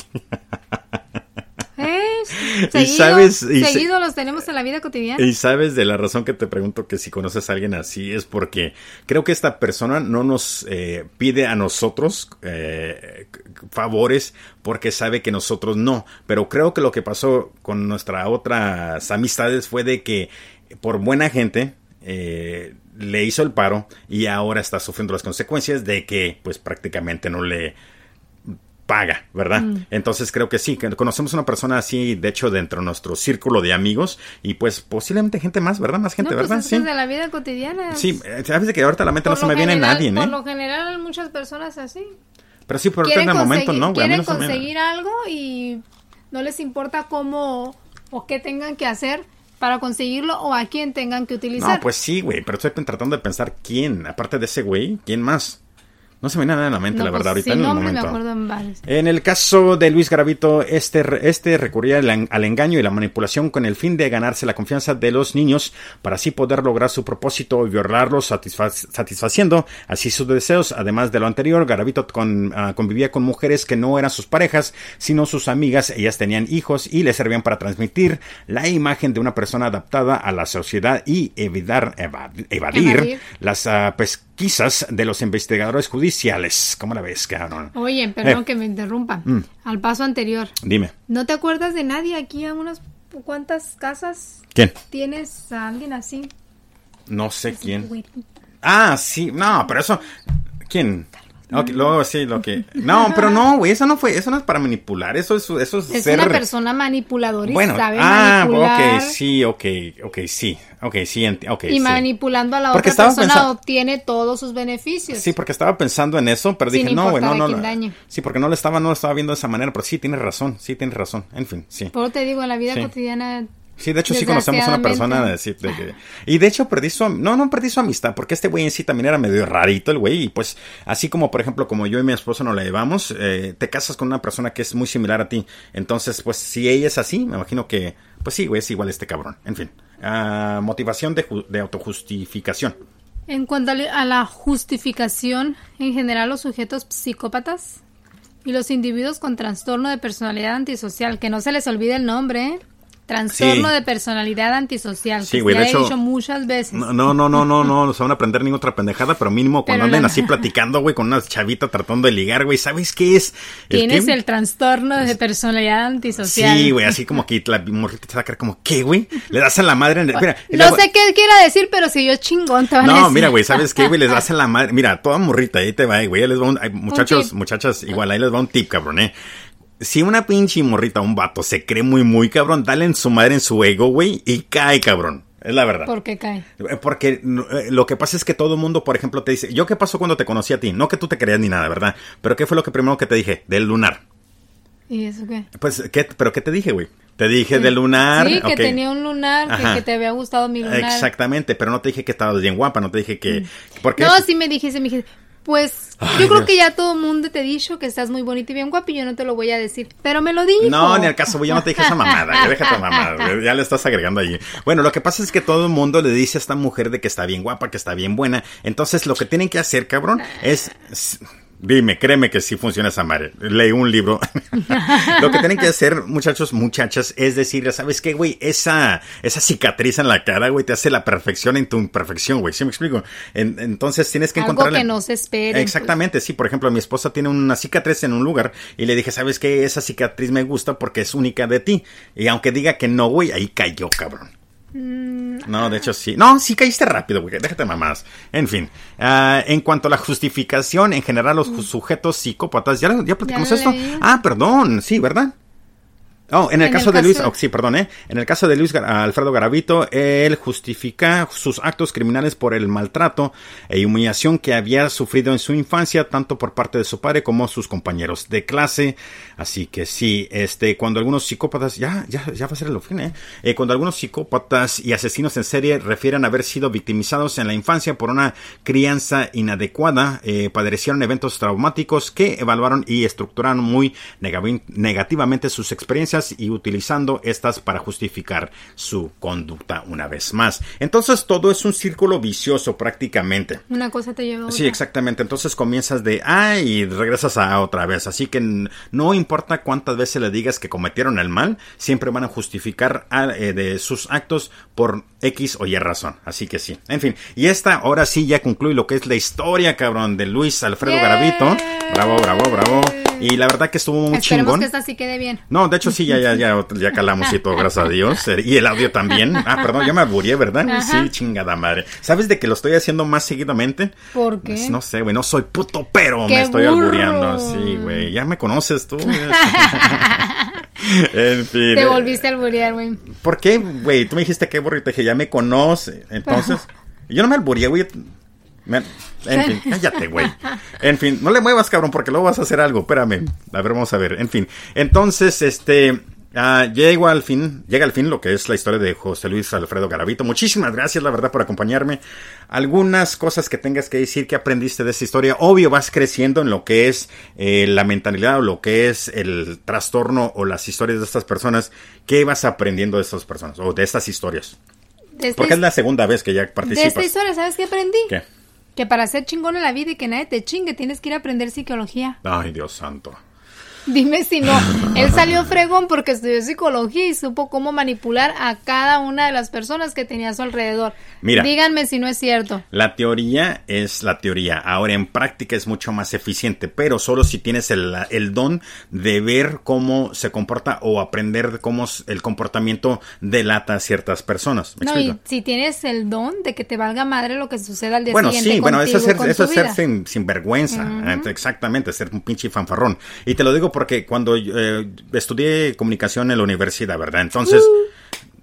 y sabes, seguido los tenemos en la vida cotidiana. Y sabes de la razón que te pregunto que si conoces a alguien así es porque creo que esta persona no nos eh, pide a nosotros eh, favores porque sabe que nosotros no. Pero creo que lo que pasó con nuestras otras amistades fue de que por buena gente eh, le hizo el paro y ahora está sufriendo las consecuencias de que pues prácticamente no le paga, ¿verdad? Mm. Entonces creo que sí, que conocemos una persona así, de hecho, dentro de nuestro círculo de amigos y pues posiblemente gente más, ¿verdad? Más gente, pues ¿verdad? sí. de la vida cotidiana. Sí, eh, sabes de que ahorita la mente no se me viene nadie, ¿eh? Por lo general muchas personas así. Pero sí, por en el momento no, güey. Quieren conseguir algo y no les importa cómo o qué tengan que hacer para conseguirlo o a quién tengan que utilizar. No, pues sí, güey, pero estoy tratando de pensar quién, aparte de ese güey, quién más. No se me viene nada en la mente, la pues, verdad, ahorita en el momento. en, el caso de Luis Gravito, este, este recurría al, engaño y la manipulación con el fin de ganarse la confianza de los niños para así poder lograr su propósito y violarlos, satisfaciendo así sus deseos. Además de lo anterior, Garavito ah, convivía con mujeres que no eran sus parejas, sino sus amigas. Ellas tenían hijos y le servían para transmitir la imagen de una persona adaptada a la sociedad y evitar, evadir, las uh, pesquisas de los investigadores judíos ¿Cómo la ves, cabrón? Oye, perdón eh. que me interrumpa. Mm. Al paso anterior. Dime. ¿No te acuerdas de nadie aquí a unas cuantas casas? ¿Quién? ¿Tienes a alguien así? No sé quién. Ah, sí. No, pero eso... ¿Quién? Okay, luego sí, lo que. No, pero no, güey, eso no fue, eso no es para manipular, eso es, eso es, es una persona manipuladora y bueno, sabe ah, ok, sí, ok, ok, sí, ok, sí, okay, Y manipulando a la otra persona obtiene todos sus beneficios. Sí, porque estaba pensando en eso, pero dije, no, güey, no, no. Sí, porque no lo estaba, no lo estaba viendo de esa manera, pero sí, tienes razón, sí, tienes razón, en fin, sí. Pero te digo, en la vida cotidiana Sí, de hecho sí conocemos a una persona de, decir que... Y de hecho perdí su... No, no perdí su amistad, porque este güey en sí también era medio rarito el güey. Y pues así como, por ejemplo, como yo y mi esposo nos la llevamos, eh, te casas con una persona que es muy similar a ti. Entonces, pues si ella es así, me imagino que... Pues sí, güey, es igual este cabrón. En fin. Uh, motivación de, de autojustificación. En cuanto a la justificación, en general los sujetos psicópatas y los individuos con trastorno de personalidad antisocial, que no se les olvide el nombre, ¿eh? Trastorno de personalidad antisocial. Sí, güey, de hecho. He dicho muchas veces. No, no, no, no, no, no, se van a aprender ninguna otra pendejada, pero mínimo cuando anden así platicando, güey, con una chavita tratando de ligar, güey, ¿sabes qué es? Tienes el trastorno de personalidad antisocial. Sí, güey, así como que la morrita te va a quedar como, ¿qué, güey? Le das en la madre. En mira, no sé qué quiera decir, pero si yo chingón te van a No, mira, güey, ¿sabes qué, güey? Les das en la madre. Mira, toda morrita, ahí te va, güey. Les va un, muchachos, muchachas, igual, ahí les va un tip, cabrón, eh si una pinche morrita, un vato, se cree muy, muy cabrón, dale en su madre, en su ego, güey, y cae, cabrón. Es la verdad. ¿Por qué cae? Eh, porque eh, lo que pasa es que todo el mundo, por ejemplo, te dice, ¿yo qué pasó cuando te conocí a ti? No que tú te creías ni nada, ¿verdad? Pero ¿qué fue lo que primero que te dije? Del lunar. ¿Y eso qué? Pues, ¿qué, ¿pero qué te dije, güey? Te dije del lunar. Sí, que tenía un lunar, que, te había gustado mi lunar. Exactamente, pero no te dije que estabas bien guapa, no te dije que... Mm. Porque no, sí me dijiste, me dijiste, pues yo creo que ya todo el mundo te ha dicho que estás muy bonito y bien guapo y yo no te lo voy a decir, pero me lo dijo. No, ni al caso, yo no te dije esa mamada, déjate mamada, ya le estás agregando allí. Bueno, lo que pasa es que todo el mundo le dice a esta mujer de que está bien guapa, que está bien buena, entonces lo que tienen que hacer, cabrón, es Dime, créeme que sí funciona esa madre. Leí un libro. Lo que tienen que hacer, muchachos, muchachas, es decir, ¿sabes qué, güey? Esa, esa cicatriz en la cara, güey, te hace la perfección en tu imperfección, güey. ¿Sí me explico? entonces tienes que encontrar. Algo que no se espere. Pues. Exactamente, sí. Por ejemplo, mi esposa tiene una cicatriz en un lugar y le dije, ¿sabes qué? Esa cicatriz me gusta porque es única de ti. Y aunque diga que no, güey, ahí cayó, cabrón. Mm, no, de hecho sí. No, sí caíste rápido, güey. Déjate mamás. En fin. Ah, en cuanto a la justificación, en general, los mm. sujetos psicópatas. ¿Ya, ya platicamos esto? Ah, perdón. Sí, ¿verdad? Oh, en el caso de Luis, oh, sí, perdón, ¿eh? En el caso de Luis Alfredo Garavito, él justifica sus actos criminales por el maltrato e humillación que había sufrido en su infancia, tanto por parte de su padre como sus compañeros de clase. Así que sí, este, cuando algunos psicópatas, ya, ya, ya va a ser el fin, ¿eh? ¿eh? Cuando algunos psicópatas y asesinos en serie refieren haber sido victimizados en la infancia por una crianza inadecuada, eh, padecieron eventos traumáticos que evaluaron y estructuraron muy negativamente sus experiencias y utilizando estas para justificar su conducta una vez más. Entonces todo es un círculo vicioso prácticamente. Una cosa te lleva a otra. Sí, exactamente. Entonces comienzas de ah y regresas a otra vez. Así que no importa cuántas veces le digas que cometieron el mal, siempre van a justificar eh, de sus actos por X o Y razón. Así que sí. En fin. Y esta ahora sí ya concluye lo que es la historia, cabrón, de Luis Alfredo Garavito. Bravo, bravo, bravo. Y la verdad que estuvo muy Esperemos que esta sí quede bien. No, de hecho sí, ya, ya, ya, ya calamos y todo, gracias a Dios. Y el audio también. Ah, perdón, ya me aburrí, ¿verdad? Sí, chingada madre. ¿Sabes de que lo estoy haciendo más seguidamente? ¿Por qué? Pues no sé, güey, no soy puto, pero me estoy albureando. Sí, güey, ya me conoces tú. en fin. Te volviste a alburear, güey. ¿Por qué, güey? Tú me dijiste que burrito, te dije, ya me conoce. Entonces, yo no me albureé, güey. En fin, cállate, güey. En fin, no le muevas, cabrón, porque luego vas a hacer algo. Espérame. A ver, vamos a ver. En fin. Entonces, este. Uh, llego al fin, llega al fin lo que es la historia de José Luis Alfredo Garavito. Muchísimas gracias, la verdad, por acompañarme. Algunas cosas que tengas que decir que aprendiste de esta historia. Obvio, vas creciendo en lo que es eh, la mentalidad o lo que es el trastorno o las historias de estas personas. ¿Qué vas aprendiendo de estas personas o de estas historias? Porque es la segunda vez que ya participas. De esta historia, ¿sabes qué aprendí? ¿Qué? Que para ser chingón en la vida y que nadie te chingue, tienes que ir a aprender psicología. Ay, Dios santo. Dime si no. Él salió fregón porque estudió psicología y supo cómo manipular a cada una de las personas que tenía a su alrededor. Mira. Díganme si no es cierto. La teoría es la teoría. Ahora en práctica es mucho más eficiente, pero solo si tienes el, don de ver cómo se comporta o aprender cómo el comportamiento delata a ciertas personas. no, y si tienes el don de que te valga madre lo que suceda al día bueno, siguiente. Sí, bueno, eso es ser, eso es ser sin, vergüenza. Exactamente, ser un pinche fanfarrón. Y te lo digo porque cuando eh, estudié comunicación en la universidad, ¿verdad? Entonces...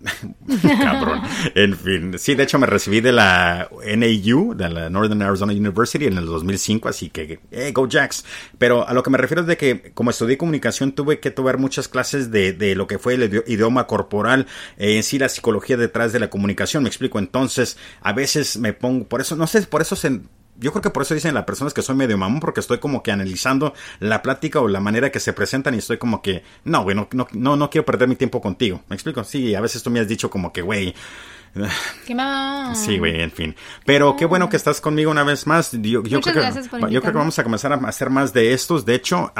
Cabrón. En fin. Sí, de hecho me recibí de la NAU, de la Northern Arizona University en el 2005, así que, eh, go Jacks. Pero a lo que me refiero es de que como estudié comunicación tuve que tomar muchas clases de, de lo que fue el idioma corporal, eh, en sí la psicología detrás de la comunicación, me explico. Entonces, a veces me pongo, por eso, no sé, por eso se, yo creo que por eso dicen las personas que soy medio mamón, porque estoy como que analizando la plática o la manera que se presentan y estoy como que, no, güey, no, no, no, quiero perder mi tiempo contigo. ¿Me explico? Sí, a veces tú me has dicho como que, güey, Qué mal. Sí, güey, en fin. Pero qué bueno que estás conmigo una vez más. Yo, yo creo que, yo creo que vamos a comenzar a hacer más de estos. De hecho,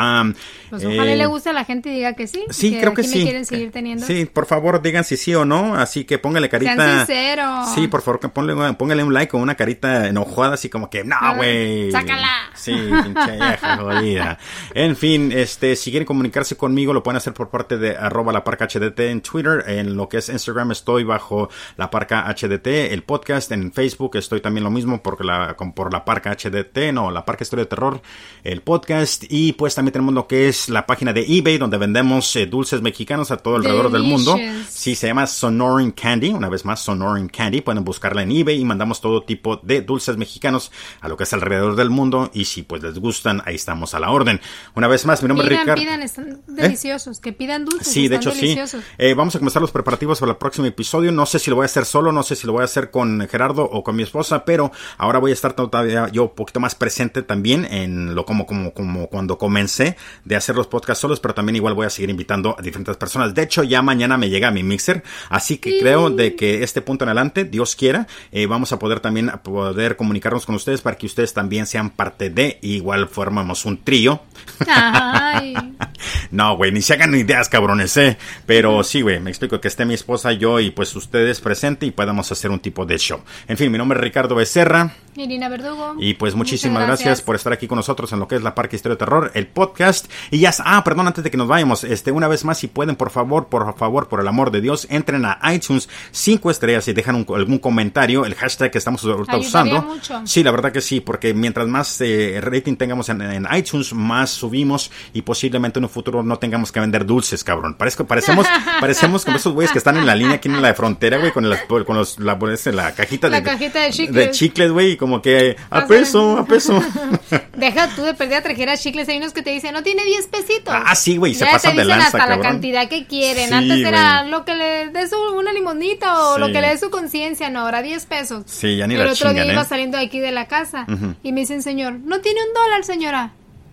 pues ojalá le guste a la gente y diga que sí. Sí, creo que sí. quieren seguir teniendo. Sí, por favor, digan si sí o no. Así que póngale carita. Sean sinceros. Sí, por favor, póngale, póngale un like o una carita enojada, así como que, no, güey. Sácala. Sí, pinche vieja jodida. En fin, este, si quieren comunicarse conmigo, lo pueden hacer por parte de arroba la parca HDT en Twitter. En lo que es Instagram estoy bajo la parca HDT. El podcast en Facebook estoy también lo mismo porque la, por la parca HDT, no, la parca Historia de Terror, el podcast. Y pues también tenemos lo que es la página de eBay donde vendemos eh, dulces mexicanos a todo alrededor del mundo. Sí, se llama Sonoran Candy. Una vez más, Sonoran Candy. Pueden buscarla en eBay y mandamos todo tipo de dulces mexicanos a lo que es alrededor del mundo. Y si pues les gustan, ahí estamos a la orden. Una vez más, mi nombre es Ricardo. Pidan, están ¿Eh? deliciosos. Que pidan dulces. Sí, de hecho sí. Eh, vamos a comenzar los preparativos para el próximo episodio. No sé si lo voy a hacer solo, no sé si lo voy a hacer con Gerardo o con mi esposa, pero ahora voy a estar todavía yo un poquito más presente también en lo como, como, como cuando comencé de hacer los podcasts solos, pero también igual voy a seguir invitando a diferentes personas. De hecho, ya mañana me llega mi mixer, así que creo de que este punto en adelante, Dios quiera, eh, vamos a poder también poder comunicarnos con ustedes para que ustedes también sean parte de, igual formamos un trío. no, güey, ni se hagan ideas, cabrones, eh. Pero sí, güey, me explico que esté mi esposa, yo y pues ustedes y podamos hacer un tipo de show. En fin, mi nombre es Ricardo Becerra. Irina Verdugo. Y pues muchísimas gracias. por estar aquí con nosotros en lo que es la Parque Historia de Terror, el podcast. Y ya, ah, perdón, antes de que nos vayamos, este, una vez más, si pueden, por favor, por favor, por el amor de Dios, entren a iTunes, cinco estrellas y dejan algún comentario, el hashtag que estamos usando. Mucho. Sí, la verdad que sí, porque mientras más eh, rating tengamos en, iTunes, más subimos y posiblemente en un futuro no tengamos que vender dulces, cabrón. Parezco, parecemos, parecemos como esos güeyes que están en la línea aquí en la frontera, güey, con, con los, la, la cajita de, cajita de chicles. De chicles, güey, como que a peso, a peso. Deja tú de perder a trajeras chicles. Hay unos que te dicen, no tiene 10 pesitos. Ah, sí, güey, se pasan de lanza, hasta la cantidad que quieren. Antes era lo que le dé su, una limonita o lo que le dé su conciencia. No, ahora 10 pesos. Sí, ya ni El otro día iba ¿eh? saliendo de aquí de la casa y me dicen, señor, no tiene un dólar, señora.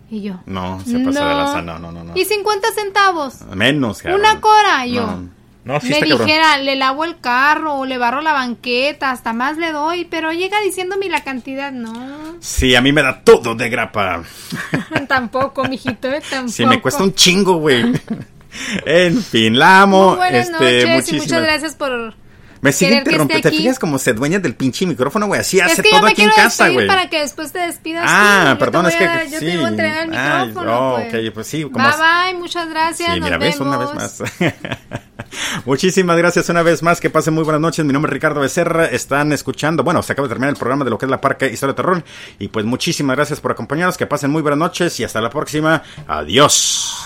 Y yo. No, se pasa de lanza, no, no, no, no. ¿Y 50 centavos? Menos, Una cora, y yo. No, me dijera, le lavo el carro o le barro la banqueta, hasta más le doy, pero llega diciéndome la cantidad, no. Sí, a mí me da todo de grapa. tampoco, mijito, eh, tampoco. Sí, me cuesta un chingo, güey. en fin, la amo. buenas este, noches y muchas gracias por me sigue interrumpiendo. Te fijas como se dueña del pinche micrófono, güey. Así hace todo aquí en casa, güey. para que después te despidas. Ah, perdón, es que. Yo te voy a entregar el micrófono. oh, pues. ok, pues sí. Como bye bye, muchas gracias. Sí, mira, ves una vez más. Muchísimas gracias una vez más. Que pasen muy buenas noches. Mi nombre es Ricardo Becerra. Están escuchando. Bueno, se acaba de terminar el programa de lo que es la Parque Historia de Terror. Y pues muchísimas gracias por acompañarnos. Que pasen muy buenas noches y hasta la próxima. Adiós.